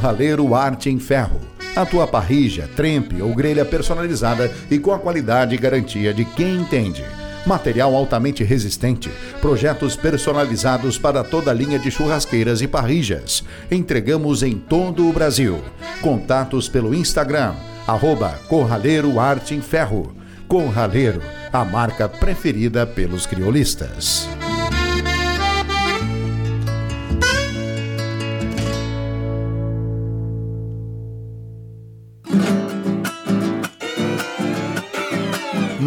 Raleiro Arte em Ferro. A tua parrija, trempe ou grelha personalizada e com a qualidade e garantia de quem entende. Material altamente resistente, projetos personalizados para toda a linha de churrasqueiras e parrijas. Entregamos em todo o Brasil. Contatos pelo Instagram, arroba Corraleiro Arte em Ferro. Corraleiro, a marca preferida pelos criolistas.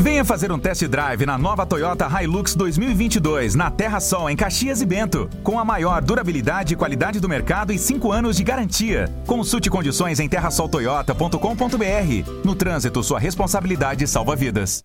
Venha fazer um test drive na nova Toyota Hilux 2022 na Terra Sol, em Caxias e Bento. Com a maior durabilidade e qualidade do mercado e 5 anos de garantia. Consulte condições em terrasoltoyota.com.br. No trânsito, sua responsabilidade salva vidas.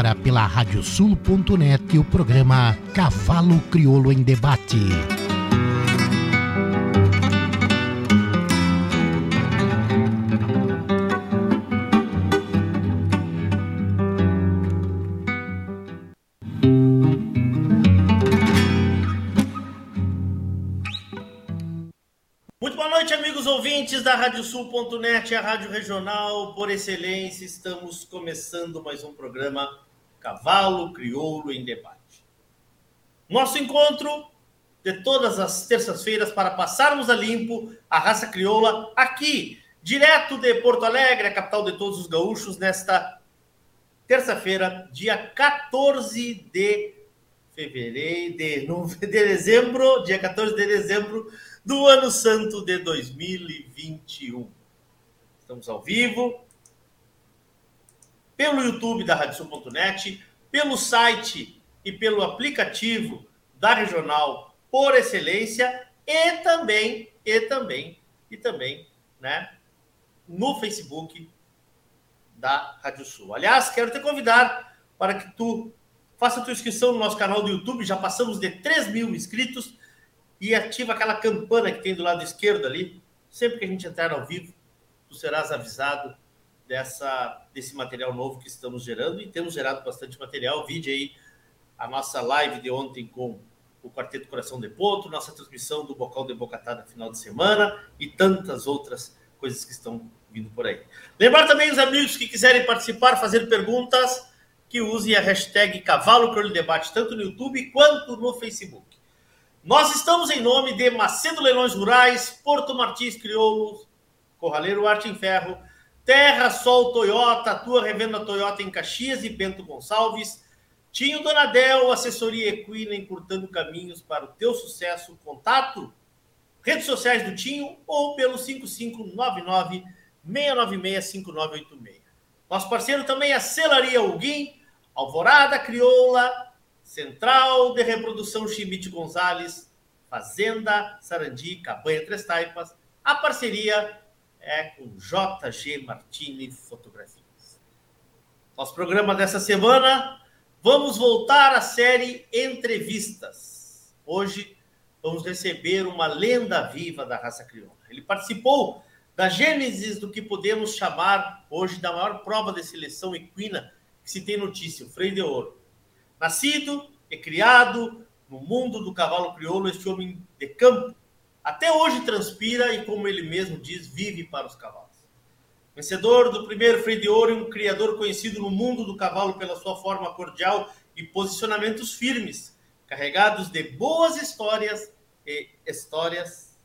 Agora pela radiosul.net o programa Cavalo Crioulo em Debate. Da Radiosul.net, a rádio regional por excelência. Estamos começando mais um programa Cavalo Crioulo em Debate. Nosso encontro de todas as terças-feiras para passarmos a limpo a raça crioula aqui, direto de Porto Alegre, a capital de todos os gaúchos, nesta terça-feira, dia 14 de fevereiro, de, de dezembro, dia 14 de dezembro do ano santo de 2021. Estamos ao vivo pelo YouTube da Radiosul.net, pelo site e pelo aplicativo da Regional por excelência e também e também e também, né, no Facebook da Rádio Sul. Aliás, quero te convidar para que tu faça tua inscrição no nosso canal do YouTube. Já passamos de 3 mil inscritos e ativa aquela campana que tem do lado esquerdo ali. Sempre que a gente entrar ao vivo, tu serás avisado dessa, desse material novo que estamos gerando e temos gerado bastante material. Vídeo aí a nossa live de ontem com o Quarteto Coração de Potro, nossa transmissão do Bocal de Bocatada final de semana e tantas outras coisas que estão vindo por aí. Lembrar também os amigos que quiserem participar, fazer perguntas, que usem a hashtag Cavalo Crioulo Debate, tanto no YouTube quanto no Facebook. Nós estamos em nome de Macedo Leilões Rurais, Porto Martins Crioulos, Corraleiro Arte em Ferro, Terra Sol Toyota, tua revenda Toyota em Caxias e Bento Gonçalves, Tinho Donadel, assessoria equina, encurtando caminhos para o teu sucesso. Contato, redes sociais do Tinho ou pelo 5599 696 5986. Nosso parceiro também é a Celaria Alguim, Alvorada Crioula, Central de Reprodução Chimite Gonzalez, Fazenda Sarandi, Cabanha Três Taipas. A parceria é com JG Martini Fotografias. Nosso programa dessa semana, vamos voltar à série Entrevistas. Hoje vamos receber uma lenda viva da raça crioula. Ele participou da gênesis do que podemos chamar hoje da maior prova de seleção equina que se tem notícia, o freio de ouro. Nascido e criado no mundo do cavalo crioulo, este homem de campo até hoje transpira e, como ele mesmo diz, vive para os cavalos. Vencedor do primeiro freio de ouro e um criador conhecido no mundo do cavalo pela sua forma cordial e posicionamentos firmes, carregados de boas histórias e histórias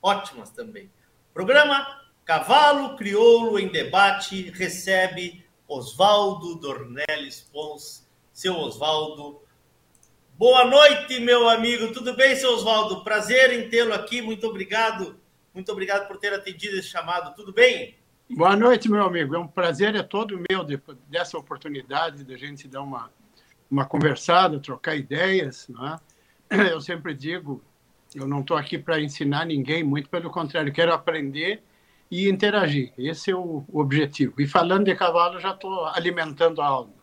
ótimas também. Programa Cavalo Crioulo em Debate recebe Oswaldo Dornelles Pons. Seu Oswaldo, boa noite, meu amigo. Tudo bem, seu Oswaldo? Prazer em tê-lo aqui. Muito obrigado. Muito obrigado por ter atendido esse chamado. Tudo bem? Boa noite, meu amigo. É um prazer, é todo meu dessa oportunidade de a gente dar uma, uma conversada, trocar ideias. Não é? Eu sempre digo, eu não estou aqui para ensinar ninguém, muito pelo contrário, quero aprender e interagir. Esse é o objetivo. E falando de cavalo, já estou alimentando a alma.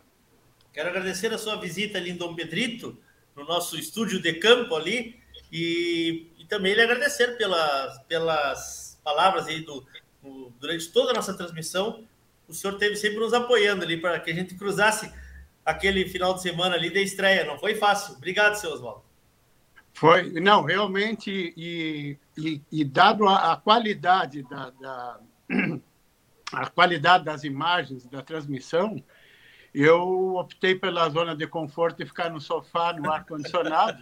Quero agradecer a sua visita ali em Dom Pedrito, no nosso estúdio de campo ali, e, e também lhe agradecer pelas, pelas palavras aí do, do, durante toda a nossa transmissão. O senhor teve sempre nos apoiando ali para que a gente cruzasse aquele final de semana ali da estreia. Não foi fácil. Obrigado, seu Oswaldo. Foi, não, realmente, e, e, e dado a, a qualidade da, da, a qualidade das imagens da transmissão, eu optei pela zona de conforto e ficar no sofá, no ar-condicionado,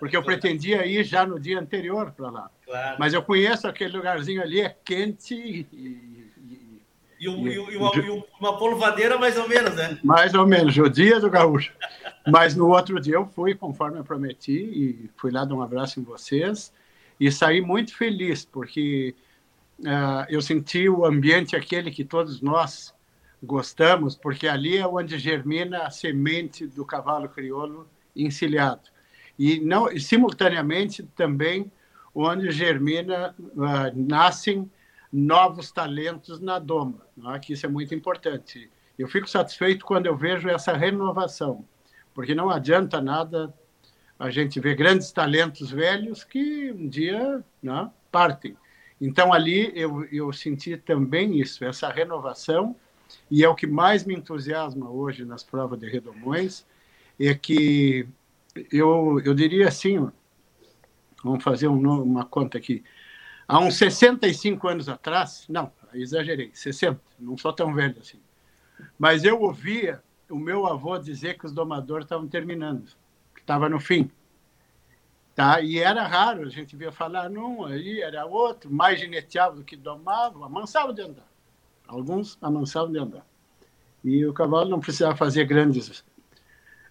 porque eu pretendia ir já no dia anterior para lá. Claro. Mas eu conheço aquele lugarzinho ali, é quente e. E, um, e, e, uma, uma, polvadeira, mais ou menos, né? Mais ou menos, o dia do gaúcho. Mas no outro dia eu fui, conforme eu prometi, e fui lá dar um abraço em vocês, e saí muito feliz, porque uh, eu senti o ambiente aquele que todos nós gostamos, porque ali é onde germina a semente do cavalo crioulo encilhado. E não simultaneamente também onde germina, uh, nascem novos talentos na doma, é? que isso é muito importante. Eu fico satisfeito quando eu vejo essa renovação, porque não adianta nada a gente ver grandes talentos velhos que um dia né, partem. Então, ali eu, eu senti também isso, essa renovação, e é o que mais me entusiasma hoje nas provas de redomões, é que eu, eu diria assim, vamos fazer um, uma conta aqui, há uns 65 anos atrás, não, exagerei, 60, não sou tão velho assim, mas eu ouvia o meu avô dizer que os domadores estavam terminando, que estava no fim. Tá? E era raro, a gente via falar num, aí era outro, mais gineteava do que domava, amansava de andar. Alguns amansavam de andar. E o cavalo não precisava fazer grandes,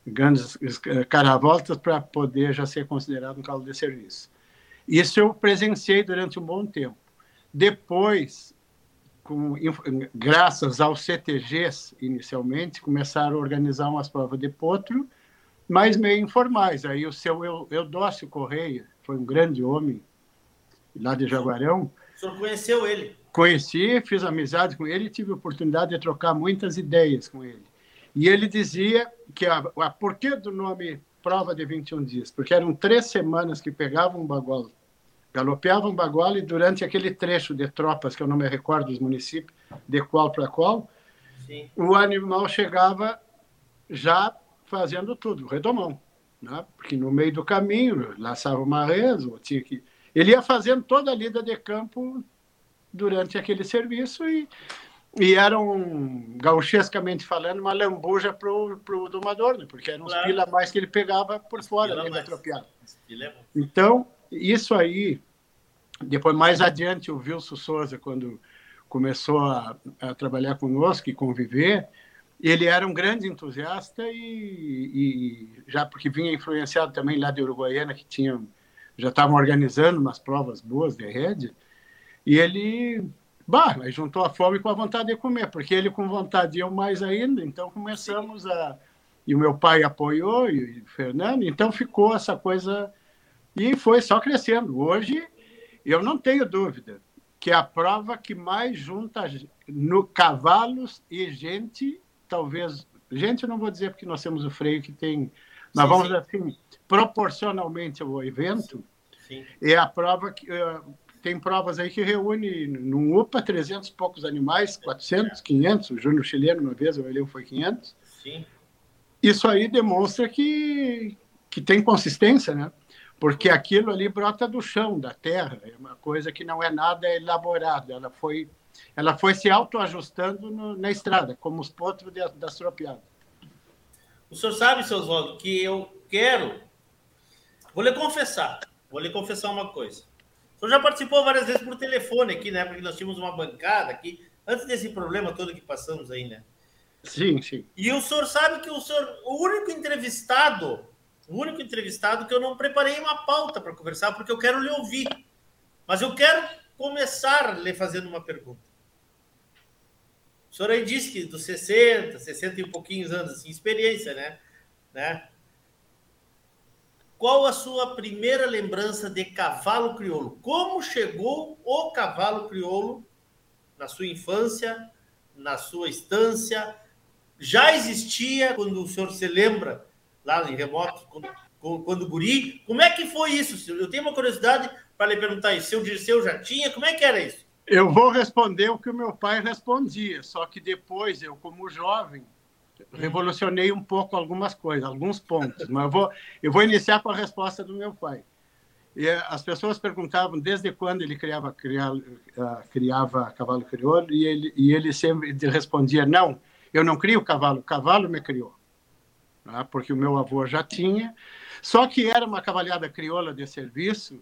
grandes eh, caravoltas para poder já ser considerado um cavalo de serviço. Isso eu presenciei durante um bom tempo. Depois, com, graças aos CTGs, inicialmente, começaram a organizar umas provas de potro, mas meio informais. Aí o seu Eudócio Correia, foi um grande homem lá de Jaguarão. O senhor conheceu ele? Conheci, fiz amizade com ele e tive a oportunidade de trocar muitas ideias com ele. E ele dizia que a, a porquê do nome prova de 21 dias? Porque eram três semanas que pegavam um bagual, galopeavam um bagual e durante aquele trecho de tropas, que eu não me recordo dos municípios, de qual para qual, Sim. o animal chegava já fazendo tudo, redomão. Né? Porque no meio do caminho, laçava uma rezo, tinha que... Ele ia fazendo toda a lida de campo durante aquele serviço e, e era um, gauchescamente falando, uma lambuja para o domador, né? porque eram uns claro. pila mais que ele pegava por fora ali da tropiada. Então, isso aí, depois mais adiante o Wilson Souza, quando começou a, a trabalhar conosco e conviver, ele era um grande entusiasta e, e, já porque vinha influenciado também lá de Uruguaiana que tinham já estavam organizando umas provas boas de rede e ele bah, juntou a fome com a vontade de comer porque ele com vontade eu mais ainda então começamos a e o meu pai apoiou e o Fernando então ficou essa coisa e foi só crescendo hoje eu não tenho dúvida que é a prova que mais junta no cavalos e gente talvez. Gente, eu não vou dizer porque nós temos o freio que tem. Mas sim, vamos sim. assim, proporcionalmente ao evento, sim. é a prova que. Tem provas aí que reúne num UPA 300 e poucos animais, 400, 500. O Júnior Chileno, uma vez, eu olhei, foi 500. Sim. Isso aí demonstra que, que tem consistência, né? Porque aquilo ali brota do chão, da terra. É uma coisa que não é nada elaborado. Ela foi ela foi se autoajustando na estrada, como os potros de, das tropiadas. O senhor sabe, seu Oswaldo, que eu quero. Vou lhe confessar, vou lhe confessar uma coisa. Senhor já participou várias vezes por telefone aqui, né? Porque nós tínhamos uma bancada aqui, antes desse problema todo que passamos aí, né? Sim, sim. E o senhor sabe que o senhor, o único entrevistado, o único entrevistado que eu não preparei uma pauta para conversar, porque eu quero lhe ouvir. Mas eu quero começar lhe fazendo uma pergunta. O senhor aí disse que dos 60, 60 e um pouquinhos anos, assim, experiência, né? né? Qual a sua primeira lembrança de cavalo crioulo? Como chegou o cavalo crioulo na sua infância, na sua estância? Já existia, quando o senhor se lembra, lá em remoto, quando, quando guri? Como é que foi isso? Eu tenho uma curiosidade para lhe perguntar isso. Seu Dirceu já tinha? Como é que era isso? Eu vou responder o que o meu pai respondia, só que depois, eu, como jovem, revolucionei um pouco algumas coisas, alguns pontos. Mas eu vou, eu vou iniciar com a resposta do meu pai. E as pessoas perguntavam desde quando ele criava, criava, uh, criava cavalo crioulo, e ele, e ele sempre respondia: Não, eu não crio cavalo, o cavalo me criou. Ah, porque o meu avô já tinha. Só que era uma cavalhada crioula de serviço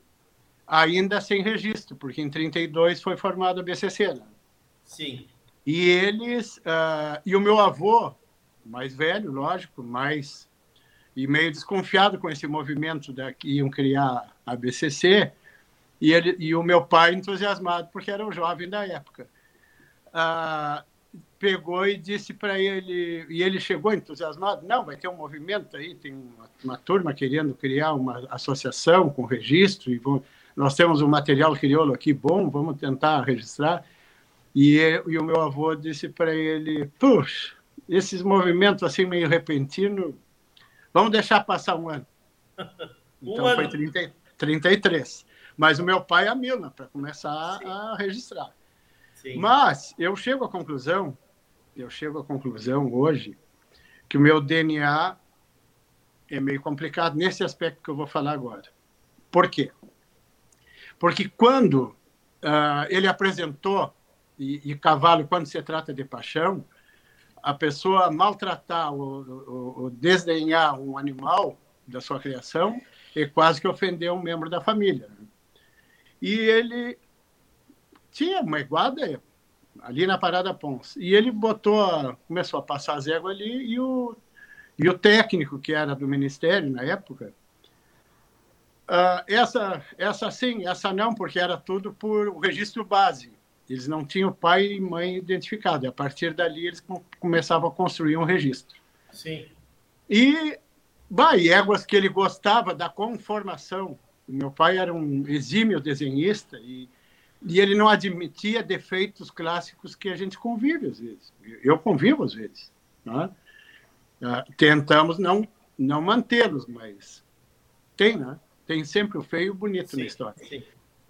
ainda sem registro, porque em 32 foi formado a BCC. Né? Sim. E eles, uh, e o meu avô, mais velho, lógico, mais e meio desconfiado com esse movimento da que iam criar a BCC, E, ele, e o meu pai entusiasmado, porque era o jovem da época. Ah, pegou e disse para ele, e ele chegou entusiasmado, não, vai ter um movimento aí, tem uma, uma turma querendo criar uma associação com registro, e vão, nós temos um material crioulo aqui bom, vamos tentar registrar. E, e o meu avô disse para ele, puxa, esses movimentos assim meio repentino, vamos deixar passar um ano. Um Então ano. foi 30, 33. Mas o meu pai é a Milna, para começar a registrar. Sim. Mas eu chego à conclusão, eu chego à conclusão hoje, que o meu DNA é meio complicado nesse aspecto que eu vou falar agora. Por quê? Porque quando ah, ele apresentou, e, e cavalo, quando se trata de paixão, a pessoa maltratar ou, ou, desdenhar um animal da sua criação é quase que ofender um membro da família. E ele tinha uma iguada ali na Parada Pons. E ele botou, começou a passar as éguas ali e o, e o técnico, que era do Ministério na época, ah, essa, essa sim, essa não, porque era tudo por o registro base. Eles não tinham pai e mãe identificados. E a partir dali, eles com- começavam a construir um registro. Sim. E, bah, éguas que ele gostava da conformação. O meu pai era um exímio desenhista e, e ele não admitia defeitos clássicos que a gente convive às vezes. Eu convivo às vezes. né? Ah, tentamos não, não mantê-los, mas tem, né? Tem sempre o feio e o bonito na história. Sim.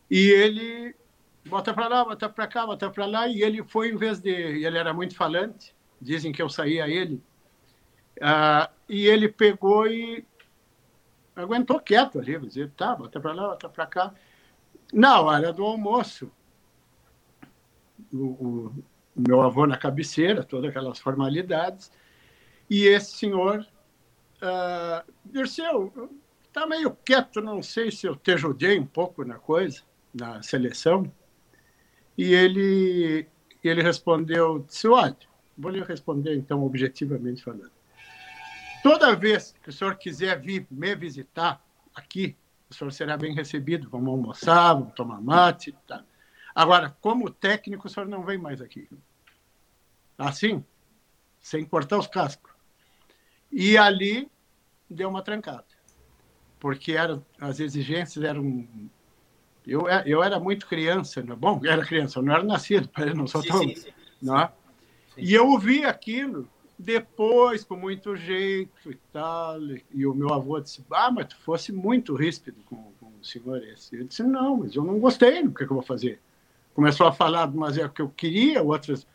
E ele bota para lá, bota para cá, bota para lá, e ele foi, em vez de. Ele era muito falante, dizem que eu saía ele. Ah, e ele pegou e aguentou quieto ali, dizer, tá, bota para lá, bota para cá. Na hora do almoço, o, o- meu avô na cabeceira, todas aquelas formalidades, e esse senhor, ah, Dirceu, tá meio quieto, não sei se eu te ajudei um pouco na coisa, na seleção. E ele, ele respondeu, disse, olha, vou lhe responder então objetivamente falando. Toda vez que o senhor quiser vir me visitar aqui, o senhor será bem recebido. Vamos almoçar, vamos tomar mate. Tá. Agora, como técnico, o senhor não vem mais aqui. Assim, sem cortar os cascos. E ali deu uma trancada. Porque eram, as exigências eram. Eu, eu era muito criança, né? bom, era criança, eu não era nascido, não sou Sim, tão. sim, sim. Né? E eu ouvi aquilo depois, com muito jeito e tal. E o meu avô disse: Ah, mas tu fosse muito ríspido com, com o senhor esse. Eu disse: Não, mas eu não gostei, o que, que eu vou fazer? Começou a falar de umas é que eu queria, outras.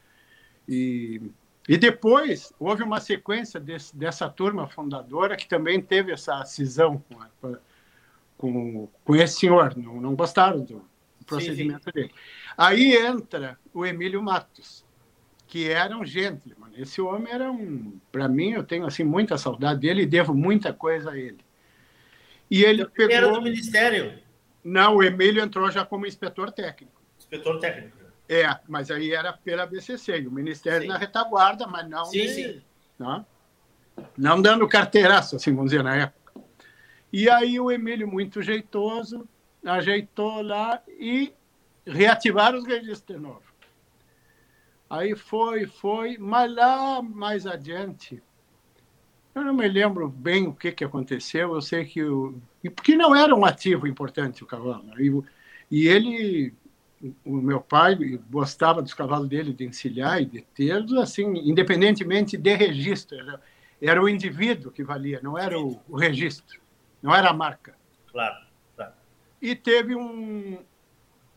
E, e depois houve uma sequência desse, dessa turma fundadora que também teve essa cisão com, a- com, com esse senhor. Não, não gostaram do procedimento dele. Aí entra o Emílio Matos que era um gentleman. Esse homem era um, para mim, eu tenho assim muita saudade dele e devo muita coisa a ele. E ele pegou. Era do Ministério, Não, o Emílio entrou já como inspetor técnico. inspetor técnico. É, mas aí era pela BCC, o Ministério na retaguarda, mas não. Sim, de- sim. Não, não dando carteiraço, assim, vamos dizer, na época. E aí o Emílio, muito jeitoso, ajeitou lá e reativaram os registros de novo. Aí foi, foi, mas lá mais adiante, eu não me lembro bem o que, que aconteceu, eu sei que o. Porque não era um ativo importante o cavalo. né? E, e ele, o meu pai, gostava dos cavalos dele de encilhar e de tê-los, assim, independentemente de registro. Era, era o indivíduo que valia, não era o, o registro, não era a marca. Claro, claro. E teve um.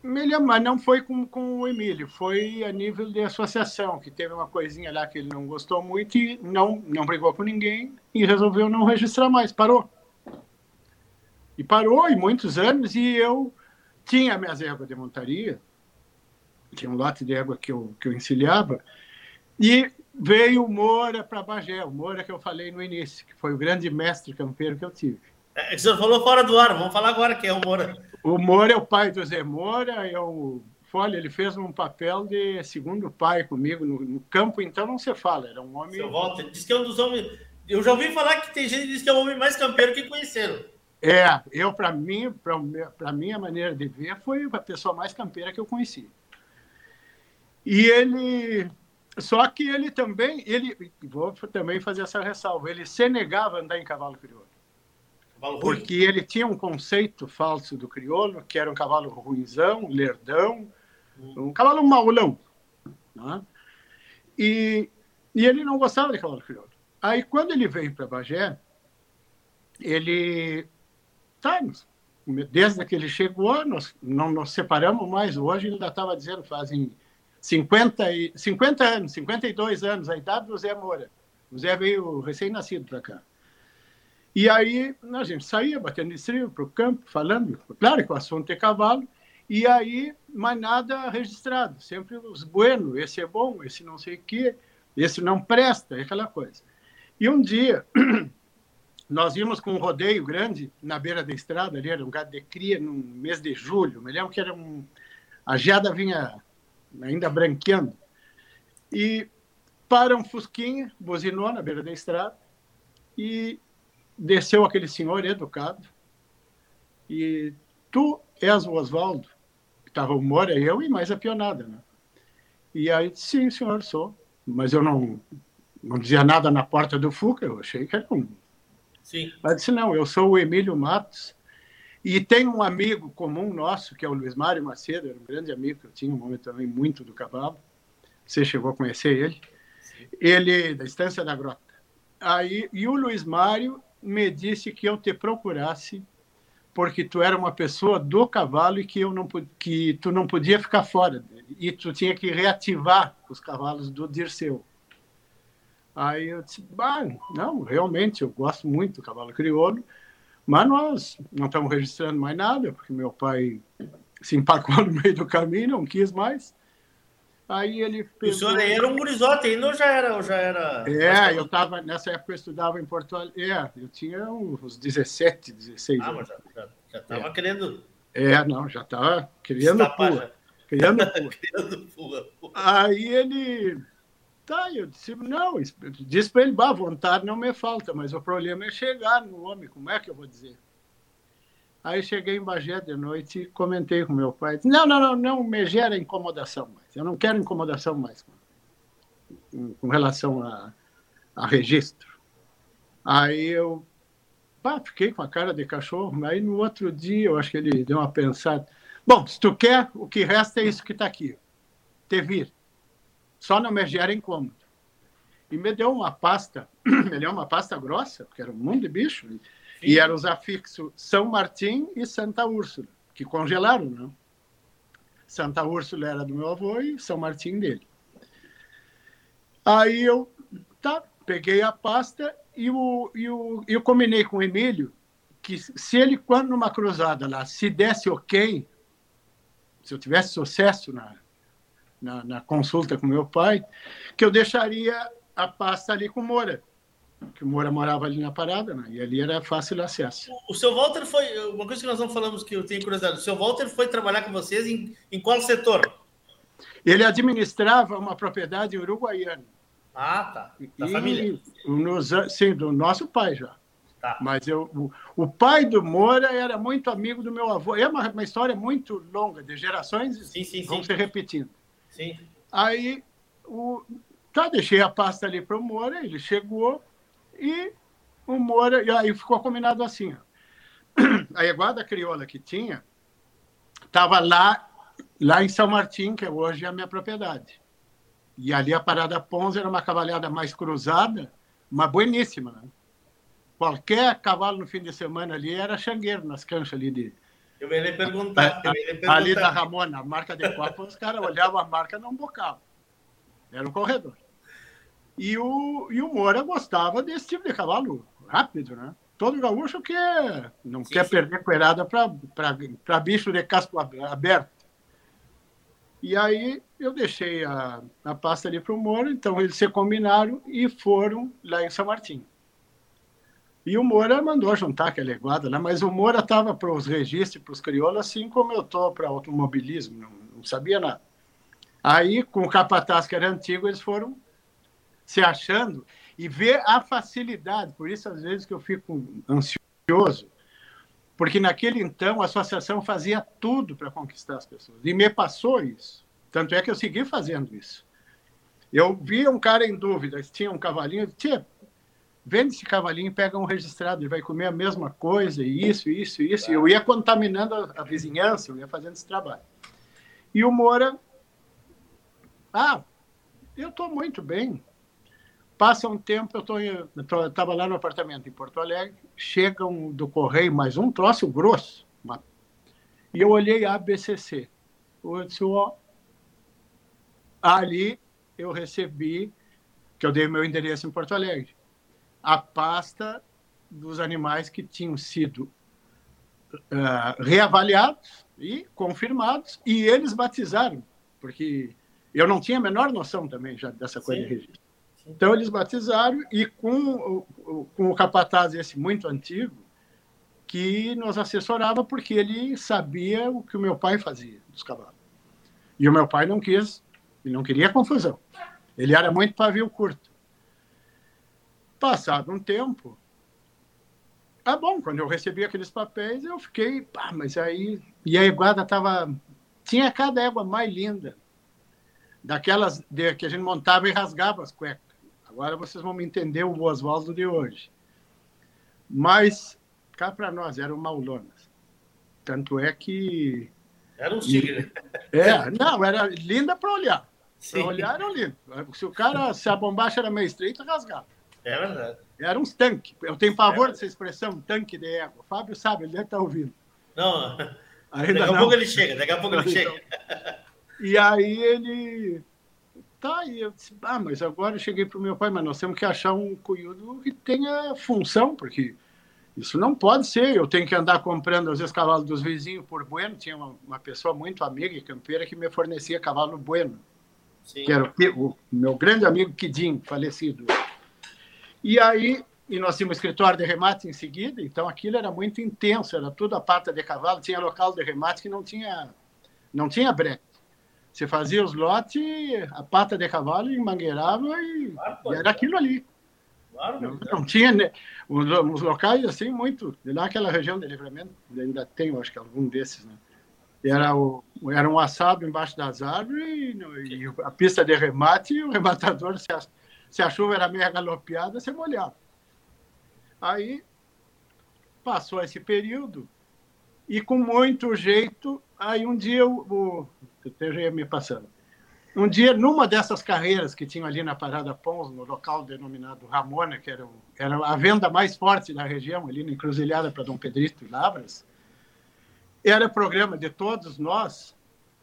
Mas não foi com, com o Emílio, foi a nível de associação, que teve uma coisinha lá que ele não gostou muito e não, não brigou com ninguém e resolveu não registrar mais, parou. E parou, e muitos anos, e eu tinha minhas éguas de montaria, tinha um lote de égua que eu, que eu encilhava, e veio o Moura para Bagé, o Moura que eu falei no início, que foi o grande mestre campeiro que eu tive. É, que você falou fora do ar, vamos falar agora que é o Moura. O Moura é o pai do Zé Moura, é o. Olha, ele fez um papel de segundo pai comigo no, no campo, então não se fala, era um homem. Seu Walter diz que é um dos homens. Eu já ouvi falar que tem gente que diz que é o homem mais campeiro que conheceram. É, eu, para mim, para minha maneira de ver, foi a pessoa mais campeira que eu conheci. E ele. Só que ele também, ele, vou também fazer essa ressalva, ele se negava a andar em cavalo crioulo. Porque ele tinha um conceito falso do crioulo, que era um cavalo ruizão, lerdão, hum. um cavalo maulão. Né? E, e ele não gostava de cavalo crioulo. Aí, quando ele veio para Bagé, ele tá, desde que ele chegou, nós não nos separamos mais. Hoje ele ainda estava dizendo, fazem 50, e, 50 anos, 52 anos, a idade do Zé Moura. O Zé veio recém-nascido para cá. E aí a gente saía batendo estribo para o campo, falando, claro que o assunto é cavalo, e aí mais nada registrado, sempre os bueno, esse é bom, esse não sei o quê, esse não presta, aquela coisa. E um dia nós íamos com um rodeio grande na beira da estrada, ali era um gado de cria no mês de julho, me lembro que era um... a geada vinha ainda branqueando. E para um fusquinha, buzinou na beira da estrada e desceu aquele senhor educado e tu és o Oswaldo? Estava o Moura, eu e mais a pionada, né? E aí, sim, senhor, sou. Mas eu não, não dizia nada na porta do Fuca, eu achei que era um... Sim. Mas disse, não, eu sou o Emílio Matos, e tem um amigo comum nosso, que é o Luiz Mário Macedo, era um grande amigo que eu tinha, um homem também muito do cavalo. Você chegou a conhecer ele. Sim. Ele, da Estância da Grota. Aí, e o Luiz Mário me disse que eu te procurasse porque tu era uma pessoa do cavalo e que eu não que tu não podia ficar fora e tu tinha que reativar os cavalos do Dirceu. Aí eu disse, bah, não, realmente eu gosto muito do cavalo crioulo mas nós não estamos registrando mais nada, porque meu pai se empacou no meio do caminho, não quis mais. Aí ele pegou... O senhor era um gurizote ainda ou já era? Ou já era... É, eu estava, nessa época eu estudava em Porto Alegre, é, eu tinha uns 17, 16 ah, anos. Ah, mas já estava é. querendo... É, não, já estava querendo pula. Querendo pula. Aí ele Tá, eu disse, não, disse para ele, bah, vontade não me falta, mas o problema é chegar no homem, como é que eu vou dizer? Aí cheguei em Bagé de noite e comentei com meu pai, não, não, não, não me gera incomodação mais, eu não quero incomodação mais com, relação a, a registro. Aí eu pá, fiquei com a cara de cachorro, aí no outro dia eu acho que ele deu uma pensada, bom, se tu quer, o que resta é isso que está aqui, te vir só não me gera incômodo. E me deu uma pasta, me deu uma pasta grossa, porque era um monte de bicho. E eram os afixos São Martim e Santa Úrsula, que congelaram, não? Santa Úrsula era do meu avô e São Martim dele. Aí eu tá, peguei a pasta e o, e o, eu combinei com o Emílio que se ele, quando numa cruzada lá, se desse ok, se eu tivesse sucesso na, na, na, consulta com meu pai, que eu deixaria a pasta ali com o Moura, que o Moura morava ali na parada, né? e ali era fácil acesso. O, o seu Walter foi, uma coisa que nós não falamos que eu tenho curiosidade, o seu Walter foi trabalhar com vocês em, em qual setor? Ele administrava uma propriedade uruguaiana. Ah, tá. Da e, família? Nos, sim, do nosso pai já. Tá. Mas eu, o, o, pai do Moura era muito amigo do meu avô. É uma, uma história muito longa, de gerações, sim, sim, vão sim. se repetindo. Sim. Aí, o, tá, deixei a pasta ali para o Moura, ele chegou e o Moura, e aí ficou combinado assim. A Iguada Crioula que tinha estava lá, lá em São Martim, que é hoje é a minha propriedade. E ali a Parada Ponza era uma cavalhada mais cruzada, mas bueníssima. Né? Qualquer cavalo no fim de semana ali era xangueiro nas canchas ali de, eu ia lhe perguntar. Eu ia lhe perguntar. Ali da Ramona, a marca de copa, os caras olhavam a marca não bocavam. Era um corredor. E o, e o Moura gostava desse tipo de cavalo rápido, né? Todo gaúcho quer, não sim, quer sim. perder coerada para bicho de casco aberto. E aí eu deixei a, a pasta ali para o Moura, então eles se combinaram e foram lá em São Martinho. E o Moura mandou juntar aquela iguada lá, mas o Moura estava para os registros, para os crioulos, assim como eu estou para automobilismo, não, não, sabia nada. Aí, com o capataz que era antigo, eles foram se achando e ver a facilidade. Por isso, às vezes, que eu fico ansioso, porque naquele então a associação fazia tudo para conquistar as pessoas. E me passou isso. Tanto é que eu segui fazendo isso. Eu via um cara em dúvida, tinha um cavalinho, tinha, vende esse cavalinho, pega um registrado, ele vai comer a mesma coisa, isso, isso, isso. Eu ia contaminando a, a vizinhança, eu ia fazendo esse trabalho. E o Moura, ah, eu estou muito bem. Passa um tempo, eu estava lá no apartamento em Porto Alegre, chegam do correio mais um troço grosso. Uma, e eu olhei a ABCC. Eu disse, ó, ali eu recebi, que eu dei meu endereço em Porto Alegre, a pasta dos animais que tinham sido uh, reavaliados e confirmados, e eles batizaram, porque eu não tinha a menor noção também já dessa coisa Sim. de registro. Então eles batizaram e com, com o capataz esse muito antigo, que nos assessorava porque ele sabia o que o meu pai fazia dos cavalos. E o meu pai não quis, ele não queria confusão. Ele era muito pavio curto. Passado um tempo, ah, bom, quando eu recebi aqueles papéis, eu fiquei, pá, mas aí. E a iguada tava. Tinha cada égua mais linda. Daquelas de, que a gente montava e rasgava as cuecas. Agora vocês vão me entender o Oswaldo de hoje. Mas, cá para nós, eram maulonas. Tanto é que. Era um tigre. É, não, era linda para olhar. Para olhar era lindo. Se o cara, se a bombacha era meio estreita, rasgava. É verdade. Era uns tanques. Eu tenho pavor é. dessa expressão, tanque de égua. O Fábio sabe, ele deve estar ouvindo. Não, Ainda daqui a pouco ele chega, daqui a pouco ele chega. E aí ele Tá, e eu disse, ah, mas agora eu cheguei para o meu pai, mas nós temos que achar um cunhudo que tenha função, porque isso não pode ser. Eu tenho que andar comprando, às vezes, cavalo dos vizinhos por bueno. Tinha uma, uma pessoa muito amiga e campeira que me fornecia cavalo bueno, Sim. que era o, o, meu grande amigo Kidim, falecido. E aí, e nós tínhamos um escritório de remate em seguida, então aquilo era muito intenso, era tudo a pata de cavalo, tinha local de remate que não tinha, não tinha breque. Você fazia os lotes, a pata de cavalo mangueirava e, claro, e era aquilo ali. Claro, não, não tinha né, os, os, locais assim muito de lá aquela região de livramento ainda tem acho que algum desses né? Era o era um assado embaixo das árvores e, e a pista de remate e o rematador se a, se a chuva era meio galopeada você molhava. Aí passou esse período e com muito jeito aí um dia o, o esteja me passando. Um dia, numa dessas carreiras que tinham ali na Parada Pons, no local denominado Ramona, que era, era a venda mais forte da região, ali na encruzilhada para Dom Pedrito e Lavras, era programa de todos nós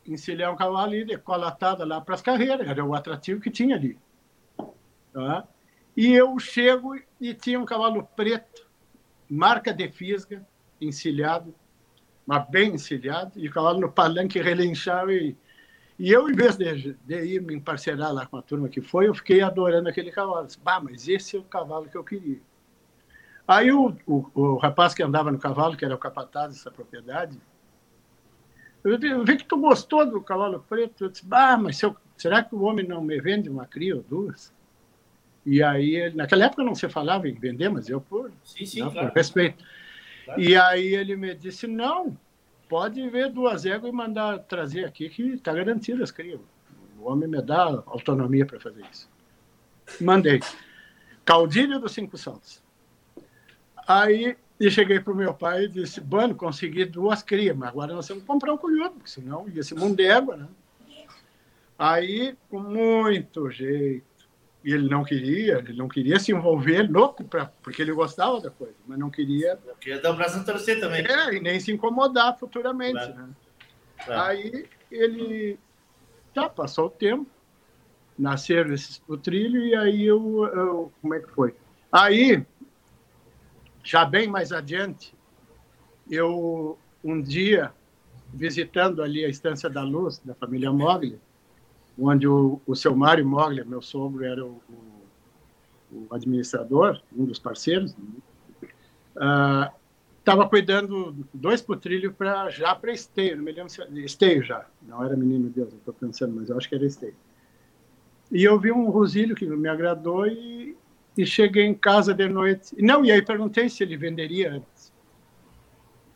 encilhar um cavalo e decolatada lá para as carreiras, era o atrativo que tinha ali. Tá? E eu chego e tinha um cavalo preto, marca de fisga, encilhado, mas bem encilhado, e cavalo no palanque relinchava. E, e eu, em vez de, de ir me emparcerar lá com a turma que foi, eu fiquei adorando aquele cavalo. Disse, bah, mas esse é o cavalo que eu queria. Aí o, o, o rapaz que andava no cavalo, que era o capataz dessa propriedade, eu, eu vi que tu gostou do cavalo preto. Eu disse, bah, mas eu, será que o homem não me vende uma cria ou duas? E aí, naquela época não se falava em vender, mas eu por, sim, sim, não, claro. por respeito. E aí ele me disse, não, pode ver duas éguas e mandar trazer aqui que está garantido as crias. O homem me dá autonomia para fazer isso. Mandei. Caudilho dos Cinco Saltos. Aí e cheguei para o meu pai e disse, Bano, consegui duas crias, mas agora nós temos que comprar um colhudo, porque senão ia ser mundo de égua, né? Aí, com muito jeito, e ele não queria, ele não queria se envolver louco, pra, porque ele gostava da coisa, mas não queria. Não queria dar o braço a torcer também. É, e nem se incomodar futuramente. Claro. Né? Claro. Aí ele. Tá, passou o tempo, nasceram esses trilho e aí eu, eu. Como é que foi? Aí, já bem mais adiante, eu, um dia, visitando ali a Estância da Luz, da família Mogli, onde o, o seu Mário Moglia, meu sogro, era o, o, administrador, um dos parceiros, estava uh, cuidando dois potrilhos para já para esteio, não me lembro se esteio já, não era menino Deus, estou pensando, mas eu acho que era esteio. E eu vi um rosilho que me agradou e, e cheguei em casa de noite. Não, e aí perguntei se ele venderia antes.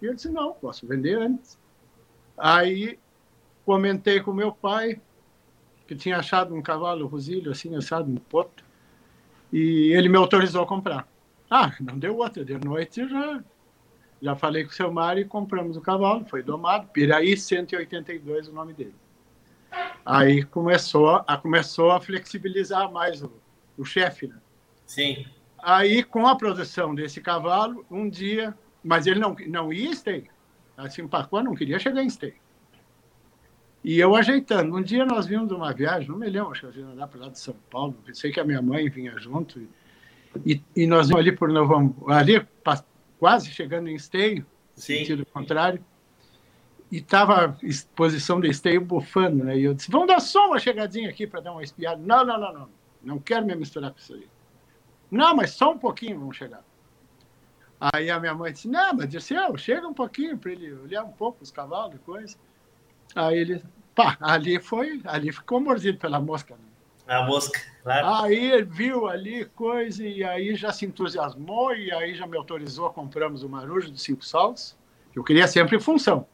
E eu disse, não, posso vender antes. Aí comentei com meu pai, que tinha achado um cavalo rosílio, assim, assado no poto, e ele me autorizou a comprar. Ah, não deu outra, de noite já, já falei com o seu Mário e compramos o cavalo, foi domado, Piraí 182 o nome dele. Aí começou a, começou a flexibilizar mais o, o chefe, né? Sim. Aí, com a produção desse cavalo, um dia. Mas ele não, não ia em. Assim, Pacoa não queria chegar em Esteio. E eu ajeitando. Um dia nós vimos uma viagem, não me lembro, acho que a gente andava para lá de São Paulo. Sei que a minha mãe vinha junto. E, e nós vimos ali por Novo ali quase chegando em Esteio, no sentido contrário. E estava exposição de Esteio bufando, né? E eu disse: vamos dar só uma chegadinha aqui para dar uma espiada. Não, não, não, não. Não quero me misturar com isso aí. Não, mas só um pouquinho vamos chegar. Aí a minha mãe disse, não, mas disse, oh, chega um pouquinho para ele olhar um pouco os cavalos e coisa. Aí ele, pá, ali foi, ali ficou mordido pela mosca. Né? A mosca, claro. Aí ele viu ali coisa e aí já se entusiasmou e aí já me autorizou, compramos o marujo dos cinco saltos. Eu queria sempre função.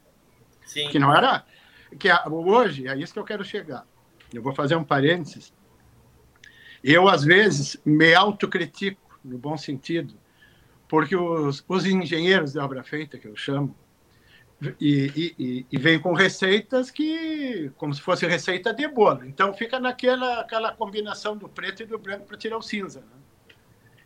Sim. Que não era, que hoje, é isso que eu quero chegar. Eu vou fazer um parênteses eu, às vezes, me autocritico, no bom sentido, porque os, os engenheiros de obra feita, que eu chamo, e, e, e vem com receitas que, como se fosse receita de bolo. Então, fica naquela aquela combinação do preto e do branco para tirar o cinza. Né?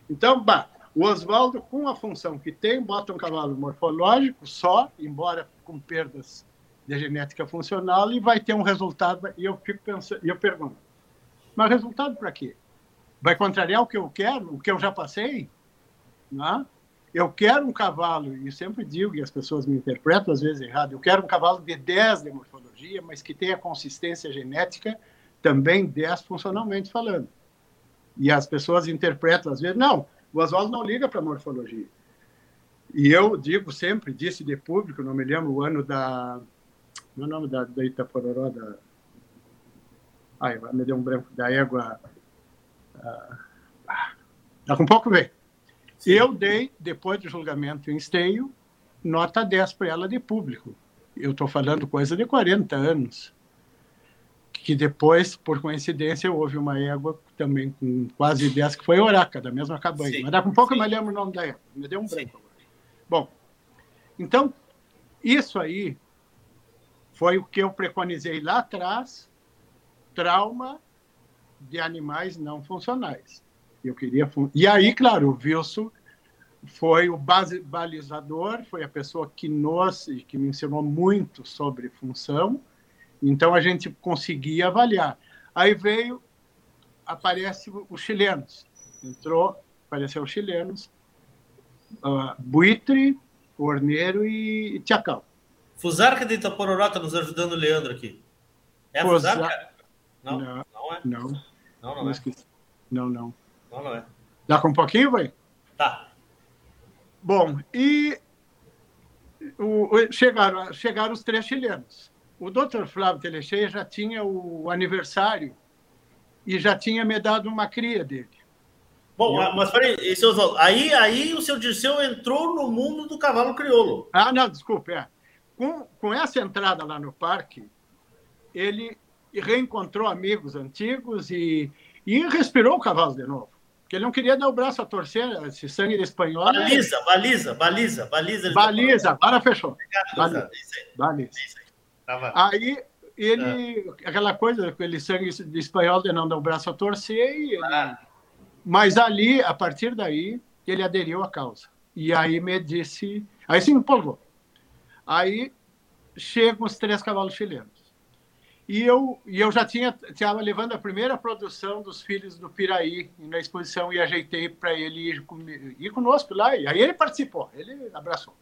Então, bah, o Oswaldo, com a função que tem, bota um cavalo morfológico só, embora com perdas de genética funcional, e vai ter um resultado. E eu fico pensando, eu pergunto, mas resultado para quê? vai contrariar o que eu quero, o que eu já passei? Não? Eu quero um cavalo, e sempre digo, e as pessoas me interpretam às vezes errado, eu quero um cavalo de 10 de morfologia, mas que tenha consistência genética, também 10 funcionalmente falando. E as pessoas interpretam às vezes, não, o Oswaldo não liga para morfologia. E eu digo sempre, disse de público, não me lembro o ano da. Meu nome da, da Itapororó, da. Ai, me deu um branco, da égua Está com pouco ver. Eu dei, depois do julgamento em esteio, nota 10 para ela de público. Eu estou falando coisa de 40 anos. Que depois, por coincidência, houve uma égua também com quase 10, que foi Oraca, da mesma cabanha. Sim, Mas dá com pouco sim. eu me lembro o nome da égua. Me deu um branco agora. Bom, então, isso aí foi o que eu preconizei lá atrás, trauma de animais não funcionais. Eu queria. E aí, claro, o Wilson foi o base, balizador, foi a pessoa que nos que me ensinou muito sobre função. Então a gente conseguia avaliar. Aí veio aparece os chilenos. Entrou, apareceu os chilenos. Uh, buitre, Orneiro e, Tchacal. Fusarca de Itapororó está nos ajudando o Leandro aqui. É a Fusarca? Não, não, não é. Não. Não, não, é. Não, não. Não é. Dá com um pouquinho, vai? Tá. Bom, e o, o, chegaram, chegaram os três chilenos. O doutor Flávio Telecheia já tinha o aniversário e já tinha me dado uma cria dele. Bom, eu... mas peraí, aí, aí o seu Dirceu entrou no mundo do cavalo crioulo. Ah, não, desculpe, é. Com, com essa entrada lá no parque, ele reencontrou amigos antigos e, e respirou o cavalo de novo. Porque ele não queria dar o braço a torcer, esse sangue de espanhol. Baliza, é... baliza, baliza, baliza. Baliza, para fechou. Baliza. baliza. Aí ele, é. aquela coisa, aquele sangue de espanhol de não dar o braço a torcer, e ele... ah. mas ali, a partir daí, ele aderiu à causa. E aí me disse, aí se empolgou. Aí chegam os três cavalos chilenos. E eu, e eu já tinha estava levando a primeira produção dos Filhos do Piraí na exposição e ajeitei para ele ir, com, ir conosco lá. E aí ele participou, ele abraçou.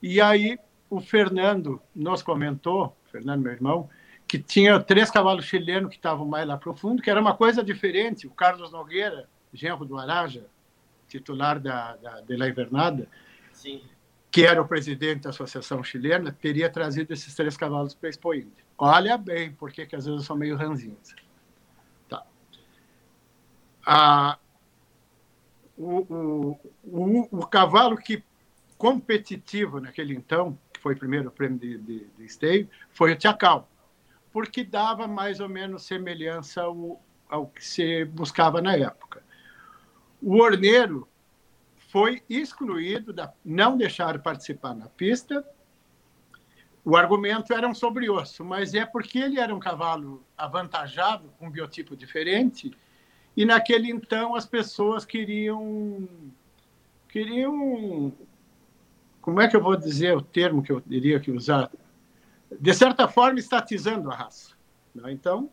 E aí o Fernando nos comentou, Fernando, meu irmão, que tinha três cavalos chilenos que estavam mais lá profundo, que era uma coisa diferente. O Carlos Nogueira, genro do Araja, titular da, da, de La Invernada, Sim que era o presidente da Associação Chilena, teria trazido esses três cavalos para a Expo Indy. Olha bem, porque que às vezes eu sou meio ranzinhos. Tá. Ah, o, o, o, o, cavalo que competitivo naquele então, que foi o primeiro prêmio de, de, de esteio, foi o Tchacal, porque dava mais ou menos semelhança ao, ao que se buscava na época. O Orneiro foi excluído, da, não deixaram participar na pista. O argumento era um sobre osso, mas é porque ele era um cavalo avantajado, com um biotipo diferente, e naquele então as pessoas queriam queriam como é que eu vou dizer o termo que eu diria que usar de certa forma estatizando a raça né? então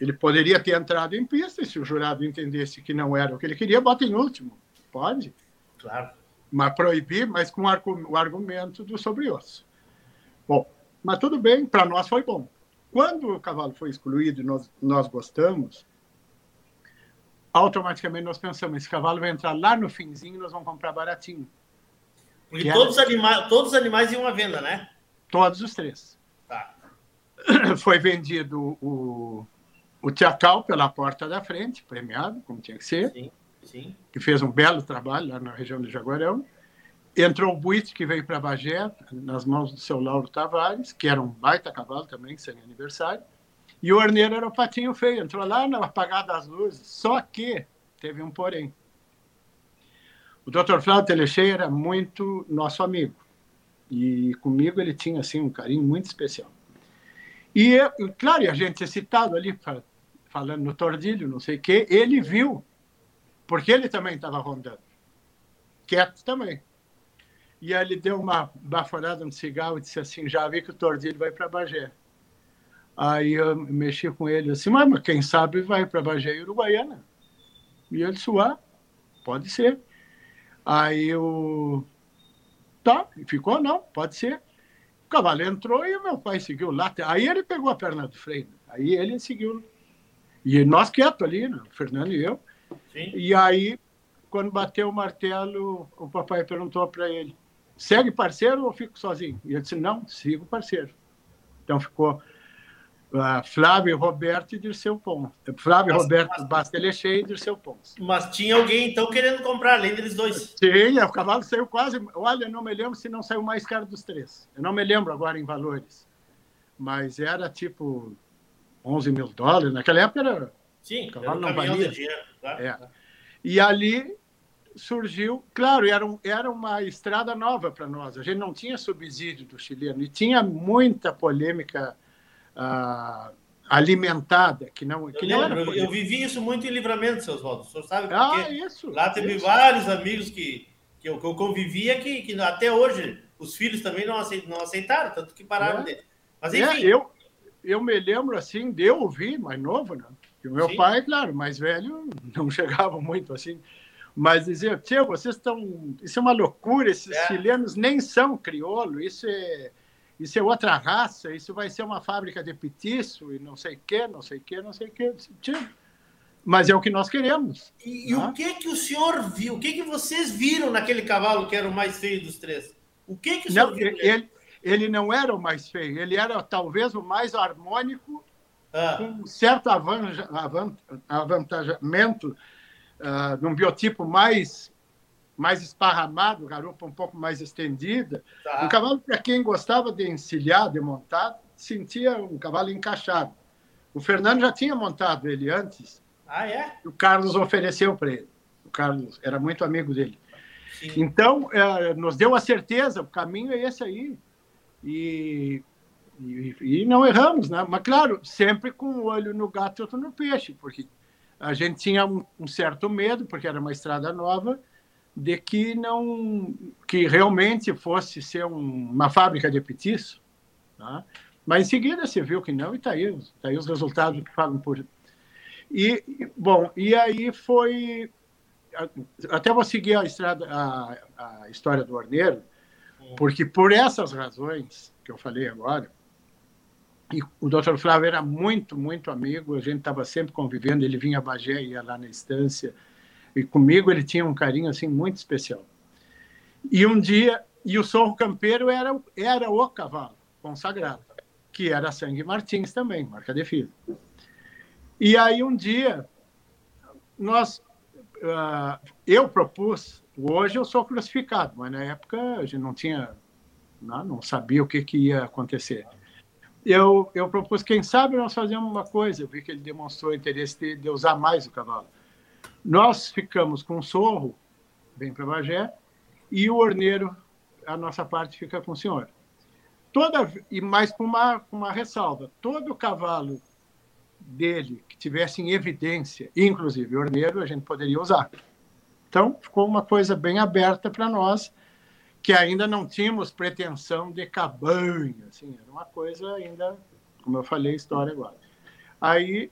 ele poderia ter entrado em pista e se o jurado entendesse que não era o que ele queria bota em último pode claro mas proibir mas com o argumento do sobre osso bom mas tudo bem para nós foi bom quando o cavalo foi excluído nós nós gostamos automaticamente nós pensamos, esse cavalo vai entrar lá no finzinho, nós vamos comprar baratinho. Porque todos, era... anima... todos os animais iam à venda, né? Todos os três. Tá. Foi vendido o, o pela porta da frente, premiado, como tinha que ser. Sim, sim. Que fez um belo trabalho lá na região do Jaguarão. Entrou o Buit, que veio para Bagé, nas mãos do seu Lauro Tavares, que era um baita cavalo também, sem aniversário. E o Orneiro era o patinho feio, entrou lá na apagada das luzes. Só que teve um porém. O Dr. Flávio Telechei era muito nosso amigo. E comigo ele tinha assim um carinho muito especial. E, claro, a gente é citado ali, falando no Tordilho, não sei o quê, ele viu, porque ele também estava rondando. Quieto também. E aí ele deu uma baforada no cigarro e disse assim: Já vi que o Tordilho vai para Bagé. Aí eu mexi com ele assim, mas quem sabe vai para Bagé e Uruguaiana. E ele disse, ah, pode ser. Aí eu, tá, ficou, não, pode ser. O cavalo entrou e o meu pai seguiu lá. Aí ele pegou a perna do freio. Aí ele seguiu. E nós quietos ali, né? o Fernando e eu. Sim. E aí, quando bateu o martelo, o papai perguntou para ele, segue parceiro ou fico sozinho? E ele disse, não, sigo parceiro. Então ficou Uh, Flávio Roberto e Dirceu Pons. Flávio mas, Roberto mas, Bastelechei e Dirceu Pons. Mas tinha alguém então querendo comprar, além deles dois? Sim, o cavalo saiu quase. Olha, eu não me lembro se não saiu mais caro dos três. Eu não me lembro agora em valores. Mas era tipo 11 mil dólares. Naquela época era. Sim, cavalo não valia. Dinheiro, claro. é. E ali surgiu, claro, era, um, era uma estrada nova para nós. A gente não tinha subsídio do chileno e tinha muita polêmica uh, alimentada, que não, que eu não lembro, era. Eu vivi isso muito em livramento, seus votos. O senhor sabe ah, isso, lá teve isso. vários amigos que, que, eu, que eu convivia que, que até hoje os filhos também não aceitaram, tanto que pararam é. dele. Mas é, enfim. É, eu, eu me lembro assim de eu ouvir, mais novo, né? Que o meu Sim. pai, claro, mais velho, não chegava muito assim. Mas dizia, tio, vocês estão. Isso é uma loucura, esses é. chilenos nem são crioulo, isso é isso é outra raça, isso vai ser uma fábrica de petiço e não sei o que, não sei o que, não sei o que. Mas é o que nós queremos. E, e o que que o senhor viu? O que que vocês viram naquele cavalo que era o mais feio dos três? O que que o senhor não, viu? Ele, ele não era o mais feio, ele era talvez o mais harmônico, ah. com um certo avantajamento uh, num biotipo mais mais esparramado, garupa um pouco mais estendida. Tá. Um cavalo, para quem gostava de encilhar, de montar, sentia um cavalo encaixado. O Fernando já tinha montado ele antes. Ah, é? O Carlos ofereceu para ele. O Carlos era muito amigo dele. Sim. Então, é, nos deu a certeza, o caminho é esse aí. E, e, e, não erramos, né? Mas, claro, sempre com o olho no gato e outro no peixe, porque a gente tinha um, um certo medo, porque era uma estrada nova, de que não que realmente fosse ser um, uma fábrica de petiço, tá? mas em seguida se viu que não e está aí, tá aí os resultados que falam por e bom e aí foi até vou seguir a estrada a, a história do Orneiro porque por essas razões que eu falei agora e o Dr. Flávio era muito muito amigo a gente estava sempre convivendo ele vinha a Bagé ia lá na estância e comigo ele tinha um carinho assim muito especial. E um dia, e o Sorro Campeiro era, era o cavalo consagrado, que era Sangue Martins também, marca de filho. E aí um dia, nós, uh, eu propus Hoje eu sou crucificado, mas na época a gente não tinha, não, não sabia o que, que ia acontecer. Eu, eu propus, quem sabe nós fazemos uma coisa, eu vi que ele demonstrou interesse de, de usar mais o cavalo. Nós ficamos com o sorro, bem para Bagé, e o orneiro, a nossa parte fica com o senhor. Toda, e mais com uma, uma ressalva, todo cavalo dele que tivesse em evidência, inclusive orneiro, a gente poderia usar. Então, ficou uma coisa bem aberta para nós, que ainda não tínhamos pretensão de cabanha, assim, era uma coisa ainda, como eu falei, história agora. Aí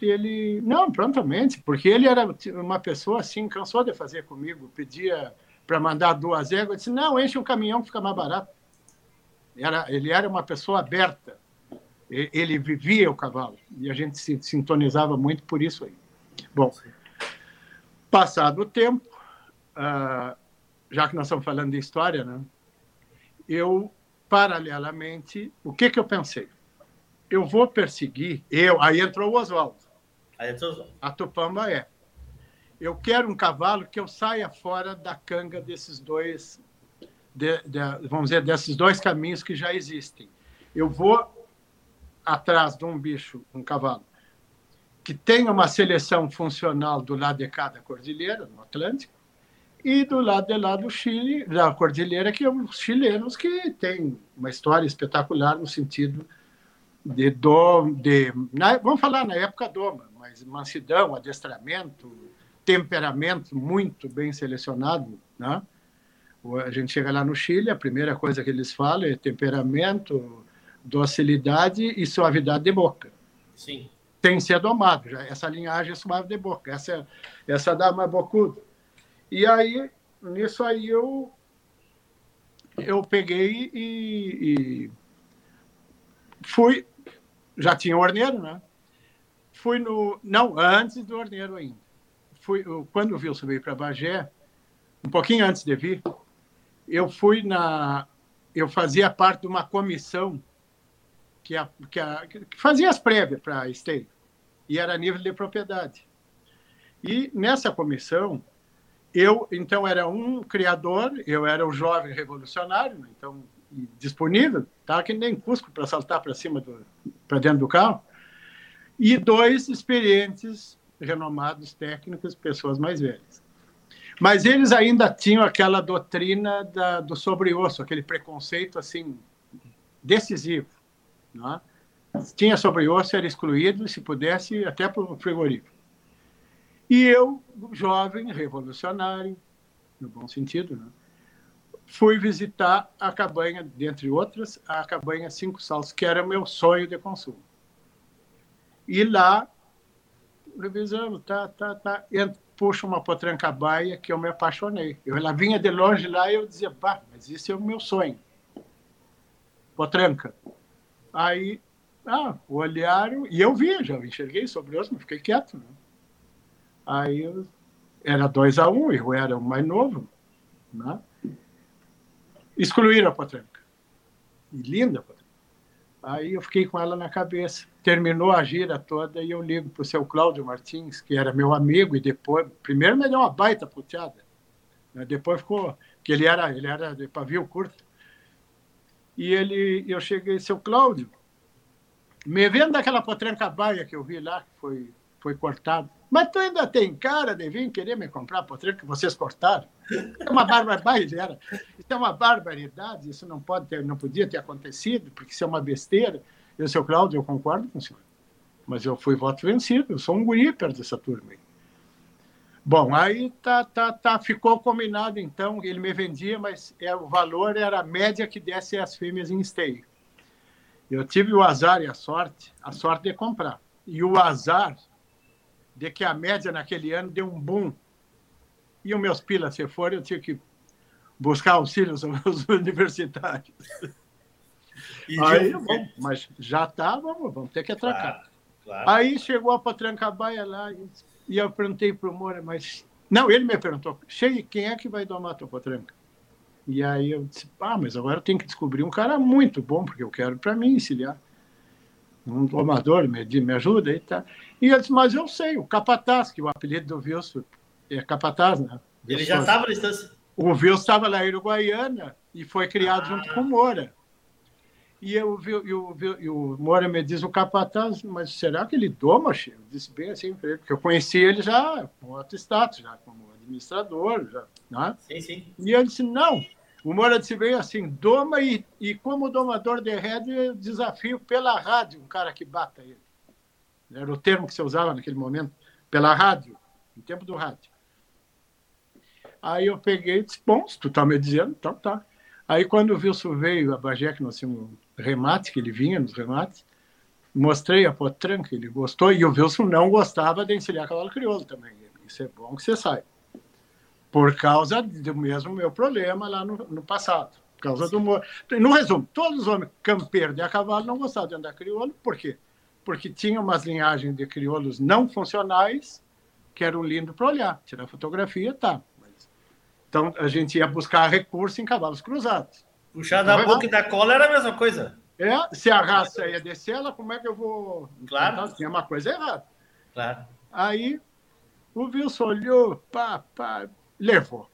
ele, não, prontamente, porque ele era uma pessoa assim, cansou de fazer comigo, pedia para mandar duas éguas, disse, não, enche um caminhão que fica mais barato. Era, ele era uma pessoa aberta, ele vivia o cavalo, e a gente se sintonizava muito por isso aí. Bom, Passado o tempo, uh, já que nós estamos falando de história, né? Eu, paralelamente, o que que eu pensei? Eu vou perseguir, eu, aí entrou o Oswaldo. Aí entrou o Oswaldo. A Tupamba é. Eu quero um cavalo que eu saia fora da canga desses dois, de, de, vamos dizer, desses dois caminhos que já existem. Eu vou atrás de um bicho, um cavalo, que tenha uma seleção funcional do lado de cada cordilheira, no Atlântico, e do lado de lá do Chile, da cordilheira, que é os chilenos que têm uma história espetacular no sentido de, do, de na, vamos falar na época doma, mas mansidão, adestramento, temperamento muito bem selecionado, né? A gente chega lá no Chile, a primeira coisa que eles falam é temperamento, docilidade e suavidade de boca. Sim tem que ser domado. Já. Essa linhagem é suave de boca, essa, essa dá mais bocuda. E aí, nisso aí, eu, eu peguei e, e fui. Já tinha orneiro, né? Fui no. Não, antes do orneiro ainda. Fui, quando o Wilson veio para Bagé, um pouquinho antes de vir, eu fui na. Eu fazia parte de uma comissão que, a, que, a, que fazia as prévias para a e era nível de propriedade. E nessa comissão, eu, então, era um criador, eu era o jovem revolucionário, né, então, disponível, tá que nem Cusco para saltar para cima, para dentro do carro, e dois experientes, renomados técnicos, pessoas mais velhas. Mas eles ainda tinham aquela doutrina da, do sobre-osso, aquele preconceito, assim, decisivo, não é? tinha sobre osso, era excluído, se pudesse, até para o frigorífico. E eu, jovem, revolucionário, no bom sentido, né? fui visitar a cabanha, dentre outras, a cabanha Cinco Saltos, que era meu sonho de consumo. E lá, revisamos, tá, tá, tá, puxa uma potrancabaia que eu me apaixonei. Eu, ela vinha de longe lá e eu dizia, bah, mas isso é o meu sonho. Potranca. Aí ah, olharam, e eu vi, já enxerguei sobre os, mas fiquei quieto. Né? Aí eu, era 2 a 1 um, eu era o mais novo. Né? Excluíram a potranca. E linda a potranca. Aí eu fiquei com ela na cabeça. Terminou a gira toda e eu ligo para o seu Cláudio Martins, que era meu amigo, e depois, primeiro me deu uma baita puteada. Né? Depois ficou, que ele era, ele era de pavio curto. E ele, eu cheguei, seu Cláudio, me vendo aquela potranca baia que eu vi lá, que foi, foi cortado. Mas tu ainda tem cara de vir querer me comprar potranca que vocês cortaram? É uma barbaridade, isso é uma barbaridade, isso não pode ter, não podia ter acontecido, porque isso é uma besteira. Eu, seu Cláudio, eu concordo com o senhor. Mas eu fui voto vencido, eu sou um guri perto dessa turma aí. Bom, aí tá, tá, tá, ficou combinado então, ele me vendia, mas é, o valor era a média que desse as fêmeas em esteio. Eu tive o azar e a sorte, a sorte de comprar. E o azar de que a média naquele ano deu um boom. E os meus pilas se foram, eu tinha que buscar auxílio aos universitários. Aí, bom, mas já está, vamos, vamos ter que atracar. Claro, claro. Aí chegou a Patrancabaia lá e eu perguntei para o Moura, mas... Não, ele me perguntou, chegue, quem é que vai domar a tua potranca? E aí eu disse, ah, mas agora eu tenho que descobrir um cara muito bom, porque eu quero para mim encilhar. Um domador me, me ajuda e tá. E eu disse, mas eu sei, o Capataz, que o apelido do Wilson é Capataz, né? Ele já estava na estância. O Wilson estava em Uruguaiana e foi criado ah. junto com o Moura. E, eu, e, o, e o Moura me diz, o capataz, mas será que ele doma, chefe? Eu disse bem assim para ele, porque eu conheci ele já com outro status, já como administrador. Já, né? Sim, sim. E ele disse, não. O Moura disse bem assim, doma e, e como domador de rede, desafio pela rádio, um cara que bata ele. Era o termo que se usava naquele momento, pela rádio, no tempo do rádio. Aí eu peguei e disse, bom, se tu tá me dizendo, então tá. Aí quando o Wilson veio, a Bagé, que nós tínhamos remate, que ele vinha nos remates, mostrei a potranca, ele gostou, e o Wilson não gostava de encilhar cavalo crioulo também. Isso é bom que você saiba. Por causa do mesmo meu problema lá no, no passado. Por causa do... No resumo, todos os homens campeiros de a cavalo não gostavam de andar crioulo, por quê? Porque tinha umas linhagens de crioulos não funcionais que eram lindos para olhar. Tirar fotografia, tá. Então, a gente ia buscar recurso em cavalos cruzados. Puxar da boca e da cola era a mesma coisa. É, se a raça ia descer ela, como é que eu vou. Claro. Então, tinha uma coisa errada. Claro. Aí o Wilson olhou, pá, pá, levou.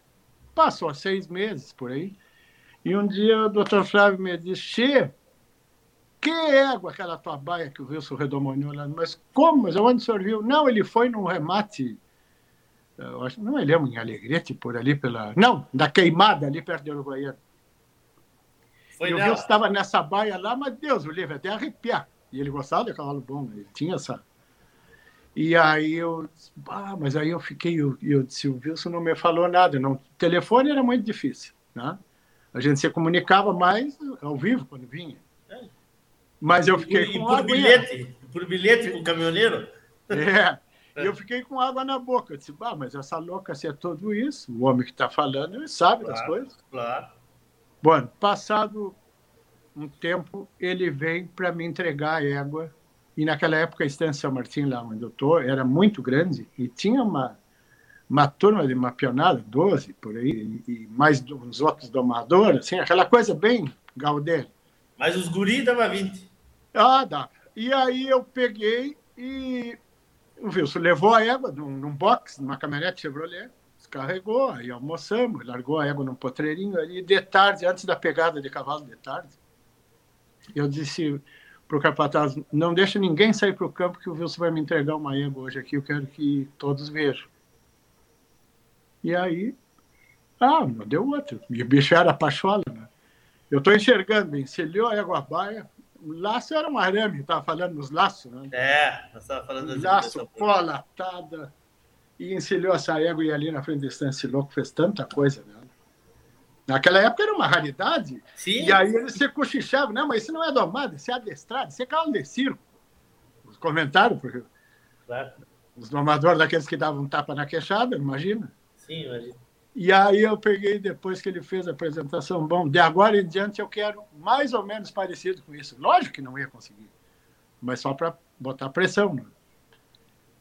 Passou seis meses por aí. E um dia o doutor Flávio me disse: Che, que égua aquela tua baia que o Wilson redomoniou lá. Mas como? Mas onde o senhor viu? Não, ele foi num remate. Eu acho, não me lembro, em Alegrete, por ali pela. Não, da queimada ali perto de Uruguaiana. Foi eu vi que estava nessa baia lá, mas Deus, o livro até arrepiar. E ele gostava de cavalo bom, né? ele tinha essa. E aí eu, ah, mas aí eu fiquei, eu, eu disse, o Wilson não me falou nada, não. Telefone era muito difícil, né? A gente se comunicava mais ao vivo quando vinha. Mas eu fiquei e, com e por água bilhete, por bilhete com o caminhoneiro. É. E eu fiquei com água na boca. Eu disse, ah, mas essa louca, se é tudo isso, o homem que está falando, ele sabe claro, das coisas. Claro. Bom, passado um tempo, ele vem para me entregar a égua. E naquela época a Estância São Martim, lá onde eu estou, era muito grande e tinha uma, uma turma de mapeonada, 12 por aí, e mais uns outros domadores, assim, aquela coisa bem gaudé. Mas os guris dava 20. Ah, dá. E aí eu peguei e o Wilson levou a égua num, num box, numa caminhonete Chevrolet, descarregou, aí almoçamos, largou a égua num potreirinho ali, de tarde, antes da pegada de cavalo de tarde, eu disse para o capataz, não deixa ninguém sair para o campo que o Wilson vai me entregar uma égua hoje aqui, eu quero que todos vejam. E aí, ah, não deu outro. E o bicho era pachola, né? Eu estou enxergando, encelhou a égua baia, o laço era um arame, estava falando nos laços, né? É, nós estávamos falando das Laço, cola, atada e encilhou essa égua e ali na frente desse esse louco fez tanta coisa, né? Naquela época era uma raridade. Sim. E aí eles se cochichavam, não, mas isso não é domado, isso é adestrado, isso é cavalo de circo. Os comentários, porque claro. os domadores daqueles que davam tapa na queixada, imagina. Sim, imagina. E aí eu peguei, depois que ele fez a apresentação, bom, de agora em diante eu quero mais ou menos parecido com isso. Lógico que não ia conseguir, mas só para botar pressão. Né?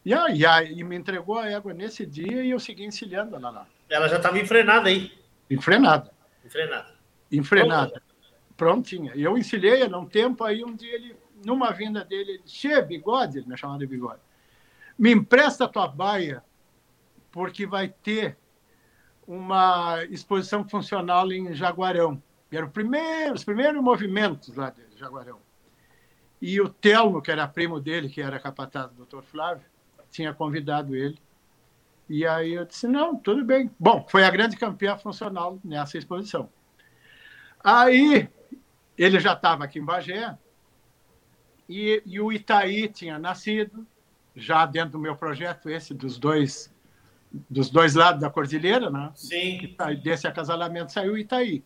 E aí, e me entregou a égua nesse dia e eu segui encilhando ela lá. Ela já estava enfrenada aí? Enfrenada. Enfrenada. Enfrenada. Prontinha. E eu encilhei ela um tempo, aí um dia ele, numa vinda dele, ele disse, bigode, ele me chamava de bigode, me empresta a tua baia, porque vai ter uma exposição funcional em Jaguarão. Era o primeiro, os primeiros movimentos lá de Jaguarão. E o Telmo, que era primo dele, que era capataz do Dr. Flávio, tinha convidado ele. E aí eu disse: não, tudo bem. Bom, foi a grande campeã funcional nessa exposição. Aí ele já estava aqui em Bagé e, e, o Itaí tinha nascido, já dentro do meu projeto, esse dos dois dos dois lados da cordilheira, né? Sim. Itaí, desse acasalamento saiu o Itaí.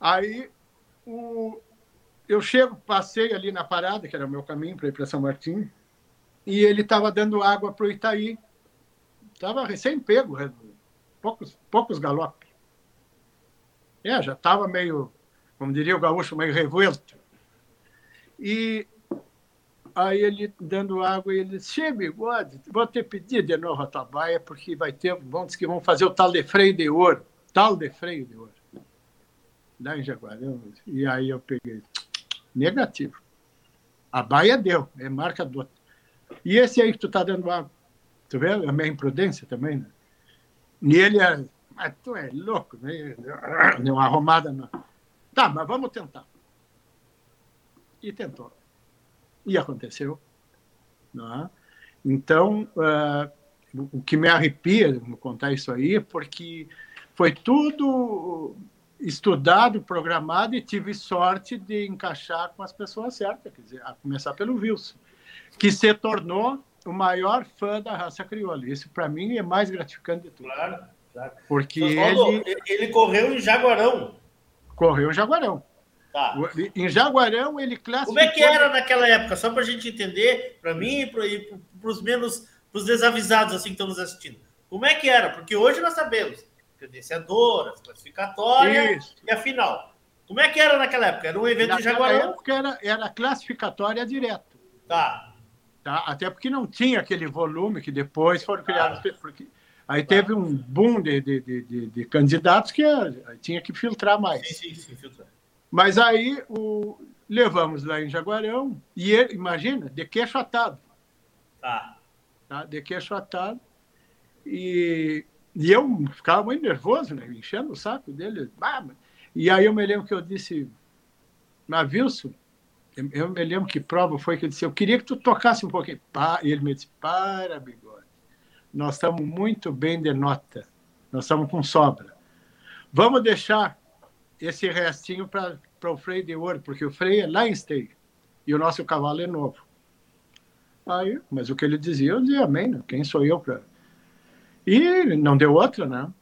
Aí o, eu chego, passei ali na parada, que era o meu caminho para ir para São Martinho, e ele estava dando água para o Itaí. Estava recém-pego, poucos, poucos galopes. É, já estava meio, como diria o gaúcho, meio revolto. E aí ele dando água, ele disse, Che, bigode, vou te pedir de novo a tua baia, porque vai ter, vamos que vão fazer o tal de freio de ouro, tal de freio de ouro. Lá em Jaguarão. E aí eu peguei, negativo. A baia deu, é marca do e esse aí que tu tá dando água, tu vê? É a minha imprudência também, né? E ele era, mas tu é louco, né? deu uma arrumada. Na... Tá, mas vamos tentar. E tentou. E aconteceu. Não é? Então, uh, o que me arrepia contar isso aí é porque foi tudo estudado, programado e tive sorte de encaixar com as pessoas certas, quer dizer, a começar pelo Wilson, que se tornou o maior fã da raça crioula. Isso, para mim, é mais gratificante de tudo. Claro, claro. Porque ele... ele correu em Jaguarão. Correu em Jaguarão. Tá. Em Jaguarão, ele classificou... Como é que era naquela época? Só para a gente entender, para mim e para os menos, para os desavisados assim que estão nos assistindo. Como é que era? Porque hoje nós sabemos credenciadoras, classificatória Isso. e a final. Como é que era naquela época? Era um evento naquela de Jaguarão? época era, era classificatória direto. Tá. Tá. Até porque não tinha aquele volume que depois foram criados. Tá. Porque aí teve um boom de, de, de, de candidatos que tinha que filtrar mais. Sim, sim, sim, filtrar. Mas aí o, levamos lá em Jaguarão e ele, imagina, de queixo atado. Tá. tá. De queixo atado. E e eu ficava muito nervoso, né? enchendo o saco dele. E aí eu me lembro que eu disse, mas Wilson, eu me lembro que prova foi que eu disse, eu queria que tu tocasse um pouquinho. E ele me disse, para, bigode, nós estamos muito bem de nota, nós estamos com sobra. Vamos deixar esse restinho para o freio de ouro, porque o freio é lá em Stey, e o nosso cavalo é novo. Aí, mas o que ele dizia, eu dizia, amém, né? quem sou eu para e não deu outra, né?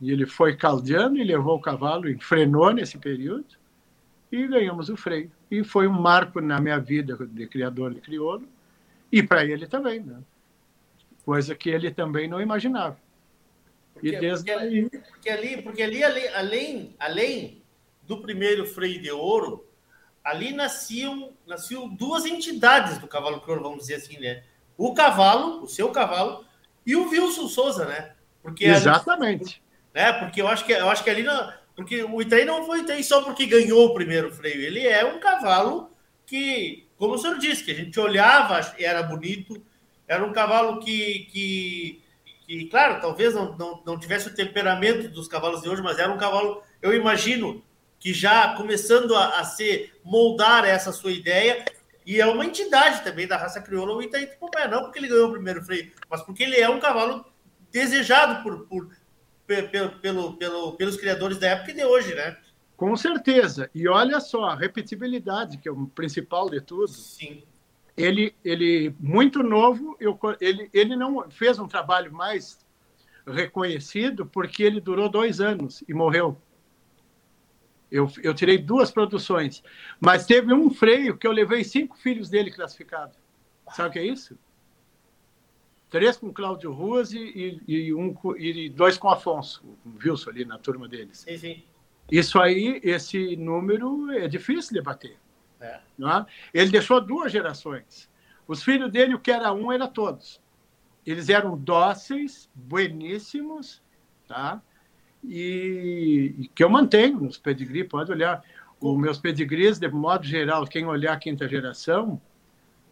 E ele foi caldeando e levou o cavalo, e frenou nesse período, e ganhamos o freio. E foi um marco na minha vida de criador de crioulo, e para ele também, né? Coisa que ele também não imaginava. Porque, e desde porque, aí... porque ali, porque ali além, além do primeiro freio de ouro, ali nasciam, nasciam duas entidades do cavalo crioulo, vamos dizer assim, né? O cavalo, o seu cavalo, e o Wilson Souza, né? Porque Exatamente. Ali, né? Porque eu acho que eu acho que ali porque o Itaí não foi Itaí só porque ganhou o primeiro freio. Ele é um cavalo que, como o senhor disse, que a gente olhava era bonito. Era um cavalo que, que, que claro, talvez não, não, não tivesse o temperamento dos cavalos de hoje, mas era um cavalo, eu imagino, que já começando a, a se moldar essa sua ideia, e é uma entidade também da raça crioula, o Itaí Tupamé, não porque ele ganhou o primeiro freio, mas porque ele é um cavalo desejado por, por, pelo, pelo, pelo, pelos criadores da época e de hoje, né? Com certeza. E olha só, a repetibilidade, que é o principal de tudo. Sim. Ele, ele muito novo, eu, ele, ele não fez um trabalho mais reconhecido porque ele durou dois anos e morreu. Eu, eu tirei duas produções. Mas teve um freio que eu levei cinco filhos dele classificados. Sabe o que é isso? Três com Cláudio Ruas e, e, um, e dois com Afonso, Wilson ali na turma deles. Sim, sim. Isso aí, esse número é difícil de bater. É. Não é? Ele deixou duas gerações. Os filhos dele, o que era um, era todos. Eles eram dóceis, bueníssimos, tá? e, e que eu mantenho nos pedigree, pode olhar. Os meus pedigrees, de modo geral, quem olhar a quinta geração,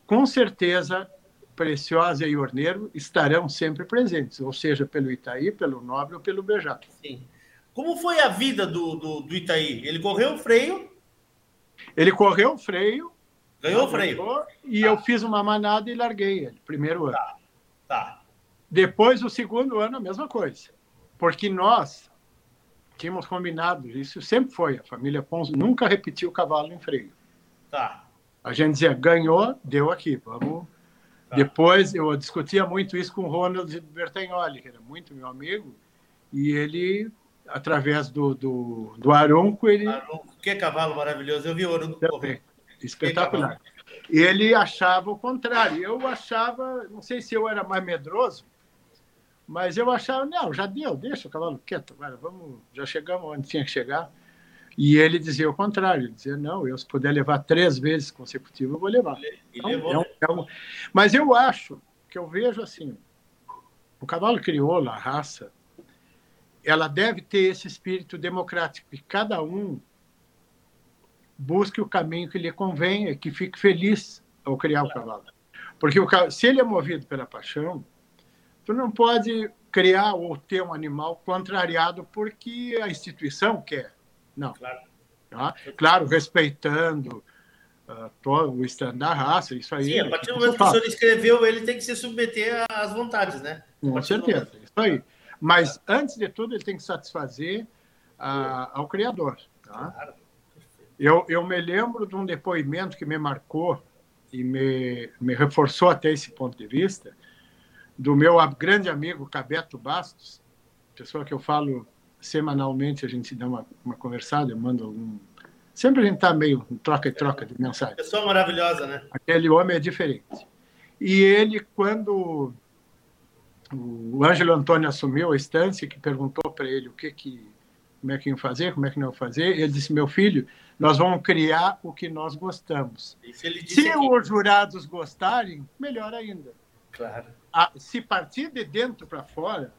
com certeza Preciosa e Orneiro estarão sempre presentes, ou seja, pelo Itaí, pelo Nobre ou pelo Bejato. Sim. Como foi a vida do, do, do Itaí? Ele correu o freio? Ele correu o freio. Ganhou o freio. E tá. eu fiz uma manada e larguei ele, primeiro ano. Tá. tá. Depois, o segundo ano, a mesma coisa. Porque nós, tínhamos combinado, isso sempre foi, a família Pons nunca repetiu o cavalo em freio. Tá. A gente dizia, ganhou, deu aqui, vamos... Tá. Depois, eu discutia muito isso com o Ronald Bertagnoli, que era muito meu amigo, e ele, através do, do, do Arunco, ele... Arunco, que cavalo maravilhoso, eu vi o Arunco Também. Espetacular. Ele achava o contrário. Eu achava, não sei se eu era mais medroso, mas eu achava, não, já deu, deixa o cavalo quieto, agora vamos, já chegamos onde tinha que chegar. E ele dizia o contrário, ele dizia, não, eu se puder levar três vezes consecutivas, eu vou levar. Então, é um, é um... Mas eu acho que eu vejo assim, o cavalo crioulo, a raça, ela deve ter esse espírito democrático, que cada um busque o caminho que lhe convenha, que fique feliz ao criar o cavalo. Porque o, se ele é movido pela paixão, tu não pode criar ou ter um animal contrariado porque a instituição quer. Não. Claro. Tá? Claro, respeitando uh, todo o stand da raça, isso aí. Sim, a partir do momento que o senhor escreveu, ele tem que se submeter às vontades, né? Com certeza, isso aí. Mas, antes de tudo, ele tem que satisfazer a, ao Criador. Tá? Claro. Eu, eu me lembro de um depoimento que me marcou e me, me reforçou até esse ponto de vista, do meu grande amigo Cabeto Bastos, pessoa que eu falo semanalmente, a gente dá uma, uma conversada, eu mando algum. Sempre a gente está meio troca e troca de mensagem. Pessoa maravilhosa, né? Aquele homem é diferente. E ele, quando o Ângelo Antônio assumiu a estância, que perguntou para ele o que que como é que iam fazer, como é que não iam fazer, ele disse: meu filho, nós vamos criar o que nós gostamos. Se aqui. os jurados gostarem, melhor ainda. Claro. Ah, se partir de dentro para fora,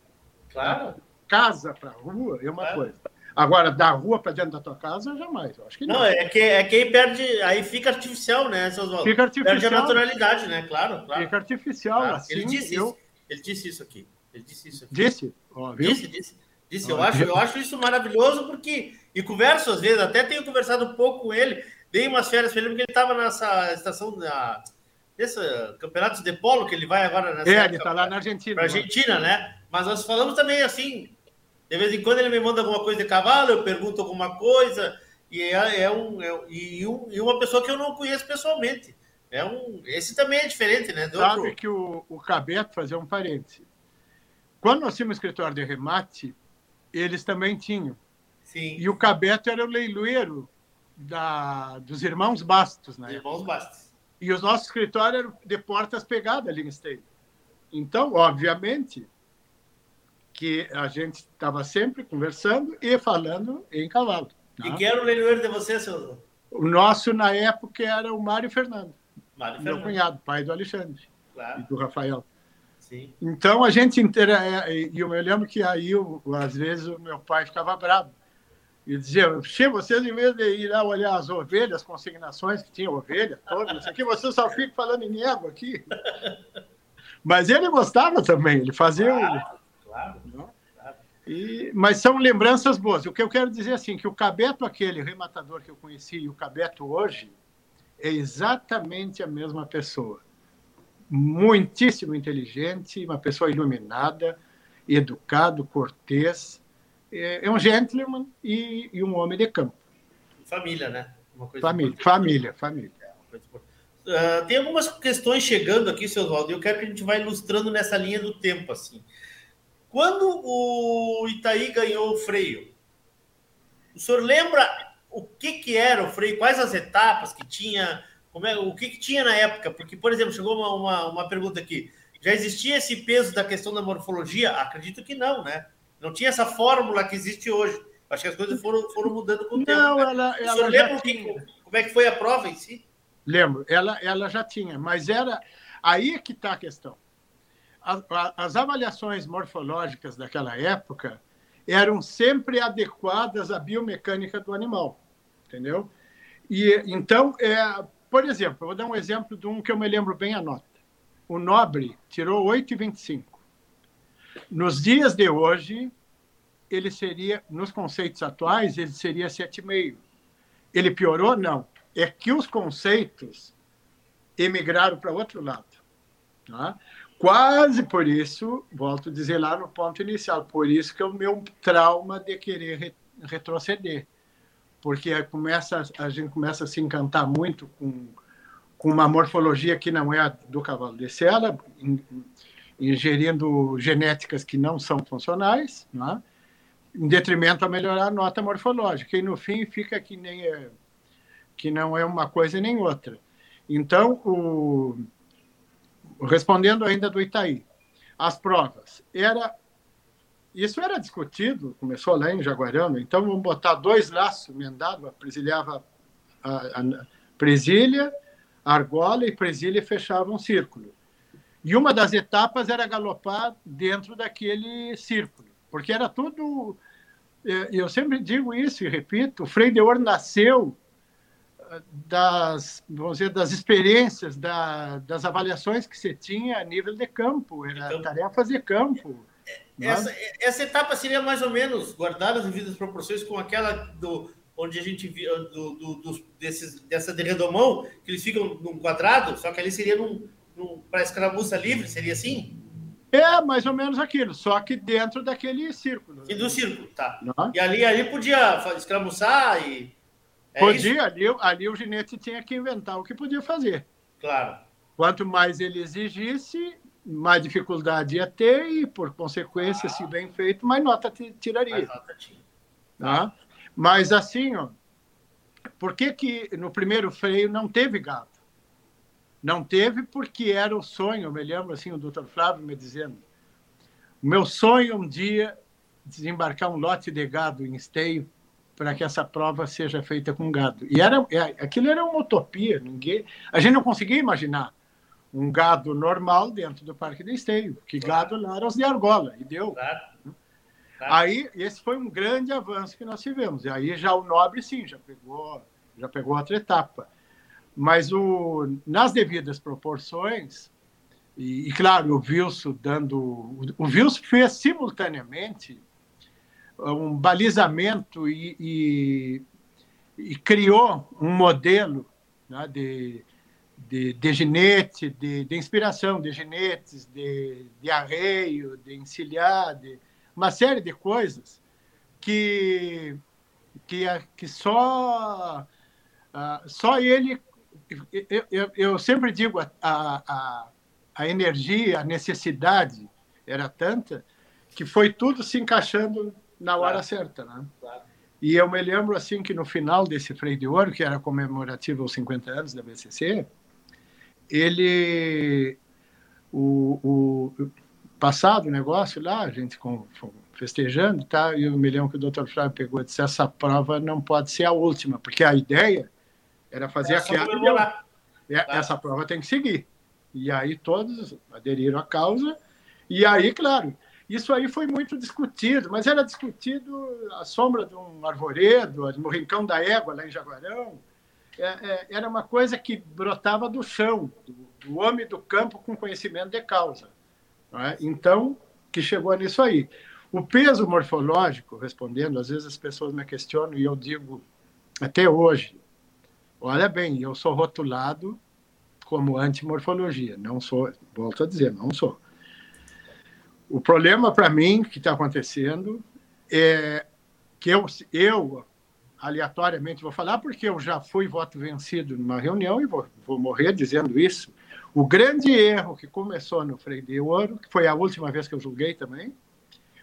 claro. Casa para rua é uma claro. coisa. Agora, da rua para dentro da tua casa, jamais. Eu acho que não. Não, é, que, é quem perde. Aí fica artificial, né, seus Fica artificial. Perde a naturalidade, né? Claro, claro. Fica artificial. Claro. Assim, ele, disse eu... isso. ele disse isso aqui. Ele disse isso aqui. Disse? Oh, disse, disse. Disse, eu, acho, eu acho isso maravilhoso porque. E converso às vezes, até tenho conversado um pouco com ele. Dei umas férias para ele, porque ele estava nessa estação da. Nesse campeonato de polo que ele vai agora nessa. É, ele está lá na Argentina. Para Argentina, né? Mas nós falamos também assim. De vez em quando ele me manda alguma coisa de cavalo, eu pergunto alguma coisa. E é, é um, é, e, um, e uma pessoa que eu não conheço pessoalmente. É um, esse também é diferente, né? Do Sabe outro... que o, o Cabeto, fazer um parente. Quando nós tínhamos escritório de remate, eles também tinham. Sim. E o Cabeto era o leiloeiro da, dos irmãos Bastos, né? Irmãos Bastos. E os nossos escritórios eram de portas pegadas ali em Esteio. Então, obviamente, que a gente estava sempre conversando e falando em cavalo. Né? E quem era o leiloeiro de você, seu? O nosso, na época, era o Mário Fernando. Mário meu Fernando. cunhado, pai do Alexandre claro. e do Rafael. Sim. Então a gente inteira e eu me lembro que aí às vezes o meu pai ficava bravo e dizia: "Che, vocês em vez de ir lá olhar as ovelhas, as consignações que tinha ovelha, todas, isso aqui vocês só ficam falando em égua aqui". Mas ele gostava também, ele fazia o claro, claro. E, mas são lembranças boas. O que eu quero dizer é assim, que o Cabeto, aquele rematador que eu conheci, e o Cabeto hoje, é exatamente a mesma pessoa muitíssimo inteligente, uma pessoa iluminada, educado, cortês. É, é um gentleman e, e, um homem de campo. Família, né? família, família, família. Uh, tem algumas questões chegando aqui, seu Oswaldo, e eu quero que a gente vá ilustrando nessa linha do tempo. assim. Quando o Itaí ganhou o freio, o senhor lembra o que, que era o freio, quais as etapas que tinha, como é, o que, que, tinha na época? Porque, por exemplo, chegou uma, uma, uma, pergunta aqui. Já existia esse peso da questão da morfologia? Acredito que não, né? Não tinha essa fórmula que existe hoje. Acho que as coisas foram, foram mudando com o tempo. Não, né? ela, ela lembra que, como é que foi a prova em si? Lembro, ela, ela já tinha, mas era aí que está a questão. As, avaliações morfológicas daquela época eram sempre adequadas à biomecânica do animal, entendeu? E então, é, por exemplo, vou dar um exemplo de um que eu me lembro bem a nota. O Nobre tirou 8,25. Nos dias de hoje, ele seria, nos conceitos atuais, ele seria 7,5. Ele piorou? Não. É que os conceitos emigraram para outro lado. Tá? Quase por isso, volto a dizer lá no ponto inicial, por isso que é o meu trauma de querer retroceder porque começa, a gente começa a se encantar muito com, com uma morfologia que não é a do cavalo de sela, ingerindo genéticas que não são funcionais, não é? em detrimento a melhorar a nota morfológica. E no fim fica que nem é, que não é uma coisa nem outra. Então, o, respondendo ainda do Itaí, as provas era isso era discutido, começou lá em Jaguarão, então vamos botar dois laços emendados, presilhava a, a presilha, argola e presilha fechavam um círculo. E uma das etapas era galopar dentro daquele círculo, porque era tudo. É, eu sempre digo isso e repito: o Freio de Ouro nasceu das, vamos dizer, das experiências, da, das avaliações que você tinha a nível de campo, era tarefas de campo essa, essa etapa seria mais ou menos guardada as devidas proporções com aquela do onde a gente via do, do, do, desses, dessa de redomão, que eles ficam num quadrado, só que ali seria num, num para escaramuça livre, seria assim? É, mais ou menos aquilo, só que dentro daquele círculo. E do círculo, tá. Não? E ali, ali podia escramuçar e. É podia, ali, ali o ginete tinha que inventar o que podia fazer. Claro. Quanto mais ele exigisse, mais dificuldade ia ter e, por consequência, ah. se bem feito, mais nota tiraria. Mais nota tinha. Tá? Mas assim, ó, por que, que no primeiro freio não teve gado? Não teve porque era o sonho, eu me lembro assim, o doutor Flávio me dizendo, o meu sonho um dia desembarcar um lote de gado em esteio para que essa prova seja feita com gado. E era, é, aquilo era uma utopia, ninguém, a gente não conseguia imaginar um gado normal dentro do Parque de Esteio, que gado lá era os de argola, e deu. Claro. Aí, esse foi um grande avanço que nós tivemos. E aí já o Nobre, sim, já pegou, já pegou outra etapa. Mas o, nas devidas proporções, e, e claro, o Wilson dando. O Wilson fez simultaneamente um balizamento e, e, e criou um modelo né, de, de, de ginete, de, de inspiração, de ginetes, de, de arreio, de encilhar, de uma série de coisas que, que, que só, uh, só ele. Eu, eu, eu sempre digo, a, a, a energia, a necessidade era tanta que foi tudo se encaixando na hora claro. certa. Né? Claro. E eu me lembro assim que no final desse Freio de Ouro, que era comemorativo aos 50 anos da BCC, ele o, o passado o negócio lá, a gente com, festejando, tá? E eu me lembro que o doutor Flávio pegou e disse: essa prova não pode ser a última, porque a ideia era fazer essa aquela. É, tá. Essa prova tem que seguir. E aí todos aderiram à causa. E aí, claro, isso aí foi muito discutido, mas era discutido à sombra de um arvoredo, no Rincão da Égua, lá em Jaguarão. É, é, era uma coisa que brotava do chão, do, do homem do campo com conhecimento de causa. É? Então, que chegou nisso aí. O peso morfológico, respondendo, às vezes as pessoas me questionam e eu digo, até hoje, olha bem, eu sou rotulado como antimorfologia, não sou, volto a dizer, não sou. O problema para mim que está acontecendo é que eu, eu aleatoriamente vou falar porque eu já fui voto vencido numa reunião e vou, vou morrer dizendo isso, o grande erro que começou no Freio de Ouro, que foi a última vez que eu julguei também,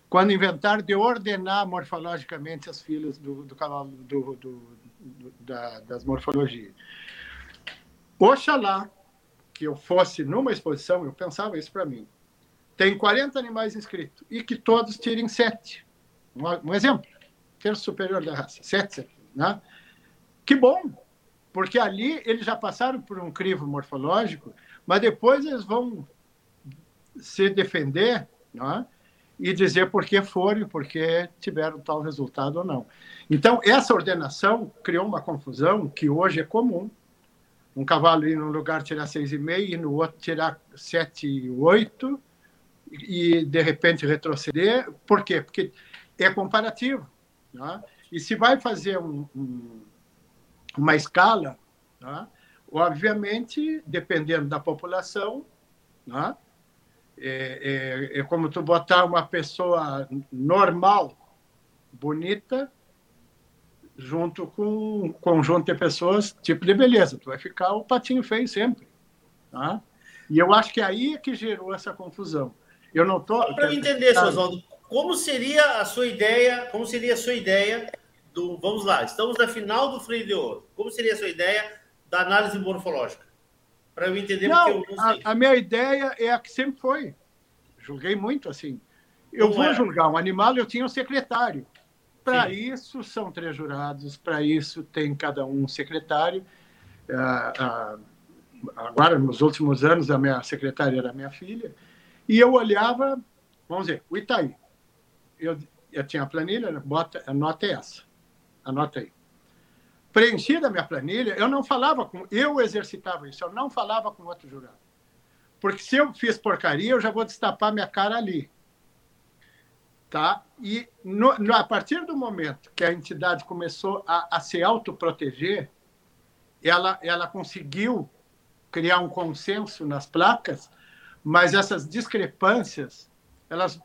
quando inventaram de ordenar morfologicamente as filas do, do cavalo do, do, da, das morfologias. Oxalá que eu fosse numa exposição, eu pensava isso para mim. Tem 40 animais inscritos e que todos tirem sete. Um, um exemplo, terço superior da raça, sete, né? Que bom, porque ali eles já passaram por um crivo morfológico mas depois eles vão se defender é? e dizer por que foram, por que tiveram tal resultado ou não. Então, essa ordenação criou uma confusão que hoje é comum. Um cavalo ir num lugar tirar 6,5 e no outro tirar 7,8 e, de repente, retroceder. Por quê? Porque é comparativo. É? E se vai fazer um, um, uma escala, é? Obviamente, dependendo da população, né? é, é, é como tu botar uma pessoa normal, bonita, junto com um conjunto de pessoas tipo de beleza. Tu vai ficar o patinho feio sempre. E eu acho que aí é que gerou essa confusão. Eu não tô. Para entender, tá... Oswaldo, como seria a sua ideia? Como seria a sua ideia do? Vamos lá, estamos na final do freio de ouro. Como seria a sua ideia da análise morfológica? Para eu entender não, eu não. A, a, minha ideia é a que sempre foi. Julguei muito assim. Eu não vou era. julgar um animal, eu tinha um secretário. Para isso são três jurados, para isso tem cada um secretário. Ah, ah, agora, nos últimos anos, a minha secretária era minha filha. E eu olhava, vamos dizer, o Itaí. Eu, eu tinha a planilha, bota, anota essa. Anota aí preenchida a minha planilha, eu não falava com. Eu exercitava isso, eu não falava com outro jurado. Porque se eu fiz porcaria, eu já vou destapar minha cara ali. Tá? E no, no, a partir do momento que a entidade começou a, a se autoproteger, ela, ela conseguiu criar um consenso nas placas, mas essas discrepâncias elas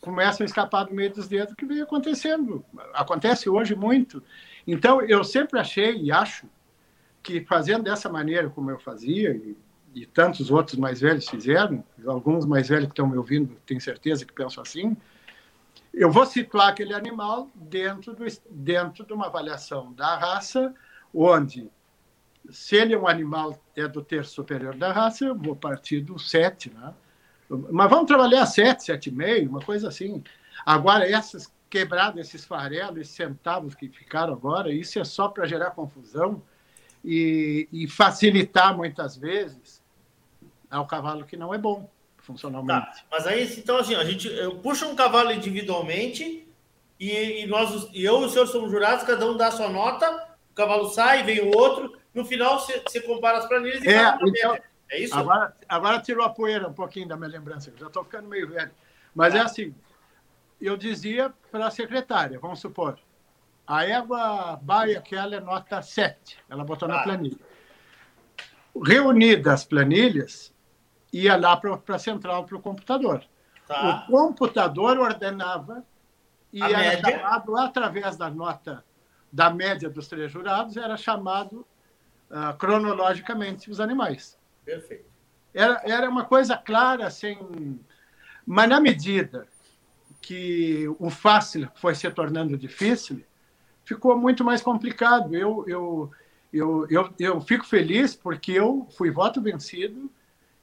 começam a escapar do meio dos dedos que vem acontecendo. Acontece hoje muito. Então, eu sempre achei e acho que fazendo dessa maneira como eu fazia, e, e tantos outros mais velhos fizeram, alguns mais velhos que estão me ouvindo, tenho certeza que pensam assim, eu vou situar aquele animal dentro, do, dentro de uma avaliação da raça, onde, se ele é um animal é do terço superior da raça, eu vou partir do 7, né? Mas vamos trabalhar 7, 7,5, uma coisa assim. Agora, essas quebradas, esses farelos, esses centavos que ficaram agora, isso é só para gerar confusão e, e, facilitar, muitas vezes, ao cavalo que não é bom funcionalmente. Tá, mas aí, então, assim, a gente puxa um cavalo individualmente e, e, nós, e eu e o senhor somos jurados, cada um dá a sua nota, o cavalo sai, vem o outro, no final você, você compara as planilhas e é, então, é isso? Agora, agora tirou a poeira um pouquinho da minha lembrança, já estou ficando meio velho. Mas é tá. assim, eu dizia para a secretária, vamos supor, a égua baia que ela é nota 7, ela botou na planilha. Reunidas as planilhas, ia lá para a central, para o computador. Tá. O computador ordenava e a era média? chamado, através da nota da média dos três jurados, era chamado uh, cronologicamente os animais. Perfeito. Era, era uma coisa clara, assim, mas na medida que o fácil foi se tornando difícil, ficou muito mais complicado. Eu, eu, eu, eu, eu fico feliz porque eu fui voto vencido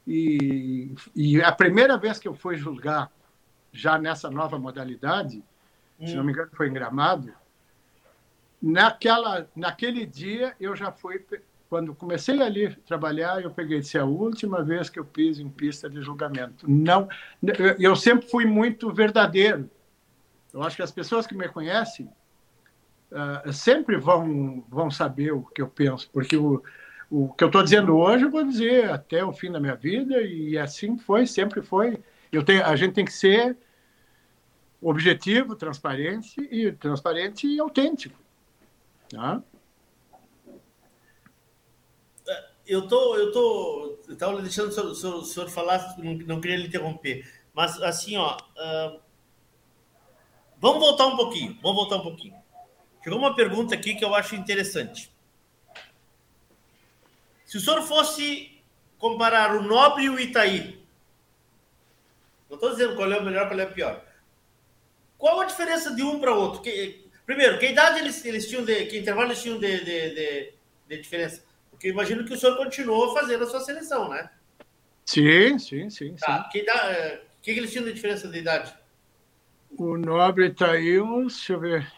e, e a primeira vez que eu fui julgar já nessa nova modalidade, hum. se não me engano foi em Gramado, naquela, naquele dia eu já fui quando comecei ali a trabalhar, eu peguei disse, é a última vez que eu piso em pista de julgamento. Não, eu sempre fui muito verdadeiro. Eu acho que as pessoas que me conhecem uh, sempre vão, vão saber o que eu penso, porque o, o que eu estou dizendo hoje eu vou dizer até o fim da minha vida e assim foi, sempre foi. Eu tenho, a gente tem que ser objetivo, transparente e transparente e autêntico. Tá? Eu tô, eu tô, eu deixando o senhor, o senhor, o senhor falar, não, não, queria lhe interromper, mas assim, ó, uh, vamos voltar um pouquinho, vamos voltar um pouquinho. Chegou uma pergunta aqui que eu acho interessante. Se o senhor fosse comparar o Nobre e o Itaí, não estou dizendo qual é o melhor, qual é o pior. Qual a diferença de um para outro? Que, primeiro, que idade eles, eles tinham de, que intervalo eles tinham de, de, de, de diferença? Porque imagino que o senhor continuou fazendo a sua seleção, né? Sim, sim, sim. Tá. sim. Que, dá, eh, que, que eles tinham de diferença de idade? O Nobre está aí uns, deixa eu ver,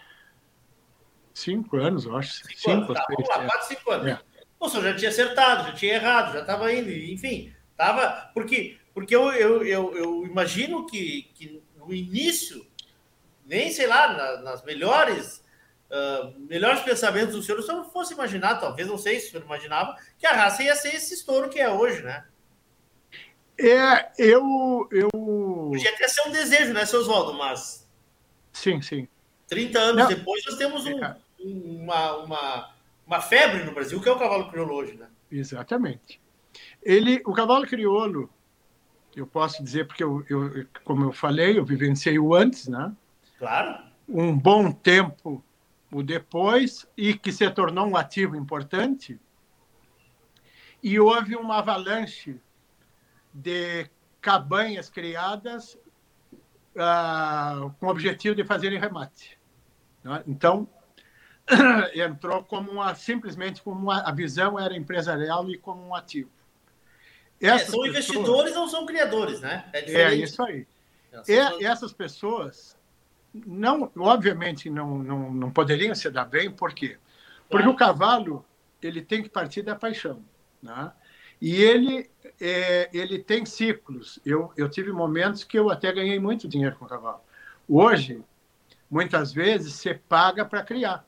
cinco anos, eu acho. Cinco, cinco anos, tá, vamos lá, quatro, cinco anos. É. O senhor já tinha acertado, já tinha errado, já estava indo, enfim. Tava, porque porque eu, eu, eu, eu imagino que, que no início, nem sei lá, na, nas melhores uh, melhores pensamentos do senhor, o senhor não fosse imaginar, talvez, não sei se o senhor imaginava, que a raça ia ser esse estouro que é hoje, né? É, eu. eu... Podia até ser um desejo, né, seu Oswaldo? Mas. Sim, sim. 30 anos não. depois, nós temos um, é. uma, uma, uma febre no Brasil, que é o cavalo crioulo hoje, né? Exatamente. Ele, o cavalo crioulo, eu posso dizer, porque eu, eu, como eu falei, eu vivenciei o antes, né? Claro. Um bom tempo o depois e que se tornou um ativo importante. E houve uma avalanche de cabanhas criadas uh, com o objetivo de fazerem remate. Né? Então, entrou como uma, simplesmente como uma, a visão era empresarial e como um ativo. É, são pessoas, investidores ou são criadores, né? É, é isso aí. Essas, e, pessoas... essas pessoas não, obviamente não, não, não poderiam se dar bem, por quê? Porque o cavalo ele tem que partir da paixão, né? E ele é, ele tem ciclos. Eu, eu tive momentos que eu até ganhei muito dinheiro com o cavalo. Hoje, muitas vezes, você paga para criar.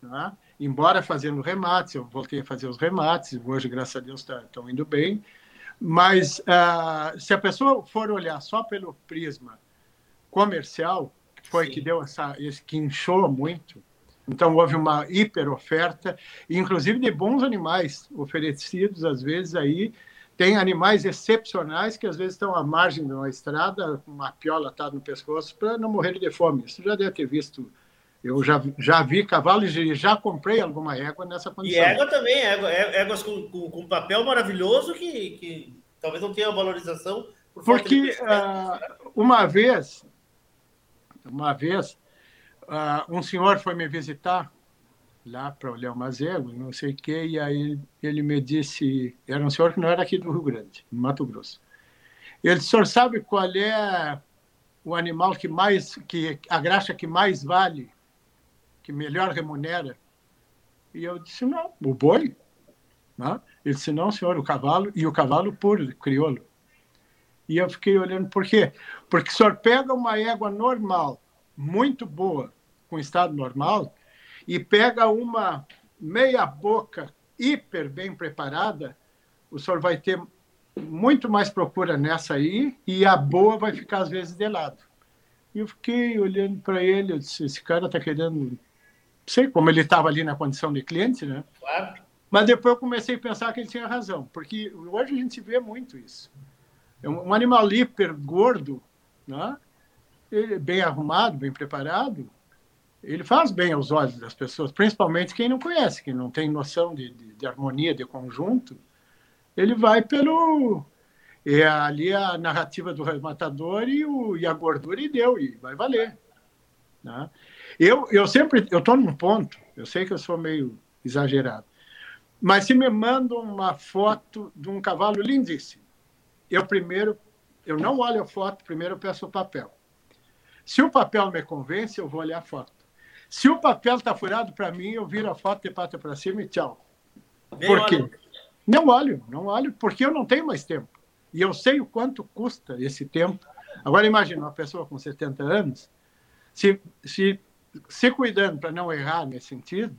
Né? Embora fazendo remates, eu voltei a fazer os remates, hoje, graças a Deus, estão tá, indo bem. Mas uh, se a pessoa for olhar só pelo prisma comercial, que foi Sim. que deu essa, esse que inchou muito. Então houve uma hiper oferta, inclusive de bons animais oferecidos às vezes aí. Tem animais excepcionais que às vezes estão à margem de uma estrada, uma piola atada no pescoço para não morrer de fome. Isso já deve ter visto eu já, já vi cavalos e já comprei alguma égua nessa condição. E égua também, égua, é, éguas com, com, com papel maravilhoso que, que talvez não tenha valorização. Por Porque uh, uma vez, uma vez, uh, um senhor foi me visitar lá para olhar umas éguas, não sei o quê, e aí ele me disse, era um senhor que não era aqui do Rio Grande, no Mato Grosso. Ele disse, senhor sabe qual é o animal que mais, que a graxa que mais vale que melhor remunera? E eu disse, não, o boi. Né? Ele disse, não, senhor, o cavalo, e o cavalo puro, crioulo. E eu fiquei olhando, por quê? Porque o senhor pega uma égua normal, muito boa, com estado normal, e pega uma meia boca hiper bem preparada, o senhor vai ter muito mais procura nessa aí, e a boa vai ficar às vezes de lado. E eu fiquei olhando para ele, eu disse, esse cara está querendo sei como ele estava ali na condição de cliente, né? Claro. Mas depois eu comecei a pensar que ele tinha razão, porque hoje a gente vê muito isso. É um animal hiper gordo, né? Ele, bem arrumado, bem preparado, ele faz bem aos olhos das pessoas, principalmente quem não conhece, quem não tem noção de, de, de harmonia, de conjunto. Ele vai pelo. É ali a narrativa do rematador e, o, e a gordura e deu, e vai valer. Né? Eu, eu sempre, eu estou num ponto, eu sei que eu sou meio exagerado, mas se me mandam uma foto de um cavalo lindíssimo, eu primeiro, eu não olho a foto, primeiro eu peço o papel. Se o papel me convence, eu vou olhar a foto. Se o papel está furado para mim, eu viro a foto de pata para cima e tchau. Por quê? Não olho, não olho, porque eu não tenho mais tempo. E eu sei o quanto custa esse tempo. Agora, imagina uma pessoa com 70 anos, se, se se cuidando para não errar nesse sentido,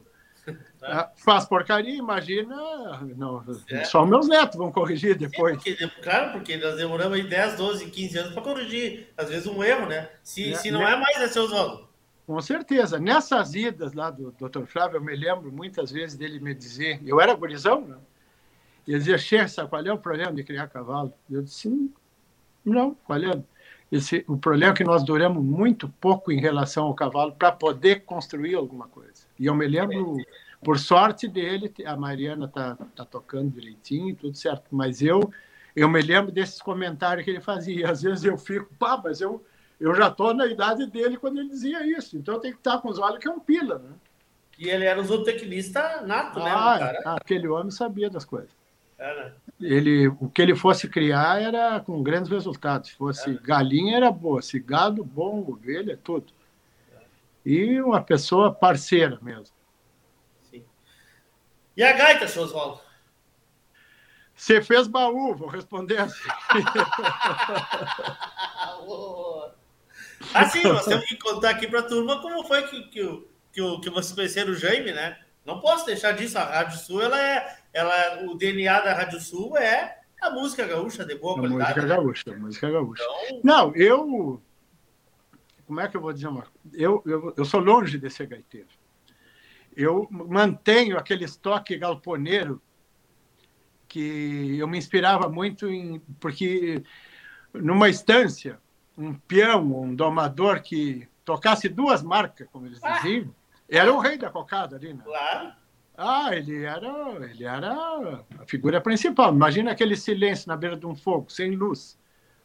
tá. faz porcaria, imagina. Não, é. Só meus netos vão corrigir depois. porque, claro, porque nós demoramos aí 10, 12, 15 anos para corrigir, às vezes, um erro, né? Se, é, se não né? é mais, é seu Oswaldo. Com certeza. Nessas idas lá do Dr. Flávio, eu me lembro muitas vezes dele me dizer, eu era gurizão, né? Ele dizia, Chefe, qual é o problema de criar cavalo? Eu disse, não, qual é? Esse, o problema é que nós duramos muito pouco em relação ao cavalo para poder construir alguma coisa. E eu me lembro, por sorte dele, a Mariana está tá tocando direitinho, tudo certo, mas eu eu me lembro desses comentários que ele fazia. Às vezes eu fico, pá, mas eu, eu já estou na idade dele quando ele dizia isso, então eu tenho que estar com os olhos que é um pila. Né? E ele era um zootecnista nato, né? Ah, cara? aquele homem sabia das coisas. Era. Ele, o que ele fosse criar era com grandes resultados. Se fosse era. galinha, era boa. Se gado, bom, ovelha, tudo. E uma pessoa parceira mesmo. Sim. E a gaita, seu Oswaldo? Você fez baú, vou responder assim. assim, nós temos que contar aqui para a turma como foi que, que, que, que vocês conheceram o Jaime, né? Não posso deixar disso. A Rádio Sul, ela é, ela, o DNA da Rádio Sul é a música gaúcha de boa a qualidade. Música né? gaúcha, música gaúcha. Então... Não, eu. Como é que eu vou dizer uma eu, eu, eu sou longe de ser gaiteiro. Eu mantenho aquele estoque galponeiro que eu me inspirava muito em. Porque numa estância, um peão, um domador que tocasse duas marcas, como eles ah. diziam, era o rei da cocada ali, né? Claro. Ah, ele era, ele era a figura principal. Imagina aquele silêncio na beira de um fogo, sem luz.